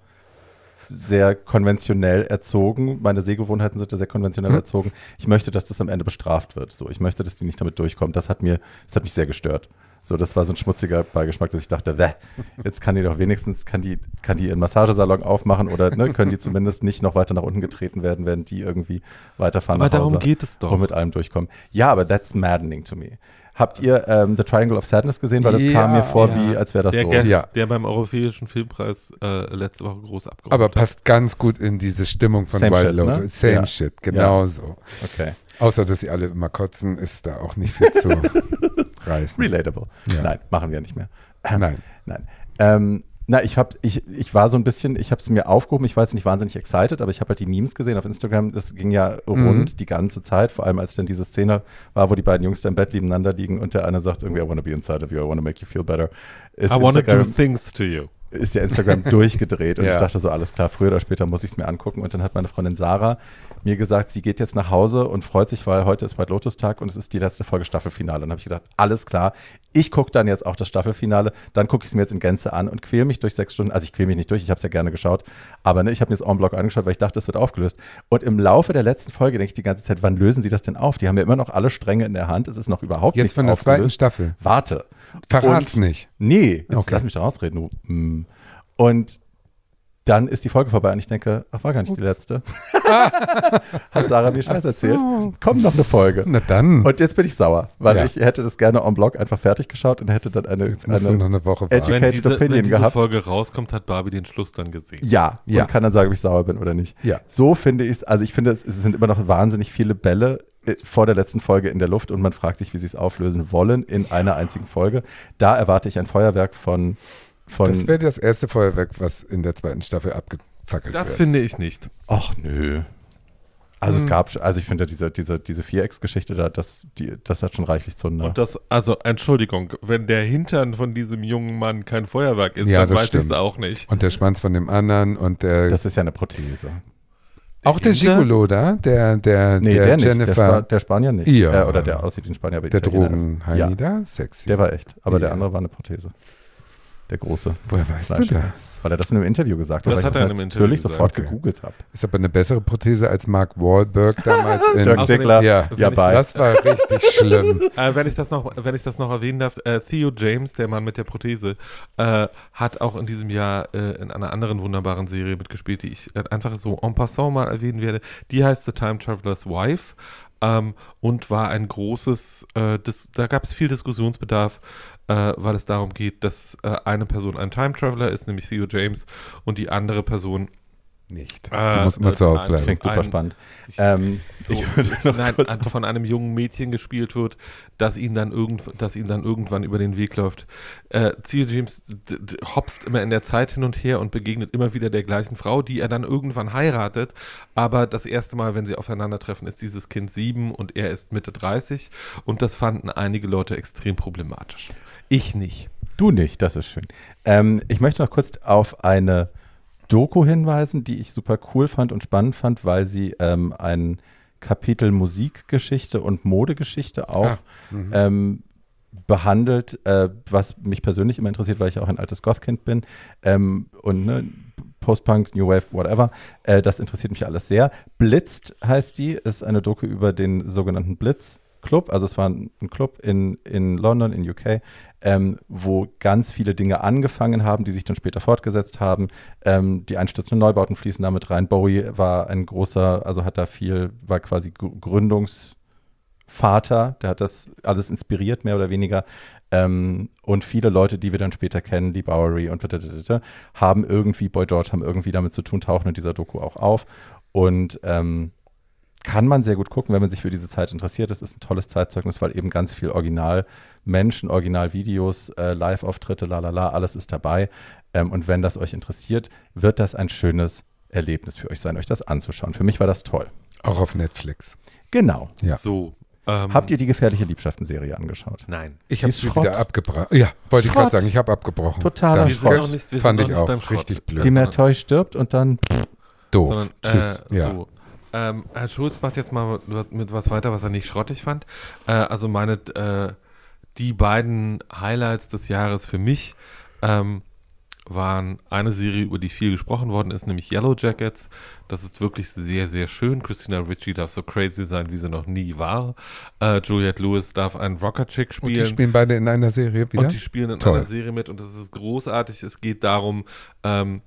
sehr konventionell erzogen. Meine Sehgewohnheiten sind da sehr konventionell Mhm. erzogen. Ich möchte, dass das am Ende bestraft wird. So, ich möchte, dass die nicht damit durchkommen. Das hat mir, das hat mich sehr gestört. So, das war so ein schmutziger Beigeschmack, dass ich dachte, Wäh, jetzt kann die doch wenigstens, kann die, kann die ihren Massagesalon aufmachen oder ne, können die zumindest nicht noch weiter nach unten getreten werden, während die irgendwie weiterfahren Aber nach Hause darum geht es doch. und mit allem durchkommen. Ja, aber that's maddening to me. Habt ihr ähm, The Triangle of Sadness gesehen? Weil das Ja, kam mir vor, ja. wie als wäre das Der, so. Ger- Ja. der beim Europäischen Filmpreis äh, letzte Woche groß abgeräumt Aber passt ganz gut in diese Stimmung von Same Wild shit, ne? Lotus. Same Ja. shit, genau so. Okay. Außer, dass sie alle immer kotzen, ist da auch nicht viel zu reißen. Relatable. Ja. Nein, machen wir nicht mehr. Nein. Nein. Ähm, na, ich, hab, ich, ich war so ein bisschen, ich habe es mir aufgehoben, ich war jetzt nicht wahnsinnig excited, aber ich habe halt die Memes gesehen auf Instagram, das ging ja rund Mhm. die ganze Zeit, vor allem als dann diese Szene war, wo die beiden Jungs da im Bett nebeneinander liegen und der eine sagt irgendwie, I wanna be inside of you, I wanna make you feel better. Ist I wanna do Instagram- things to you. ist ja Instagram durchgedreht und Ja. ich dachte so, alles klar, früher oder später muss ich es mir angucken. Und dann hat meine Freundin Sarah mir gesagt, sie geht jetzt nach Hause und freut sich, weil heute ist White Lotus Tag und es ist die letzte Folge Staffelfinale. Und dann habe ich gedacht, alles klar, ich gucke dann jetzt auch das Staffelfinale, dann gucke ich es mir jetzt in Gänze an und quäle mich durch sechs Stunden. Also ich quäle mich nicht durch, ich habe es ja gerne geschaut, aber ne, ich habe mir das en bloc angeschaut, weil ich dachte, es wird aufgelöst. Und im Laufe der letzten Folge denke ich die ganze Zeit, wann lösen sie das denn auf? Die haben ja immer noch alle Stränge in der Hand, es ist noch überhaupt Jetzt nichts von der zweiten aufgelöst. Staffel. Warte. Verrat's Und- nicht. Nee, jetzt Okay. lass mich da rausreden. Mm. Und dann ist die Folge vorbei und ich denke, ach, war gar nicht die letzte. Hat Sarah mir Scheiß so. erzählt. Kommt noch eine Folge. Na dann. Und jetzt bin ich sauer, weil Ja. ich hätte das gerne en bloc einfach fertig geschaut und hätte dann eine, du noch eine eine Woche Educate- warten. Wenn diese, Opinion wenn diese gehabt. Folge rauskommt, hat Barbie den Schluss dann gesehen. ja, Ja. und kann dann sagen, ob ich sauer bin oder nicht. Ja. So finde ich es, also ich finde, es, es sind immer noch wahnsinnig viele Bälle äh, vor der letzten Folge in der Luft und man fragt sich, wie sie es auflösen wollen in einer einzigen Folge. Da erwarte ich ein Feuerwerk von, von Das wäre das erste Feuerwerk, was in der zweiten Staffel abgefackelt Das wird. finde ich nicht. Ach nö. Also Hm. es gab, schon- also ich finde diese, diese, diese Vierecksgeschichte da, das, die, das hat schon reichlich Zunder. Und das, also Entschuldigung, wenn der Hintern von diesem jungen Mann kein Feuerwerk ist, Ja, dann das weiß ich es auch nicht. Und der Schwanz von dem anderen und der. Das ist ja eine Prothese. auch der Gigolo da, der, der, Nee, der, der, nicht. Der, Spa Jennifer, der Spanier nicht. Ja. Äh, oder der aussieht wie ein Spanier, aber der. Drogenheini Ja, da, sexy. der war echt. Aber der Ja. andere war eine Prothese. Der große. Woher weißt Weißt du das? Weil er das in einem Interview gesagt hat. Das hat ich er in einem Interview natürlich gesagt. sofort Okay. gegoogelt habe. Ist aber eine bessere Prothese als Mark Wahlberg damals in. Dirk Dickler, ja, ja, ich- bei. Das war richtig schlimm. Äh, wenn ich das noch, wenn ich das noch erwähnen darf, äh, Theo James, der Mann mit der Prothese, äh, hat auch in diesem Jahr äh, in einer anderen wunderbaren Serie mitgespielt, die ich äh, einfach so en passant mal erwähnen werde. Die heißt The Time Traveler's Wife. Ähm, und war ein großes, äh, dis da gab es viel Diskussionsbedarf, äh, weil es darum geht, dass äh, eine Person ein Time Traveler ist, nämlich Theo James, und die andere Person nicht. Äh, du musst immer äh, zu Hause bleiben. Klingt super Ein- spannend. Ich- Ähm, so, ich nein, von einem jungen Mädchen gespielt wird, das ihn dann, irgend, das ihm dann irgendwann über den Weg läuft. Äh, Theo James hopst immer in der Zeit hin und her und begegnet immer wieder der gleichen Frau, die er dann irgendwann heiratet. Aber das erste Mal, wenn sie aufeinandertreffen, ist dieses Kind sieben und er ist Mitte 30. Und das fanden einige Leute extrem problematisch. Ich nicht. Du nicht, das ist schön. Ähm, ich möchte noch kurz auf eine Doku hinweisen, die ich super cool fand und spannend fand, weil sie ähm, ein Kapitel Musikgeschichte und Modegeschichte auch Ah, mhm. ähm, behandelt, äh, was mich persönlich immer interessiert, weil ich auch ein altes Goth-Kind bin ähm, und ne, Post-Punk, New Wave, whatever. Äh, das interessiert mich alles sehr. Blitzt heißt die, ist eine Doku über den sogenannten Blitz. Club, also es war ein ein Club in, in London, in UK, ähm, wo ganz viele Dinge angefangen haben, die sich dann später fortgesetzt haben. Ähm, die einstürzenden Neubauten fließen damit rein. Bowie war ein großer, also hat da viel, war quasi Gr- Gründungsvater, der hat das alles inspiriert, mehr oder weniger. Ähm, und viele Leute, die wir dann später kennen, die Bowery und haben irgendwie, Boy George haben irgendwie damit zu tun, tauchen in dieser Doku auch auf. Und ähm, kann man sehr gut gucken, wenn man sich für diese Zeit interessiert. Das ist ein tolles Zeitzeugnis, weil eben ganz viel Original-Menschen, Original-Videos, äh, Live-Auftritte, lalala, alles ist dabei. Ähm, und wenn das euch interessiert, wird das ein schönes Erlebnis für euch sein, euch das anzuschauen. Für mich war das toll. Auch auf Netflix. Genau. Ja. So. Ähm, Habt ihr die gefährliche Liebschaften-Serie angeschaut? Nein. Ich habe sie wieder abgebrochen. Ja, wollte ich Schrott. gerade sagen, ich habe abgebrochen. Totaler sind Schrott. noch nicht, wir fand sind ich auch richtig blöd. Die Mertoy stirbt und dann Doof. sondern, Tschüss. Äh, ja. so. Ähm, Herr Schulz macht jetzt mal mit, mit was weiter, was er nicht schrottig fand. Äh, also meine, äh, die beiden Highlights des Jahres für mich ähm, waren eine Serie, über die viel gesprochen worden ist, nämlich Yellow Jackets. Das ist wirklich sehr, sehr schön. Christina Ritchie darf so crazy sein, wie sie noch nie war. Äh, Juliette Lewis darf einen Rocker-Chick Und die spielen. spielen beide in einer Serie wieder? Und die spielen in Toll. einer Serie mit und das ist großartig. Es geht darum, ähm,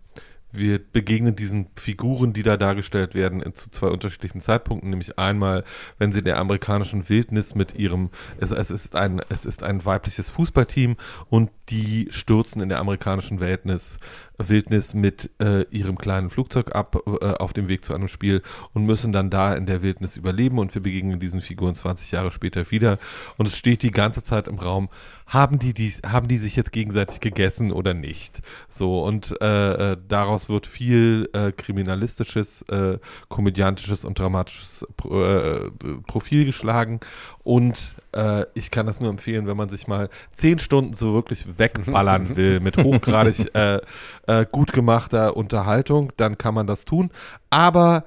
wir begegnen diesen Figuren, die da dargestellt werden, zu zwei unterschiedlichen Zeitpunkten. Nämlich einmal, wenn sie in der amerikanischen Wildnis mit ihrem, es, es, ist, ein, es ist ein weibliches Fußballteam und die stürzen in der amerikanischen Wildnis, Wildnis mit äh, ihrem kleinen Flugzeug ab äh, auf dem Weg zu einem Spiel und müssen dann da in der Wildnis überleben und wir begegnen diesen Figuren 20 Jahre später wieder und es steht die ganze Zeit im Raum, haben die, die, haben die sich jetzt gegenseitig gegessen oder nicht? So und äh, äh, daraus wird viel äh, kriminalistisches, äh, komödiantisches und dramatisches Pro- Profil geschlagen und äh, ich kann das nur empfehlen, wenn man sich mal zehn Stunden so wirklich wegballern will mit hochgradig äh, äh, gut gemachter Unterhaltung, dann kann man das tun. Aber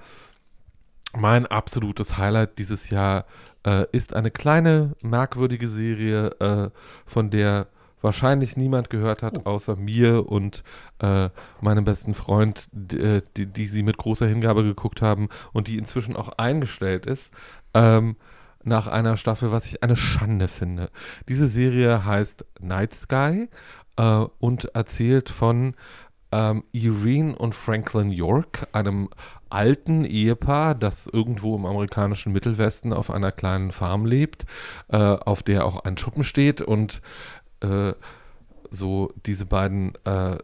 mein absolutes Highlight dieses Jahr äh, ist eine kleine, merkwürdige Serie, äh, von der wahrscheinlich niemand gehört hat, außer mir und äh, meinem besten Freund, d- äh, die, die sie mit großer Hingabe geguckt haben und die inzwischen auch eingestellt ist. Ähm, nach einer Staffel, was ich eine Schande finde. Diese Serie heißt Night Sky äh, und erzählt von ähm, Irene und Franklin York, einem alten Ehepaar, das irgendwo im amerikanischen Mittelwesten auf einer kleinen Farm lebt, äh, auf der auch ein Schuppen steht und äh, so diese beiden äh,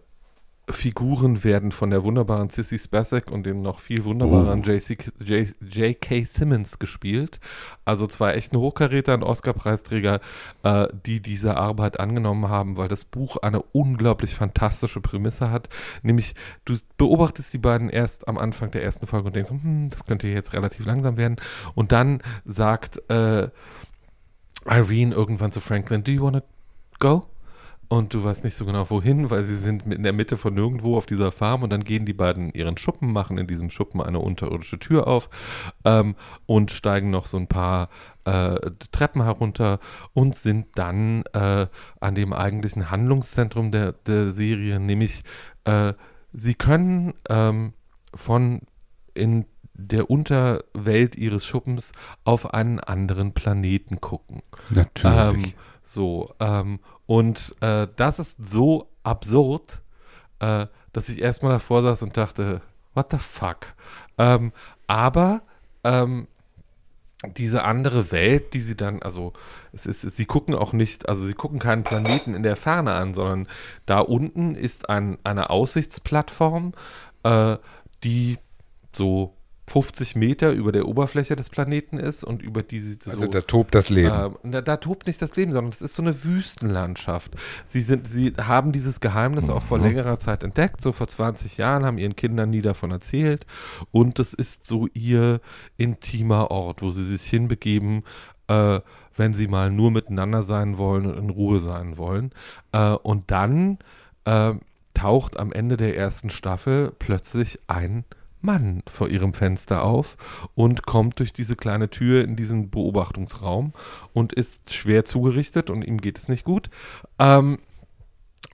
Figuren werden von der wunderbaren Sissy Spacek und dem noch viel wunderbaren J- J.K. Simmons gespielt. Also zwei echten Hochkaräter und Oscar-Preisträger, äh, die diese Arbeit angenommen haben, weil das Buch eine unglaublich fantastische Prämisse hat. Nämlich, du beobachtest die beiden erst am Anfang der ersten Folge und denkst, hm, das könnte jetzt relativ langsam werden. Und dann sagt äh, Irene irgendwann zu Franklin, do you wanna go? Und du weißt nicht so genau wohin, weil sie sind in der Mitte von nirgendwo auf dieser Farm und dann gehen die beiden ihren Schuppen, machen in diesem Schuppen eine unterirdische Tür auf ähm, und steigen noch so ein paar äh, Treppen herunter und sind dann äh, an dem eigentlichen Handlungszentrum der, der Serie, nämlich äh, sie können ähm, von in der Unterwelt ihres Schuppens auf einen anderen Planeten gucken. Natürlich. Ähm, so, ähm, und äh, das ist so absurd, äh, dass ich erstmal davor saß und dachte, what the fuck? Ähm, aber ähm, diese andere Welt, die sie dann, also es ist, sie gucken auch nicht, also sie gucken keinen Planeten in der Ferne an, sondern da unten ist ein, eine Aussichtsplattform, äh, die so 50 Meter über der Oberfläche des Planeten ist und über die sie so, Also da tobt das Leben. äh, da, da tobt nicht das Leben, sondern es ist so eine Wüstenlandschaft. Sie, sind, sie haben dieses Geheimnis auch vor längerer Zeit entdeckt. So vor 20 Jahren haben ihren Kindern nie davon erzählt. Und es ist so ihr intimer Ort, wo sie sich hinbegeben, äh, wenn sie mal nur miteinander sein wollen und in Ruhe sein wollen. Äh, und dann äh, taucht am Ende der ersten Staffel plötzlich ein Mann vor ihrem Fenster auf und kommt durch diese kleine Tür in diesen Beobachtungsraum und ist schwer zugerichtet und ihm geht es nicht gut. Ähm,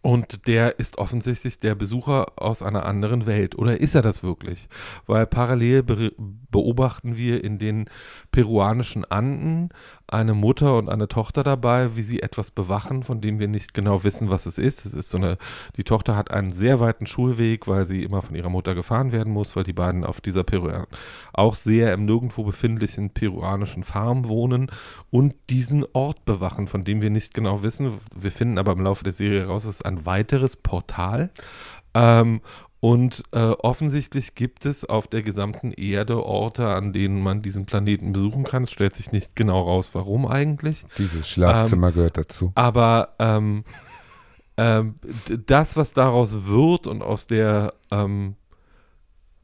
und der ist offensichtlich der Besucher aus einer anderen Welt. Oder ist er das wirklich? Weil parallel be beobachten wir in den peruanischen Anden eine Mutter und eine Tochter dabei, wie sie etwas bewachen, von dem wir nicht genau wissen, was es ist. Es ist so eine, die Tochter hat einen sehr weiten Schulweg, weil sie immer von ihrer Mutter gefahren werden muss, weil die beiden auf dieser Peru auch sehr im nirgendwo befindlichen peruanischen Farm wohnen und diesen Ort bewachen, von dem wir nicht genau wissen. Wir finden aber im Laufe der Serie heraus, es ist ein weiteres Portal. Ähm, und äh, offensichtlich gibt es auf der gesamten Erde Orte, an denen man diesen Planeten besuchen kann. Es stellt sich nicht genau raus, warum eigentlich. Dieses Schlafzimmer gehört dazu. Aber ähm, ähm, das, was daraus wird und aus der ähm,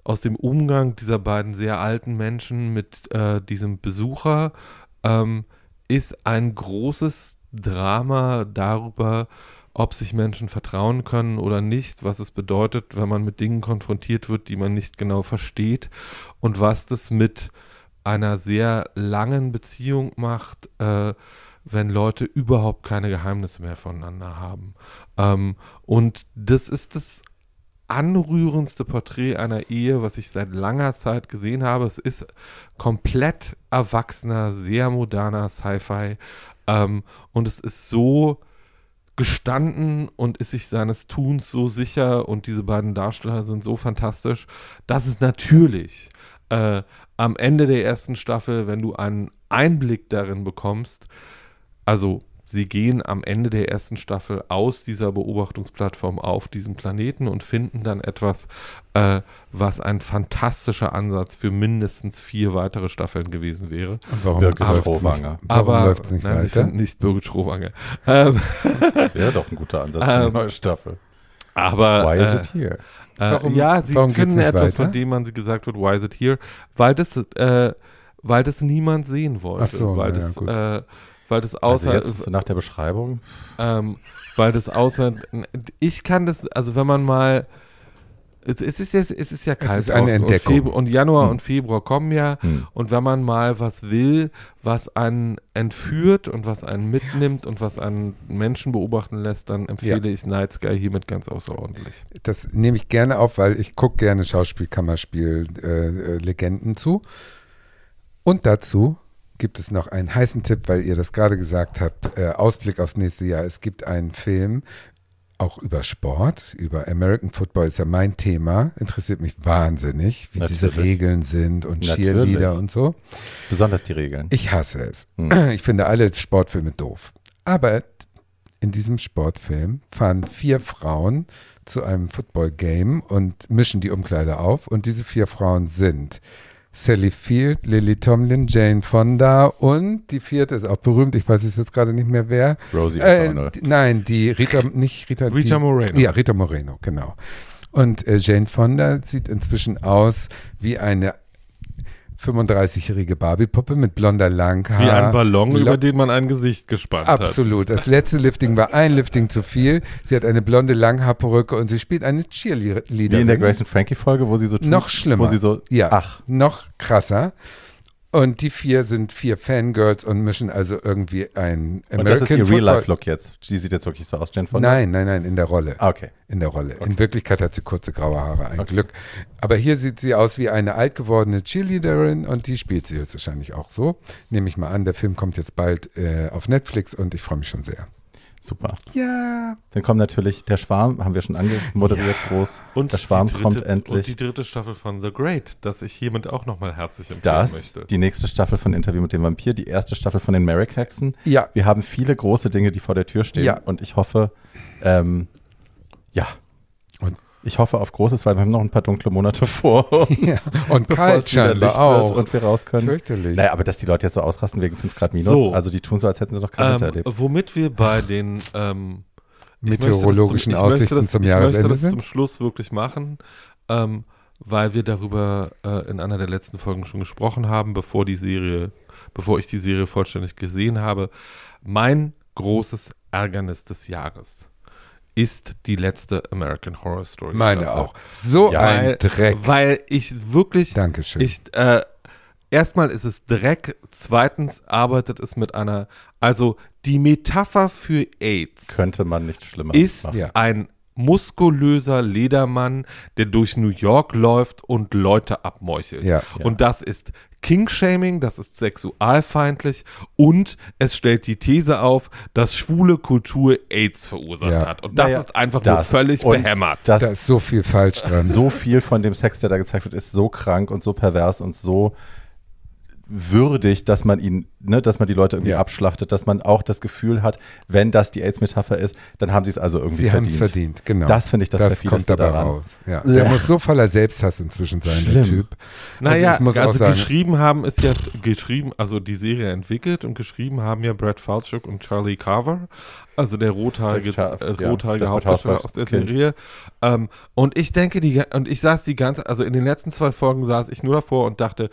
aus dem Umgang dieser beiden sehr alten Menschen mit äh, diesem Besucher ähm, ist ein großes Drama darüber, ob sich Menschen vertrauen können oder nicht, was es bedeutet, wenn man mit Dingen konfrontiert wird, die man nicht genau versteht und was das mit einer sehr langen Beziehung macht, äh, wenn Leute überhaupt keine Geheimnisse mehr voneinander haben. Ähm, und das ist das anrührendste Porträt einer Ehe, was ich seit langer Zeit gesehen habe. Es ist komplett erwachsener, sehr moderner Sci-Fi. Ähm, und es ist so gestanden und ist sich seines Tuns so sicher und diese beiden Darsteller sind so fantastisch, dass es natürlich äh, am Ende der ersten Staffel, wenn du einen Einblick darin bekommst, also sie gehen am Ende der ersten Staffel aus dieser Beobachtungsplattform auf diesem Planeten und finden dann etwas, äh, was ein fantastischer Ansatz für mindestens vier weitere Staffeln gewesen wäre. Und warum Birgit Schrowanger. warum Aber läuft's nicht nein, sie weiter? finden nicht Birgit Schrowange. Ähm, Das wäre doch ein guter Ansatz für eine Ähm, neue Staffel. aber Why äh, is it here? Äh, Warum- ja, sie finden nicht etwas, weiter? von dem man sie gesagt wird, why is it here? Weil das, äh, weil das niemand sehen wollte. Ach so, weil, na ja, das, gut. äh, weil das Also außer, jetzt nach der Beschreibung. ähm, weil das außer, ich kann das, also wenn man mal, es, es ist jetzt, es ist ja kalt ist eine Entdeckung. Und, Februar, und Januar Hm. und Februar kommen ja. Hm. Und wenn man mal was will, was einen entführt und was einen mitnimmt und was einen Menschen beobachten lässt, dann empfehle ich Night Sky hiermit ganz außerordentlich. Das nehme ich gerne auf, weil ich gucke gerne Schauspielkammerspiel-Legenden äh, Legenden zu. Und dazu gibt es noch einen heißen Tipp, weil ihr das gerade gesagt habt, äh, Ausblick aufs nächste Jahr. Es gibt einen Film, auch über Sport, über American Football ist ja mein Thema, interessiert mich wahnsinnig, wie diese Natürlich. Regeln sind und Natürlich. Cheerleader und so. Besonders die Regeln. Ich hasse es. Hm. Ich finde alle Sportfilme doof. Aber in diesem Sportfilm fahren vier Frauen zu einem Football-Game und mischen die Umkleider auf. Und diese vier Frauen sind Sally Field, Lily Tomlin, Jane Fonda und die vierte ist auch berühmt, ich weiß es jetzt gerade nicht mehr wer. Rosie Äh, O'Donnell. nein, die Rita, nicht Rita. Rita die, Moreno. Ja, Rita Moreno, genau. Und äh, Jane Fonda sieht inzwischen aus wie eine 35-jährige Barbie-Puppe mit blonder Langhaar. Wie ein Ballon, Lo- über den man ein Gesicht gespannt hat. Absolut. Das letzte Lifting war ein Lifting zu viel. Sie hat eine blonde Langhaarperücke und sie spielt eine Cheerleaderin. Wie in der Grace and Frankie Folge, wo sie so tut, Noch schlimmer. Wo sie so, Ja, ach, noch krasser. Und die vier sind vier Fangirls und mischen also irgendwie ein und das ist ihr Real-Life-Look jetzt. Die sieht jetzt wirklich so aus, Jen von Nein, nein, nein, in der Rolle. Ah, okay. In der Rolle. In Wirklichkeit hat sie kurze graue Haare, ein Okay. Glück. Aber hier sieht sie aus wie eine alt gewordene Cheerleaderin und die spielt sie jetzt wahrscheinlich auch so. Nehme ich mal an, der Film kommt jetzt bald äh, auf Netflix und ich freue mich schon sehr. Super. Ja. Dann kommt natürlich der Schwarm, haben wir schon angemoderiert, groß. Und der Schwarm dritte, kommt Und die endlich. dritte Staffel von The Great, das ich hiermit auch nochmal herzlich empfehlen Das, möchte. die nächste Staffel von Interview mit dem Vampir, die erste Staffel von den Merrick Hexen. Ja. Wir haben viele große Dinge, die vor der Tür stehen. Ja. Und ich hoffe, ähm, ja, Ich hoffe auf Großes, weil wir haben noch ein paar dunkle Monate vor uns. Ja. Und bevor kalt es wieder Licht scheinbar wird auch. Und wir raus können. Fürchterlich. Naja, aber dass die Leute jetzt so ausrasten wegen 5 Grad minus, So. also die tun so, als hätten sie noch kein Winter Ähm, erlebt. womit wir bei den ähm, ich möchte das Meteorologischen zum, ich Aussichten möchte das, zum ich Jahresende möchte das sind. zum Schluss wirklich machen, ähm, weil wir darüber äh, in einer der letzten Folgen schon gesprochen haben, bevor die Serie, bevor ich die Serie vollständig gesehen habe. Mein großes Ärgernis des Jahres ist die letzte American Horror Story. Meine Staffel. auch. So Ja, ein weil, Dreck. Weil ich wirklich Dankeschön. ich, äh, erstmal ist es Dreck, zweitens arbeitet es mit einer, also die Metapher für AIDS Könnte man nicht schlimmer ist machen. Ein muskulöser Ledermann, der durch New York läuft und Leute abmeuchelt. Ja. Ja. Und das ist Kingshaming, das ist sexualfeindlich und es stellt die These auf, dass schwule Kultur AIDS verursacht Ja. hat. Und das Naja, ist einfach nur das völlig und behämmert. Das da ist so viel falsch dran. so viel von dem Sex, der da gezeigt wird, ist so krank und so pervers und so würdig, dass man ihn, ne, dass man die Leute irgendwie Ja. abschlachtet, dass man auch das Gefühl hat, wenn das die AIDS-Metapher ist, dann haben sie es also irgendwie Sie haben verdient. es verdient, genau. Das finde ich das, Das kommt dabei daran. raus. Ja. Der muss so voller Selbsthass inzwischen sein, der Schlimm. Typ. Naja, ich muss also, auch sagen- geschrieben haben ist ja geschrieben, also die Serie entwickelt und geschrieben haben ja Brad Falchuk und Charlie Carver, also der rothaarige, Der äh, ja, rothaarige mit Hauptdarsteller aus der Kind. Serie. Ähm, und ich denke, die und ich saß die ganze, also in den letzten zwei Folgen saß ich nur davor und dachte,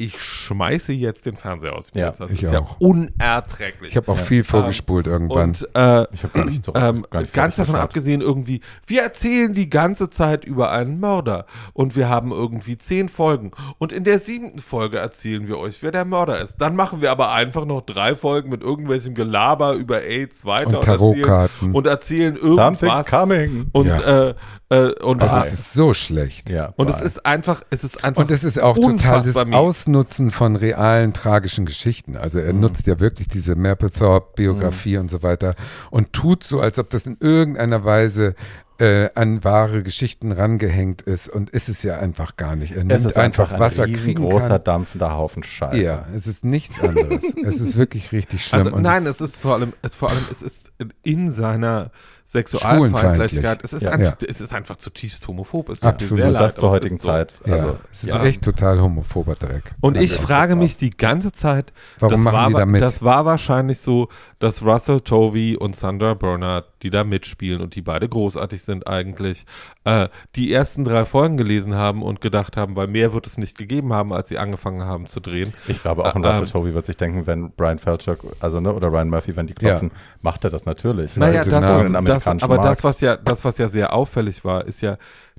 ich schmeiße jetzt den Fernseher aus dem Ja, Fenster. Das ich ist ja auch. unerträglich. Ich habe auch Ja. viel vorgespult irgendwann. und äh, Ich habe gar nicht so ähm, gar nicht ganz davon geschaut. abgesehen, irgendwie, wir erzählen die ganze Zeit über einen Mörder und wir haben irgendwie zehn Folgen und in der siebten Folge erzählen wir euch, wer der Mörder ist. Dann machen wir aber einfach noch drei Folgen mit irgendwelchem Gelaber über AIDS weiter Und erzählen, Tarotkarten. und erzählen Something's irgendwas coming. und Ja. äh, äh, und, also ah, es ist so schlecht. Ja, und es ist einfach, es ist einfach Und es ist auch total das unfassbar mies. Ausnutzen von realen tragischen Geschichten. Also er Mhm. nutzt ja wirklich diese Mapplethorpe-Biografie und so weiter und tut so, als ob das in irgendeiner Weise äh, an wahre Geschichten rangehängt ist und ist es ja einfach gar nicht. Er nimmt es ist einfach, einfach was er ein riesengroßer dampfender Haufen Scheiße. Ja, es ist nichts anderes. es ist wirklich richtig schlimm. Also nein, es, es ist vor allem, es vor allem, es ist in seiner Sexualfeindlichkeit. Es ist, Ja. einfach, Ja. es ist einfach zutiefst homophob. Es tut mir Absolut. leid, das zur heutigen ist so. Zeit. ja, Also, es ist ja. echt total homophober Dreck. Und ich frage mich die ganze Zeit, Warum das machen war, die da mit? Das war wahrscheinlich so, dass Russell Tovey und Sandra Bernard, die da mitspielen und die beide großartig sind eigentlich, äh, die ersten drei Folgen gelesen haben und gedacht haben, weil mehr wird es nicht gegeben haben, als sie angefangen haben zu drehen. Ich glaube auch, ein Äh, Russell ähm, Tovey wird sich denken, wenn Brian Falchuk, also ne, oder Ryan Murphy, wenn die klopfen, macht er das natürlich. Naja, Weil das, den das, aber das, Markt- was ja, das, was ja sehr auffällig war, ist ja,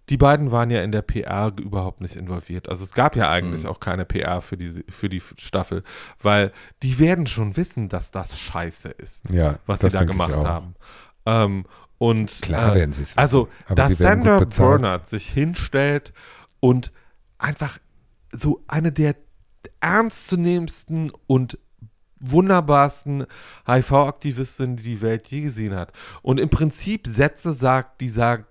die beiden waren ja in der PR überhaupt nicht involviert. Also es gab ja eigentlich auch keine PR für die, für die Staffel, weil die werden schon wissen, dass das scheiße ist, Ja, was sie das da gemacht haben. Ähm, und Klar äh, werden sie es. Also, dass Sandra. Bernard sich hinstellt und einfach so eine der ernstzunehmendsten und wunderbarsten HIV-Aktivistinnen, die die Welt je gesehen hat. Und im Prinzip Sätze sagt, die sagen,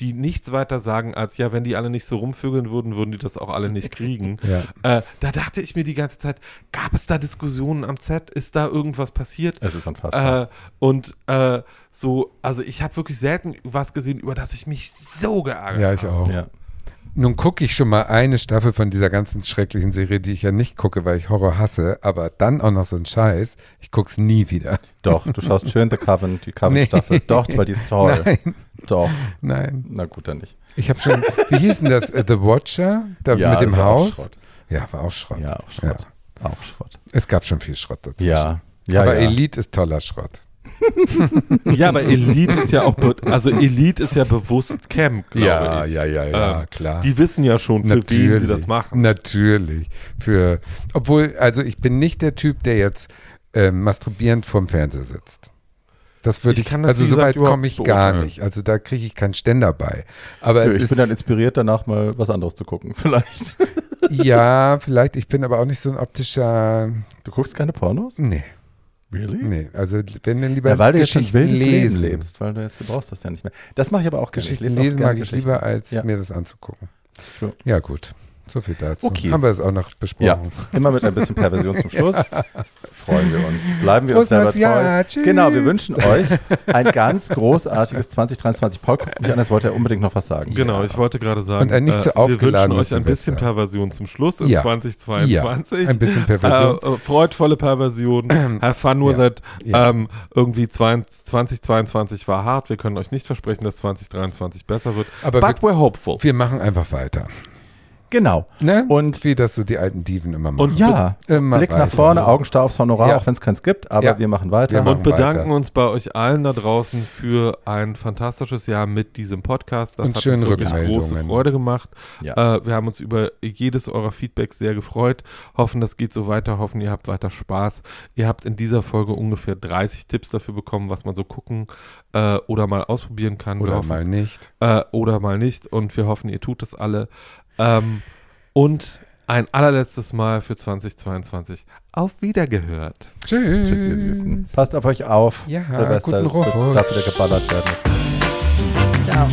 die nichts weiter sagen als, ja, wenn die alle nicht so rumvögeln würden, würden die das auch alle nicht kriegen. Ja. äh, da dachte ich mir die ganze Zeit, gab es da Diskussionen am Set? Ist da irgendwas passiert? Es ist unfassbar. Äh, und äh, so, also ich habe wirklich selten was gesehen, über das ich mich so geärgert Ja, ich habe. auch. ja. Nun gucke ich schon mal eine Staffel von dieser ganzen schrecklichen Serie, die ich ja nicht gucke, weil ich Horror hasse, aber dann auch noch so ein Scheiß. Ich gucke es nie wieder. Doch, du schaust schön The Coven, die Nee. Coven-Staffel. Doch, weil die ist toll. Nein, Doch. nein. Na gut, dann nicht. Ich habe schon, wie hieß denn das? The Watcher? Da, Ja, mit dem Haus? Ja, war auch Schrott. Ja, auch Schrott. Auch Schrott. Es gab schon viel Schrott dazu. Ja. Ja, aber ja. Elite ist toller Schrott. Ja, aber Elite ist ja auch, also Elite ist ja bewusst Camp, glaube ich. ja, ja, Ähm, klar. Die wissen ja schon, für wen sie das machen. Natürlich. Für, obwohl, also ich bin nicht der Typ, der jetzt ähm, masturbierend vorm Fernseher sitzt. Das würde Ich ich, kann das, also so weit komme ich gar beurteilen. nicht. Also da kriege ich keinen Ständer bei. Aber Nö, es ich ist, bin dann inspiriert, danach mal was anderes zu gucken, vielleicht. ja, vielleicht, ich bin aber auch nicht so ein optischer, Du guckst keine Pornos? nee, Really? nee. Also wenn dann lieber Ja, weil du jetzt ein Geschichten wildes lesen. Leben lebst, weil du jetzt, du brauchst das ja nicht mehr. Das mache ich aber auch gerne. Ich Geschichten lesen mag ich lieber, als Ja. mir das anzugucken. Sure. Ja, gut. So viel dazu. Okay. Haben wir es auch noch Ja, besprochen. immer mit ein bisschen Perversion zum Schluss. Freuen wir uns. Bleiben wir uns Frohes selber neues Jahr. treu. Tschüss. Genau, wir wünschen euch ein ganz großartiges 2023. Paul guckt mich an, als wollte er unbedingt noch was sagen. Genau, ich wollte gerade sagen, Und ein nicht äh, zu wir wünschen euch ein bisschen Silvester. Perversion zum Schluss in Ja. 2022. Ja, ein bisschen Perversion. Äh, äh, freudvolle Perversion. Have fun with Ja. it. Ja. Ähm, irgendwie 20, 2022 war hart. Wir können euch nicht versprechen, dass 2023 besser wird. Aber But we're hopeful. Wir machen einfach weiter. Genau. Ne? Und- wie das so die alten Diven immer machen. Und Ja, Immer Blick nach weiter. vorne, Augen starr aufs Honorar, Ja. auch wenn es keins gibt, aber Ja. wir machen weiter. Wir machen und bedanken weiter. uns bei euch allen da draußen für ein fantastisches Jahr mit diesem Podcast. Das Und hat uns wirklich große Freude gemacht. Ja. Äh, wir haben uns über jedes eurer Feedbacks sehr gefreut. Hoffen, das geht so weiter. Hoffen, ihr habt weiter Spaß. Ihr habt in dieser Folge ungefähr 30 Tipps dafür bekommen, was man so gucken äh, oder mal ausprobieren kann. Oder hoffen, mal nicht. äh, oder mal nicht. Und wir hoffen, ihr tut das alle. Ähm, und ein allerletztes Mal für 2022. Auf Wiedergehört. Tschüss. Tschüss, ihr Süßen. Passt auf euch auf. Ja, Silvester, guten Rutsch. darf wieder geballert werden. Ciao.